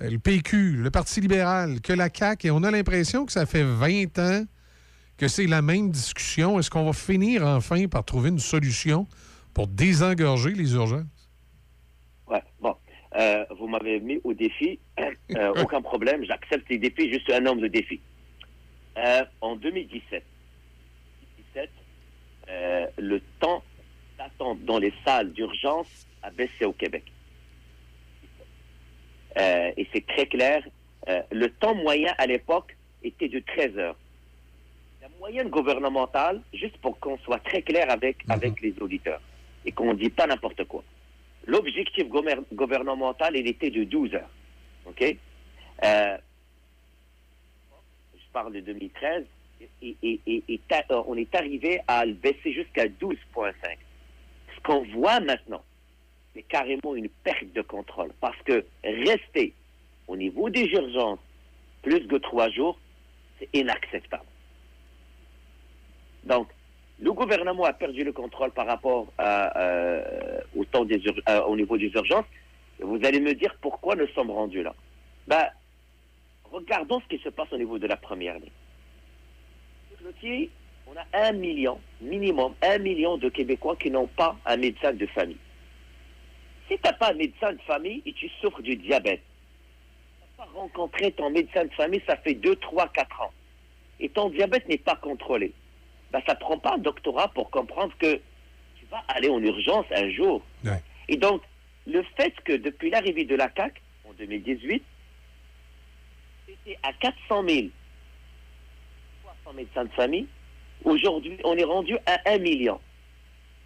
le PQ, le Parti libéral, que la CAQ, et on a l'impression que ça fait 20 ans que c'est la même discussion. Est-ce qu'on va finir enfin par trouver une solution pour désengorger les urgences? Ouais, bon. Euh, vous m'avez mis au défi. Euh, aucun problème. J'accepte les défis, juste un nombre de défis. Euh, en 2017, 2017, euh, le temps d'attente dans les salles d'urgence a baissé au Québec. Et c'est très clair. le temps moyen à l'époque était de 13 heures. La moyenne gouvernementale, juste pour qu'on soit très clair avec, avec les auditeurs et qu'on ne dit pas n'importe quoi. L'objectif gouver- gouvernemental, il était de 12 heures. OK? Euh, je parle de 2013. Et, euh, on est arrivé à le baisser jusqu'à 12,5. Ce qu'on voit maintenant, c'est carrément une perte de contrôle. Parce que rester au niveau des urgences plus que trois jours, c'est inacceptable. Donc, le gouvernement a perdu le contrôle par rapport euh, euh, au niveau des urgences. Vous allez me dire pourquoi nous sommes rendus là. Ben, regardons ce qui se passe au niveau de la première ligne. On a un million, minimum un million de Québécois qui n'ont pas un médecin de famille. Si tu n'as pas un médecin de famille et tu souffres du diabète, tu n'as pas rencontré ton médecin de famille, ça fait 2, 3, 4 ans, et ton diabète n'est pas contrôlé, ben, ça ne prend pas un doctorat pour comprendre que tu vas aller en urgence un jour. Et donc, le fait que depuis l'arrivée de la CAQ, en 2018, c'était à 400 000 300 médecins de famille, aujourd'hui, on est rendu à 1 million.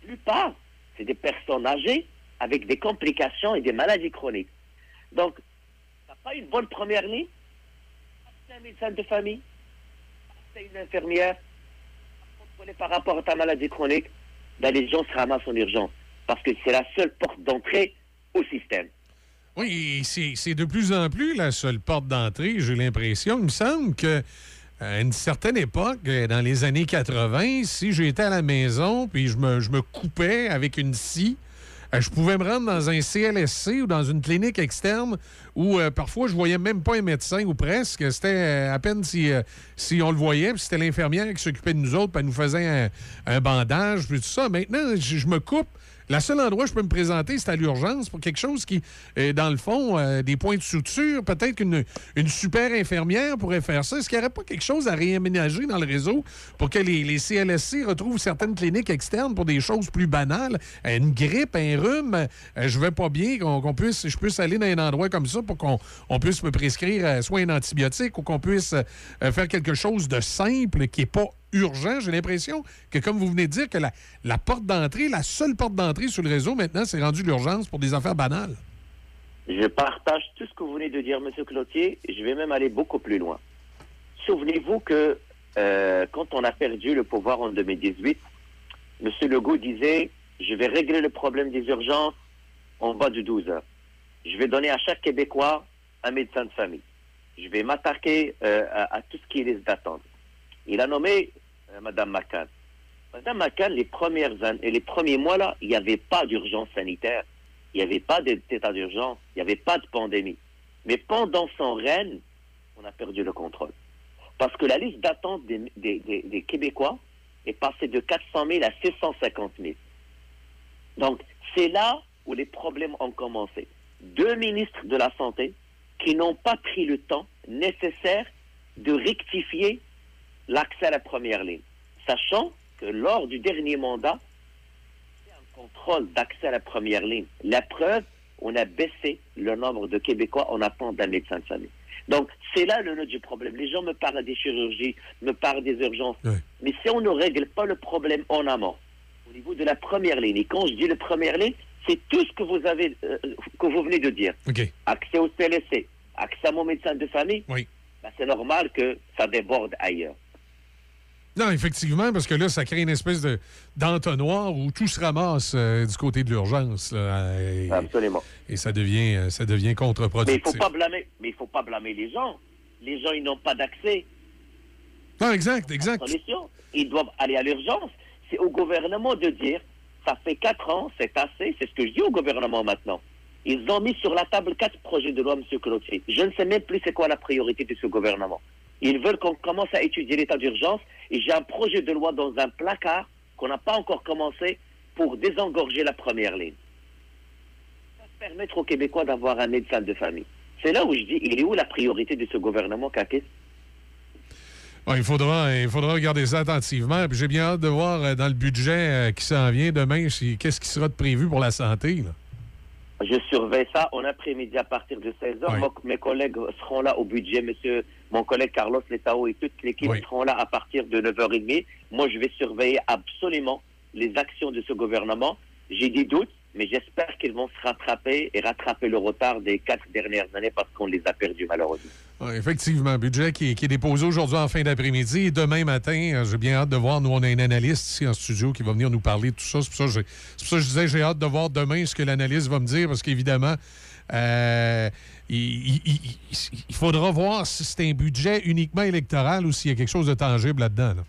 La plupart, c'est des personnes âgées avec des complications et des maladies chroniques. Donc, tu n'as pas une bonne première ligne, c'est un médecin de famille, c'est une infirmière, par rapport à ta maladie chronique, ben, les gens se ramassent en urgence parce que c'est la seule porte d'entrée au système. Oui, c'est de plus en plus la seule porte d'entrée, j'ai l'impression. Il me semble que à une certaine époque, euh, dans les années 80, si j'étais à la maison puis je me, je me coupais avec une scie, je pouvais me rendre dans un CLSC ou dans une clinique externe où euh, parfois je voyais même pas un médecin ou presque. C'était euh, à peine si, euh, on le voyait, puis c'était l'infirmière qui s'occupait de nous autres, puis elle nous faisait un, bandage, puis tout ça. Maintenant, je me coupe, La seule endroit où je peux me présenter, c'est à l'urgence pour quelque chose qui, dans le fond, euh, des points de suture. Peut-être qu'une une super infirmière pourrait faire ça. Est-ce qu'il n'y aurait pas quelque chose à réaménager dans le réseau pour que les, les CLSC retrouvent certaines cliniques externes pour des choses plus banales? Une grippe, un rhume, euh, je vais pas bien, qu'on puisse, je puisse aller dans un endroit comme ça pour qu'on on puisse me prescrire euh, soit un antibiotique ou qu'on puisse faire quelque chose de simple qui n'est pas urgent. J'ai l'impression que, comme vous venez de dire, que la, porte d'entrée, la seule porte d'entrée sur le réseau maintenant, c'est rendu l'urgence pour des affaires banales. Je partage tout ce que vous venez de dire, M. Cloutier. Je vais même aller beaucoup plus loin. Souvenez-vous que euh, quand on a perdu le pouvoir en 2018, M. Legault disait Je vais régler le problème des urgences en bas de 12 heures. Je vais donner à chaque Québécois un médecin de famille. Je vais m'attaquer euh, à, tout ce qui est liste d'attente. Il a nommé euh, Mme McCann. Mme McCann, les, premières et les premiers mois, là, il n'y avait pas d'urgence sanitaire. Il n'y avait pas d'état d'urgence. Il n'y avait pas de pandémie. Mais pendant son règne, on a perdu le contrôle. Parce que la liste d'attente des- des Québécois est passée de 400 000 à 650 000. Donc, c'est là où les problèmes ont commencé. Deux ministres de la Santé qui n'ont pas pris le temps nécessaire de rectifier l'accès à la première ligne, sachant que lors du dernier mandat, il y a un contrôle d'accès à la première ligne. La preuve, on a baissé le nombre de Québécois en attente d'un médecin de famille. Donc, c'est là le nœud du problème. Les gens me parlent des chirurgies, me parlent des urgences. Mais si on ne règle pas le problème en amont, au niveau de la première ligne, et quand je dis la première ligne, c'est tout ce que vous avez, euh, que vous venez de dire. Accès au CLSC, accès à mon médecin de famille, ben, c'est normal que ça déborde ailleurs. Non, effectivement, parce que là, ça crée une espèce de d'entonnoir où tout se ramasse euh, du côté de l'urgence. Absolument. Et ça devient, euh, ça devient Mais il contre-productif. faut pas blâmer, mais il faut pas blâmer les gens. Les gens, ils n'ont pas d'accès. Non, exact, exact. Solution. Ils doivent aller à l'urgence. C'est au gouvernement de dire, ça fait quatre ans, c'est assez. C'est ce que je dis au gouvernement maintenant. Ils ont mis sur la table quatre projets de loi, M. Cloutier. Je ne sais même plus c'est quoi la priorité de ce gouvernement. Ils veulent qu'on commence à étudier l'état d'urgence et j'ai un projet de loi dans un placard qu'on n'a pas encore commencé pour désengorger la première ligne. Permettre aux Québécois d'avoir un médecin de famille. C'est là où je dis, il est où la priorité de ce gouvernement, Kakis? Ouais, il, faudra, il faudra regarder ça attentivement. J'ai bien hâte de voir euh, dans le budget euh, qui s'en vient demain, qu'est-ce qui sera de prévu pour la santé. Je surveille ça en après-midi à partir de 16h. Moi, mes collègues seront là au budget. Monsieur, mon collègue Carlos Letao et toute l'équipe seront là à partir de 9h30. Moi, je vais surveiller absolument les actions de ce gouvernement. J'ai des doutes, mais j'espère qu'ils vont se rattraper et rattraper le retard des quatre dernières années parce qu'on les a perdus malheureusement. Ouais, effectivement, budget qui, est- qui est déposé aujourd'hui en fin d'après-midi. Et demain matin, euh, j'ai bien hâte de voir. Nous, on a un analyste ici en studio qui va venir nous parler de tout ça. C'est pour ça que, pour ça que je disais j'ai hâte de voir demain ce que l'analyste va me dire parce qu'évidemment, euh, il, il- il- il- il faudra voir si c'est un budget uniquement électoral ou s'il y a quelque chose de tangible là-dedans. là.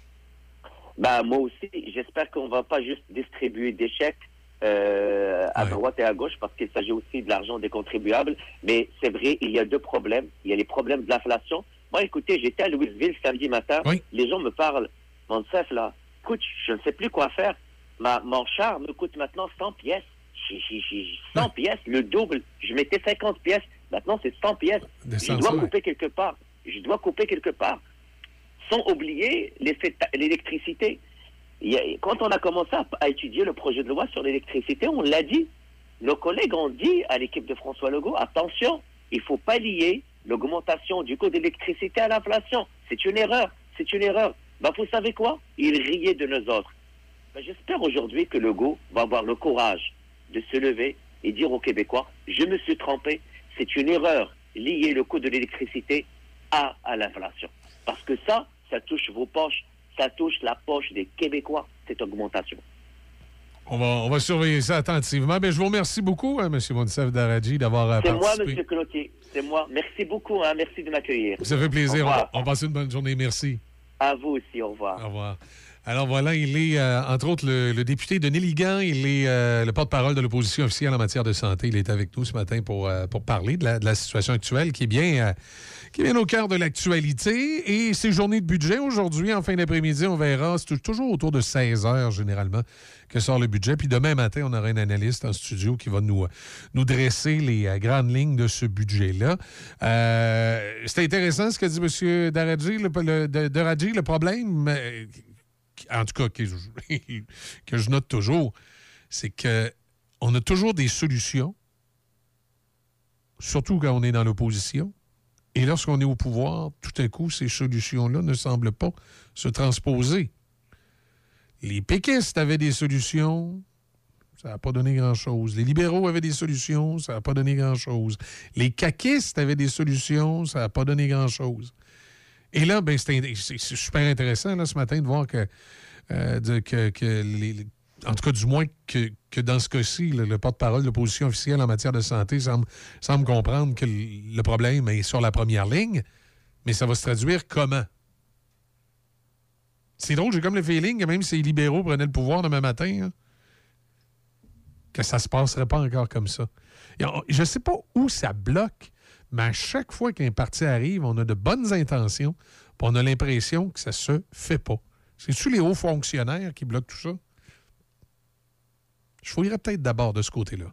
Ben, moi aussi, j'espère qu'on va pas juste distribuer des chèques euh, à droite et à gauche parce qu'il s'agit aussi de l'argent des contribuables. Mais c'est vrai, il y a deux problèmes. Il y a les problèmes de l'inflation. Moi, écoutez, j'étais à Louisville samedi matin. Les gens me parlent, mon chef, là, écoute, je ne sais plus quoi faire. Ma, mon char me coûte maintenant 100 pièces. J'ai- j'ai- j'ai 100 pièces, le double. Je mettais 50 pièces. Maintenant, c'est 100 pièces. Je dois couper quelque part. Je dois couper quelque part. Sans oublier l'effet l'électricité. Quand on a commencé à, étudier le projet de loi sur l'électricité, on l'a dit. Nos collègues ont dit à l'équipe de François Legault, attention, il ne faut pas lier l'augmentation du coût d'électricité à l'inflation. C'est une erreur. C'est une erreur. Ben, vous savez quoi? Il riait de nous autres. Ben, J'espère aujourd'hui que Legault va avoir le courage de se lever et dire aux Québécois, je me suis trompé, c'est une erreur lier le coût de l'électricité à l'inflation. Parce que ça, ça touche vos poches, ça touche la poche des Québécois, cette augmentation. On va, on va surveiller ça attentivement. Ben, je vous remercie beaucoup, hein, M. Monsef Daradji, d'avoir euh, C'est moi. M. Cloutier, c'est moi. Merci beaucoup, hein, merci de m'accueillir. Ça fait plaisir. On, on passe une bonne journée. Merci. À vous aussi, au revoir. Au revoir. Alors voilà, il est, euh, entre autres, le, le député de Néligan. Il est euh, le porte-parole de l'opposition officielle en matière de santé. Il est avec nous ce matin pour, euh, pour parler de la, de la situation actuelle qui est bien, qui bien au cœur de l'actualité. Et ces journées de budget aujourd'hui, en fin d'après-midi, on verra. C'est tou- toujours autour de 16 heures, généralement, que sort le budget. Puis demain matin, on aura un analyste en studio qui va nous, nous dresser les euh, grandes lignes de ce budget-là. Euh, C'était intéressant ce que dit M. Daradji, le, Daradji, le problème. euh, en tout cas, que je, que je note toujours, c'est que on a toujours des solutions, surtout quand on est dans l'opposition. Et lorsqu'on est au pouvoir, tout à coup, ces solutions-là ne semblent pas se transposer. Les péquistes avaient des solutions, ça n'a pas donné grand-chose. Les libéraux avaient des solutions, ça n'a pas donné grand-chose. Les caquistes avaient des solutions, ça n'a pas donné grand-chose. Et là, ben, c'est super intéressant là, ce matin de voir que, euh, que, que les- en tout cas, du moins que, que dans ce cas-ci, le, le porte-parole de l'opposition officielle en matière de santé semble, comprendre que le, problème est sur la première ligne, mais ça va se traduire comment? C'est drôle, j'ai comme le feeling que même si les libéraux prenaient le pouvoir demain matin, hein, que ça se passerait pas encore comme ça. Et on- Je sais pas où ça bloque, mais à chaque fois qu'un parti arrive, on a de bonnes intentions, puis on a l'impression que ça se fait pas. C'est-tu les hauts fonctionnaires qui bloquent tout ça? Je fouillerais peut-être d'abord de ce côté-là.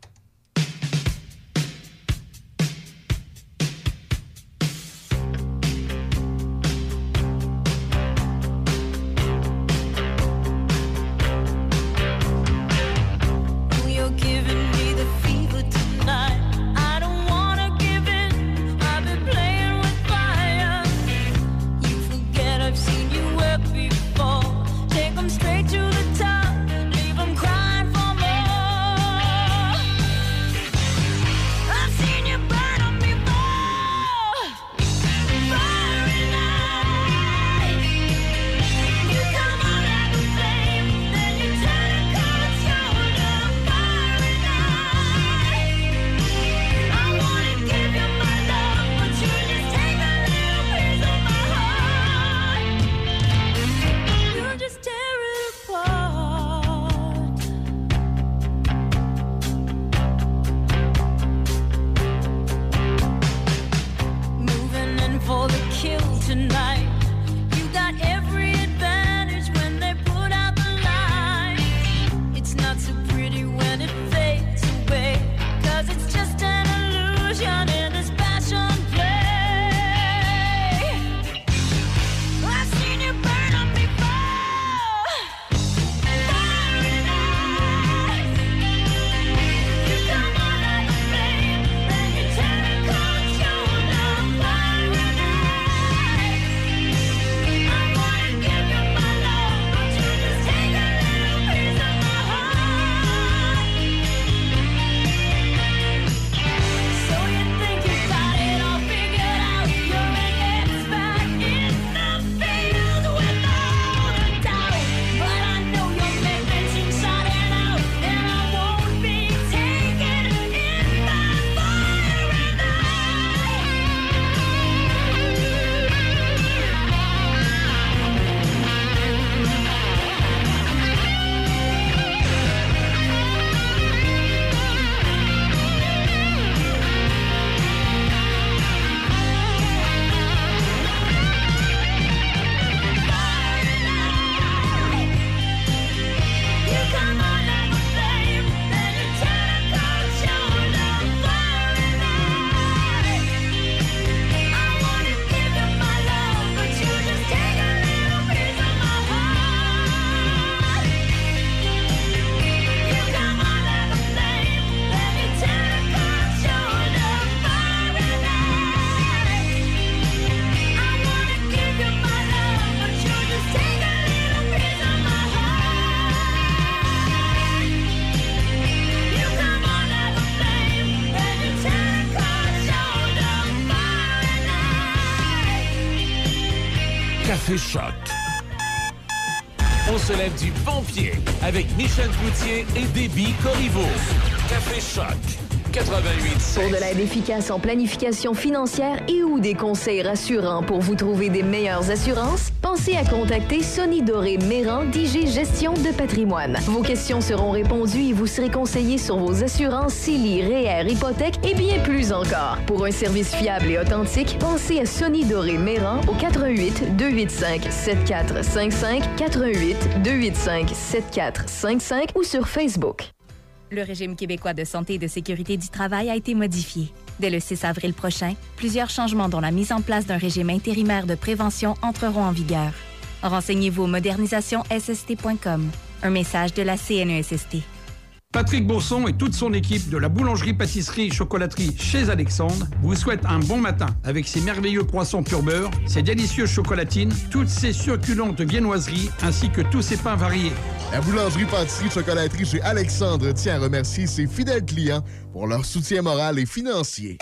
Choc. On se lève du bon pied avec Michel Cloutier et Déby Corriveau. Café Choc 88 Pour de l'aide efficace en planification financière et ou des conseils rassurants pour vous trouver des meilleures assurances, pensez à contacter Sonny Doré Méran d'IG Gestion de patrimoine. Vos questions seront répondues et vous serez conseillé sur vos assurances CELI, REER, hypothèque et bien plus encore. Pour un service fiable et authentique, pensez à Sonny Doré Méran au 88 285 7455 88 285 7455 ou sur Facebook. Le régime québécois de santé et de sécurité du travail a été modifié. Dès le 6 avril prochain, plusieurs changements dont la mise en place d'un régime intérimaire de prévention entreront en vigueur. Renseignez-vous au modernisationsst.com. Un message de la CNESST. Patrick Bourson et toute son équipe de la boulangerie-pâtisserie-chocolaterie chez Alexandre vous souhaitent un bon matin avec ses merveilleux poissons pur beurre, ses délicieuses chocolatines, toutes ses succulentes viennoiseries ainsi que tous ses pains variés. La boulangerie-pâtisserie-chocolaterie chez Alexandre tient à remercier ses fidèles clients pour leur soutien moral et financier.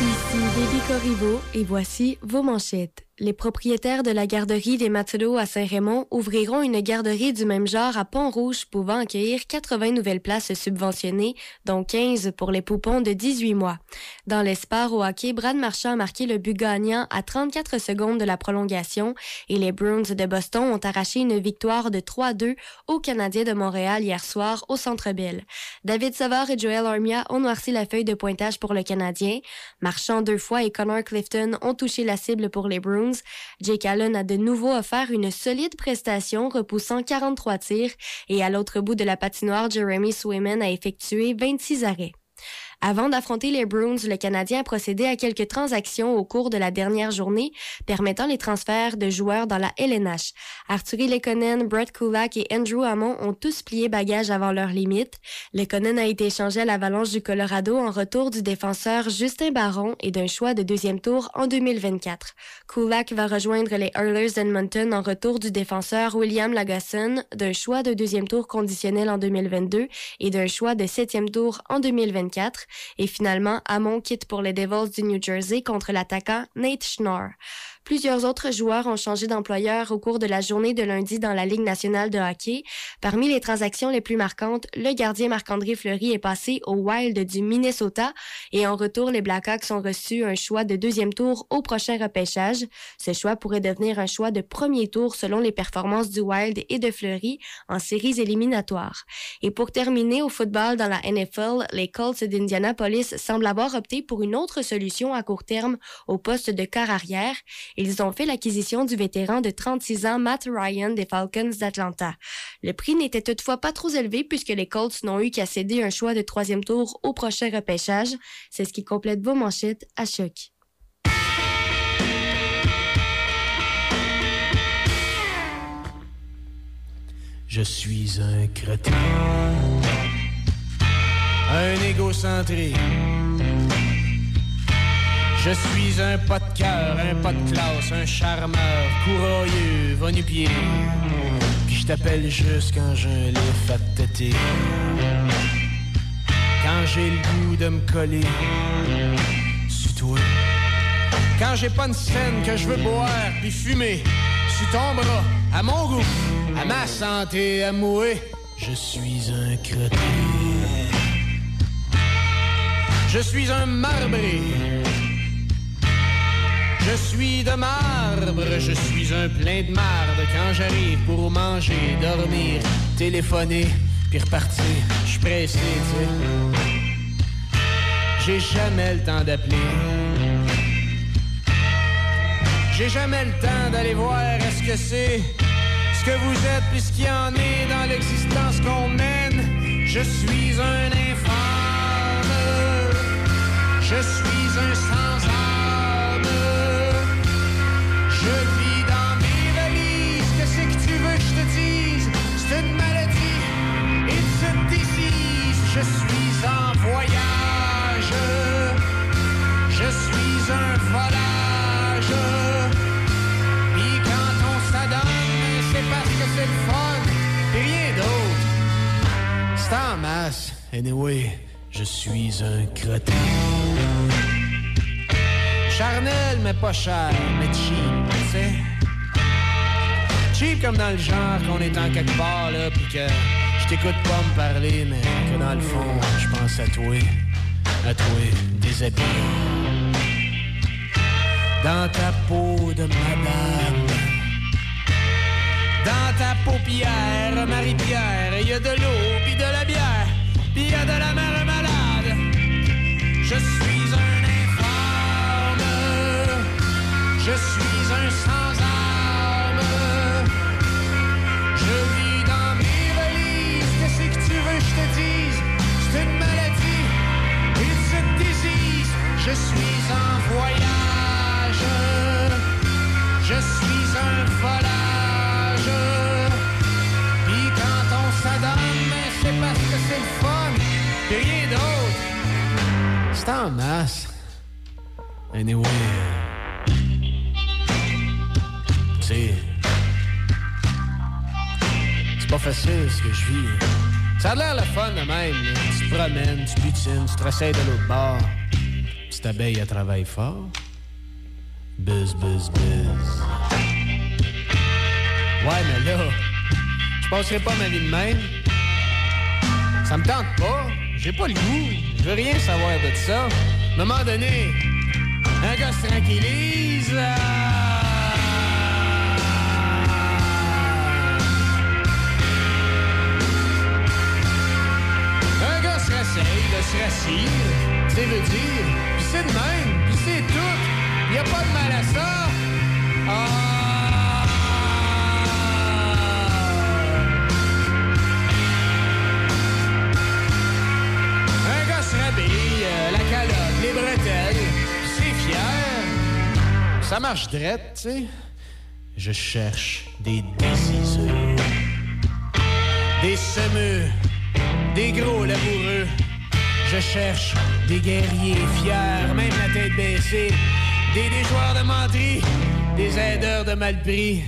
Ici Déby Corriveau et voici vos manchettes. Les propriétaires de la garderie des Matelots à Saint-Raymond ouvriront une garderie du même genre à Pont-Rouge pouvant accueillir 80 nouvelles places subventionnées, dont 15 pour les poupons de 18 mois. Dans l'espoir au hockey, Brad Marchand a marqué le but gagnant à 34 secondes de la prolongation et les Bruins de Boston ont arraché une victoire de 3-2 aux Canadiens de Montréal hier soir au Centre Bell. David Savard et Joel Armia ont noirci la feuille de pointage pour le Canadien. Marchand deux fois et Connor Clifton ont touché la cible pour les Bruins. Jake Allen a de nouveau offert une solide prestation, repoussant 43 tirs, et à l'autre bout de la patinoire, Jeremy Swayman a effectué 26 arrêts. Avant d'affronter les Bruins, le Canadien a procédé à quelques transactions au cours de la dernière journée, permettant les transferts de joueurs dans la LNH. Arturi Lekonen, Brett Kulak et Andrew Hammond ont tous plié bagage avant leur limite. Lekonen a été échangé à l'Avalanche du Colorado en retour du défenseur Justin Barron et d'un choix de deuxième tour en 2024. Kulak va rejoindre les Oilers d'Edmonton en retour du défenseur William Lagasson, d'un choix de deuxième tour conditionnel en 2022 et d'un choix de septième tour en 2024. Et finalement, Hamon quitte pour les Devils du New Jersey contre l'attaquant Nate Schnorr. Plusieurs autres joueurs ont changé d'employeur au cours de la journée de lundi dans la Ligue nationale de hockey. Parmi les transactions les plus marquantes, le gardien Marc-André Fleury est passé au Wild du Minnesota et en retour, les Blackhawks ont reçu un choix de deuxième tour au prochain repêchage. Ce choix pourrait devenir un choix de premier tour selon les performances du Wild et de Fleury en séries éliminatoires. Et pour terminer au football dans la NFL, les Colts d'Indianapolis semblent avoir opté pour une autre solution à court terme au poste de quart arrière. Ils ont fait l'acquisition du vétéran de 36 ans Matt Ryan des Falcons d'Atlanta. Le prix n'était toutefois pas trop élevé puisque les Colts n'ont eu qu'à céder un choix de troisième tour au prochain repêchage. C'est ce qui complète vos manchettes à choc. Je suis un crétin, un égocentré. Je suis un pas de cœur, un pas de classe, un charmeur, courroyeux, va-nu-pied. Puis je t'appelle juste quand j'ai un lift à. Quand j'ai le goût de me coller sur toi. Quand j'ai pas une scène que je veux boire puis fumer sur ton bras, à mon goût, à ma santé, à mourir, je suis un crétin. Je suis un marbré. Je suis de marbre, je suis un plein de marde quand j'arrive pour manger, dormir, téléphoner, puis repartir. Je suis pressé, tu. J'ai jamais le temps d'appeler. J'ai jamais le temps d'aller voir est-ce que c'est ce que vous êtes puis ce qu'il y en est dans l'existence qu'on mène. Je suis un infâme. Je suis Anyway, je suis un crétin. Charnel, mais pas cher, mais cheap, tu sais. cheap comme dans le genre qu'on est en quelque part, là, pis que je t'écoute pas me parler, mais que dans le fond, je pense à toi, à toi, déshabillé. Dans ta peau de madame. Dans ta paupière, Marie-Pierre, y a de l'eau, il y a de la mère malade. Je suis un infâme, je suis un sans-âme. Je vis dans mes valises, qu'est-ce que tu veux que je te dise? C'est une maladie, it's a disease. Je suis C'est en masse. Anyway. sais. C'est pas facile ce que je vis. Ça a l'air le fun de même. Tu te promènes, tu butines, tu te de l'autre bord. Petite abeille, elle travaille fort. Buzz, buzz, buzz. Ouais, mais là, je passerai pas ma vie de même. Ça me tente pas. J'ai pas le goût. Veux rien savoir de ça. À un moment donné, un gars se tranquillise. Un gars se rasseille, de se rassire. C'est veut dire. Puis c'est de même. Puis c'est tout. Y a pas de mal à ça. Ah! C'est fier. Ça marche drette, tu sais. Je cherche des déciseurs, des semeux, des gros laboureux. Je cherche des guerriers fiers, même la tête baissée, des déjoueurs de menterie, des aideurs de malpris.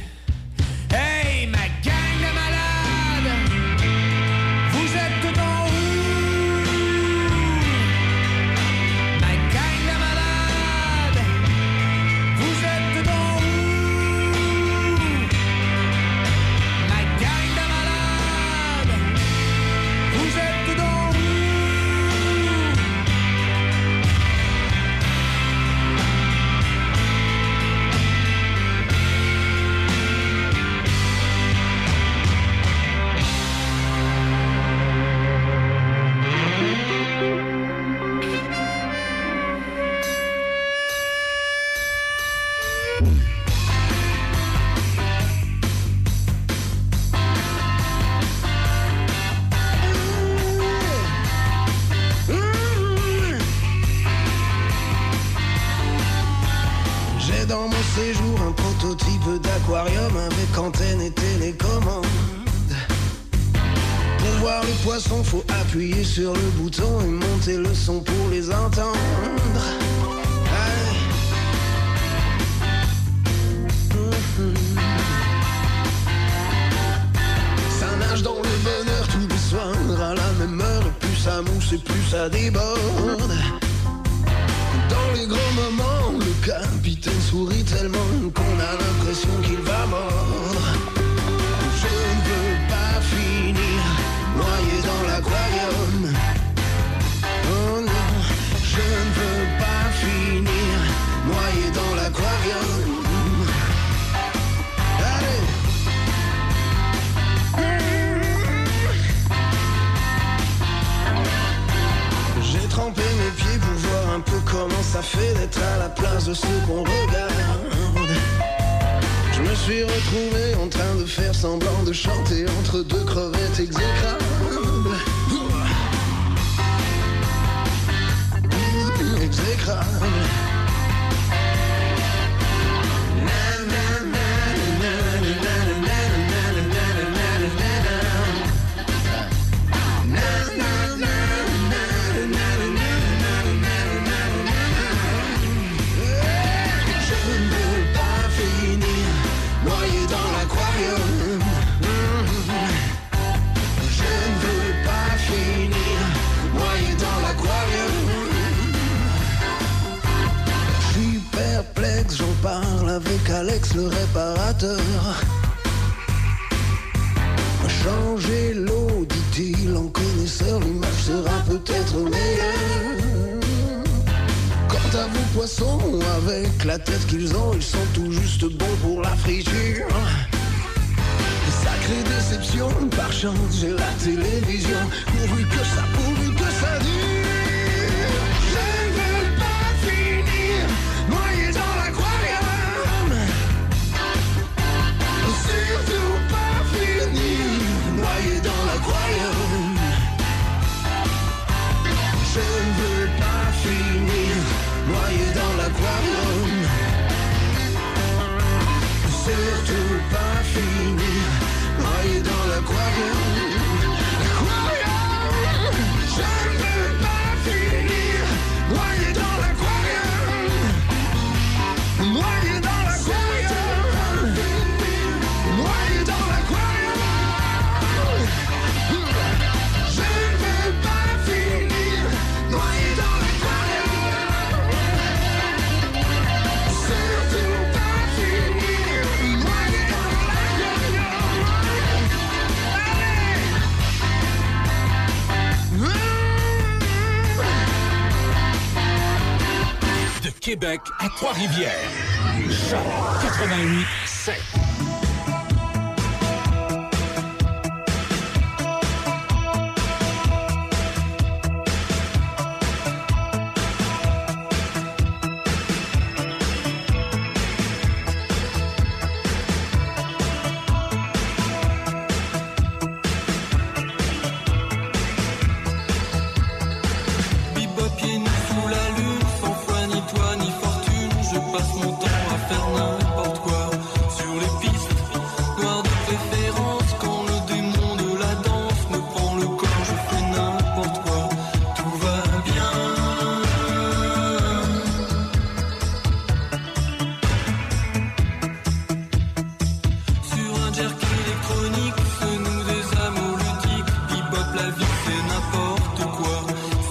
n'importe quoi,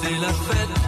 c'est la fête.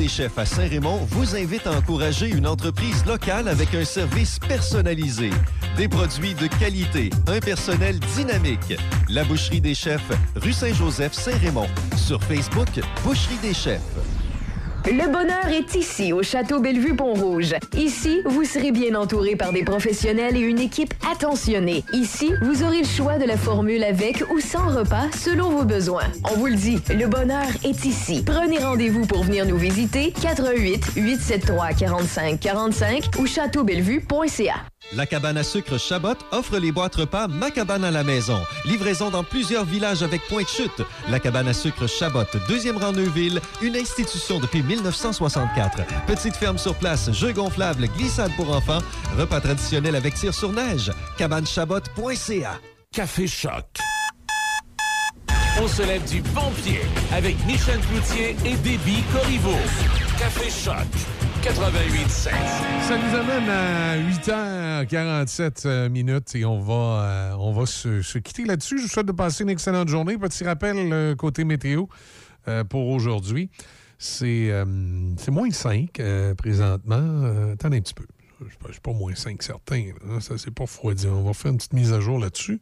Des Chefs à Saint-Raymond vous invite à encourager une entreprise locale avec un service personnalisé, des produits de qualité, un personnel dynamique. La Boucherie des Chefs, rue Saint-Joseph, Saint-Raymond. Sur Facebook, Boucherie des Chefs. Le bonheur est ici, au Château Bellevue-Pont-Rouge. Ici, vous serez bien entouré par des professionnels et une équipe attentionnée. Ici, vous aurez le choix de la formule avec ou sans repas selon vos besoins. On vous le dit, le bonheur est ici. Prenez rendez-vous pour venir nous visiter 88 873 45 45 ou châteaubellevue.ca. La cabane à sucre Chabot offre les boîtes repas Ma cabane à la maison. Livraison dans plusieurs villages avec point de chute. La cabane à sucre Chabot, deuxième rang Neuville, une institution depuis 1964. Petite ferme sur place, jeux gonflables, glissade pour enfants, repas traditionnel avec tir sur neige. Cabanechabot.ca. Café Choc. On se lève du bon pied avec Michel Cloutier et Déby Corriveau. Café Choc. 88.7. Ça nous amène à 8h47 euh, minutes et on va, euh, on va se, quitter là-dessus. Je vous souhaite de passer une excellente journée. Petit rappel euh, côté météo pour aujourd'hui. C'est moins 5 euh, présentement. Attendez un petit peu. Je ne suis pas moins 5 certain. là. Ça, c'est pas refroidi. On va faire une petite mise à jour là-dessus.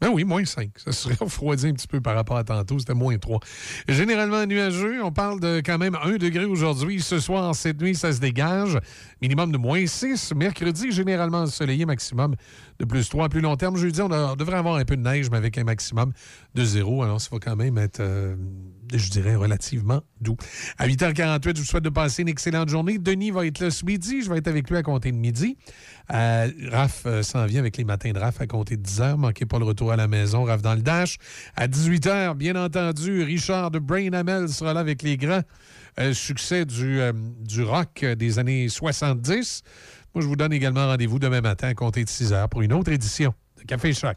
Ben oui, moins 5. Ça serait refroidi un petit peu par rapport à tantôt. C'était moins 3. Généralement nuageux. On parle de quand même 1 degré aujourd'hui. Ce soir, cette nuit, ça se dégage. Minimum de moins 6. Mercredi, généralement ensoleillé, maximum de plus 3. À plus long terme, jeudi, on, on devrait avoir un peu de neige, mais avec un maximum de 0. Alors, ça va quand même être, euh, je dirais, relativement doux. À 8h48, je vous souhaite de passer une excellente journée. Denis va être là ce midi. Je vais être avec lui à compter de midi. Euh, Raph euh, s'en vient avec les matins de Raph à compter de 10h. Manquez pas le retour à la maison. Raph dans le dash. À 18h, bien entendu, Richard de Brain Hamel sera là avec les grands euh, succès du, euh, du rock des années 70. Moi, je vous donne également rendez-vous demain matin à compter de 6h pour une autre édition de Café Choc.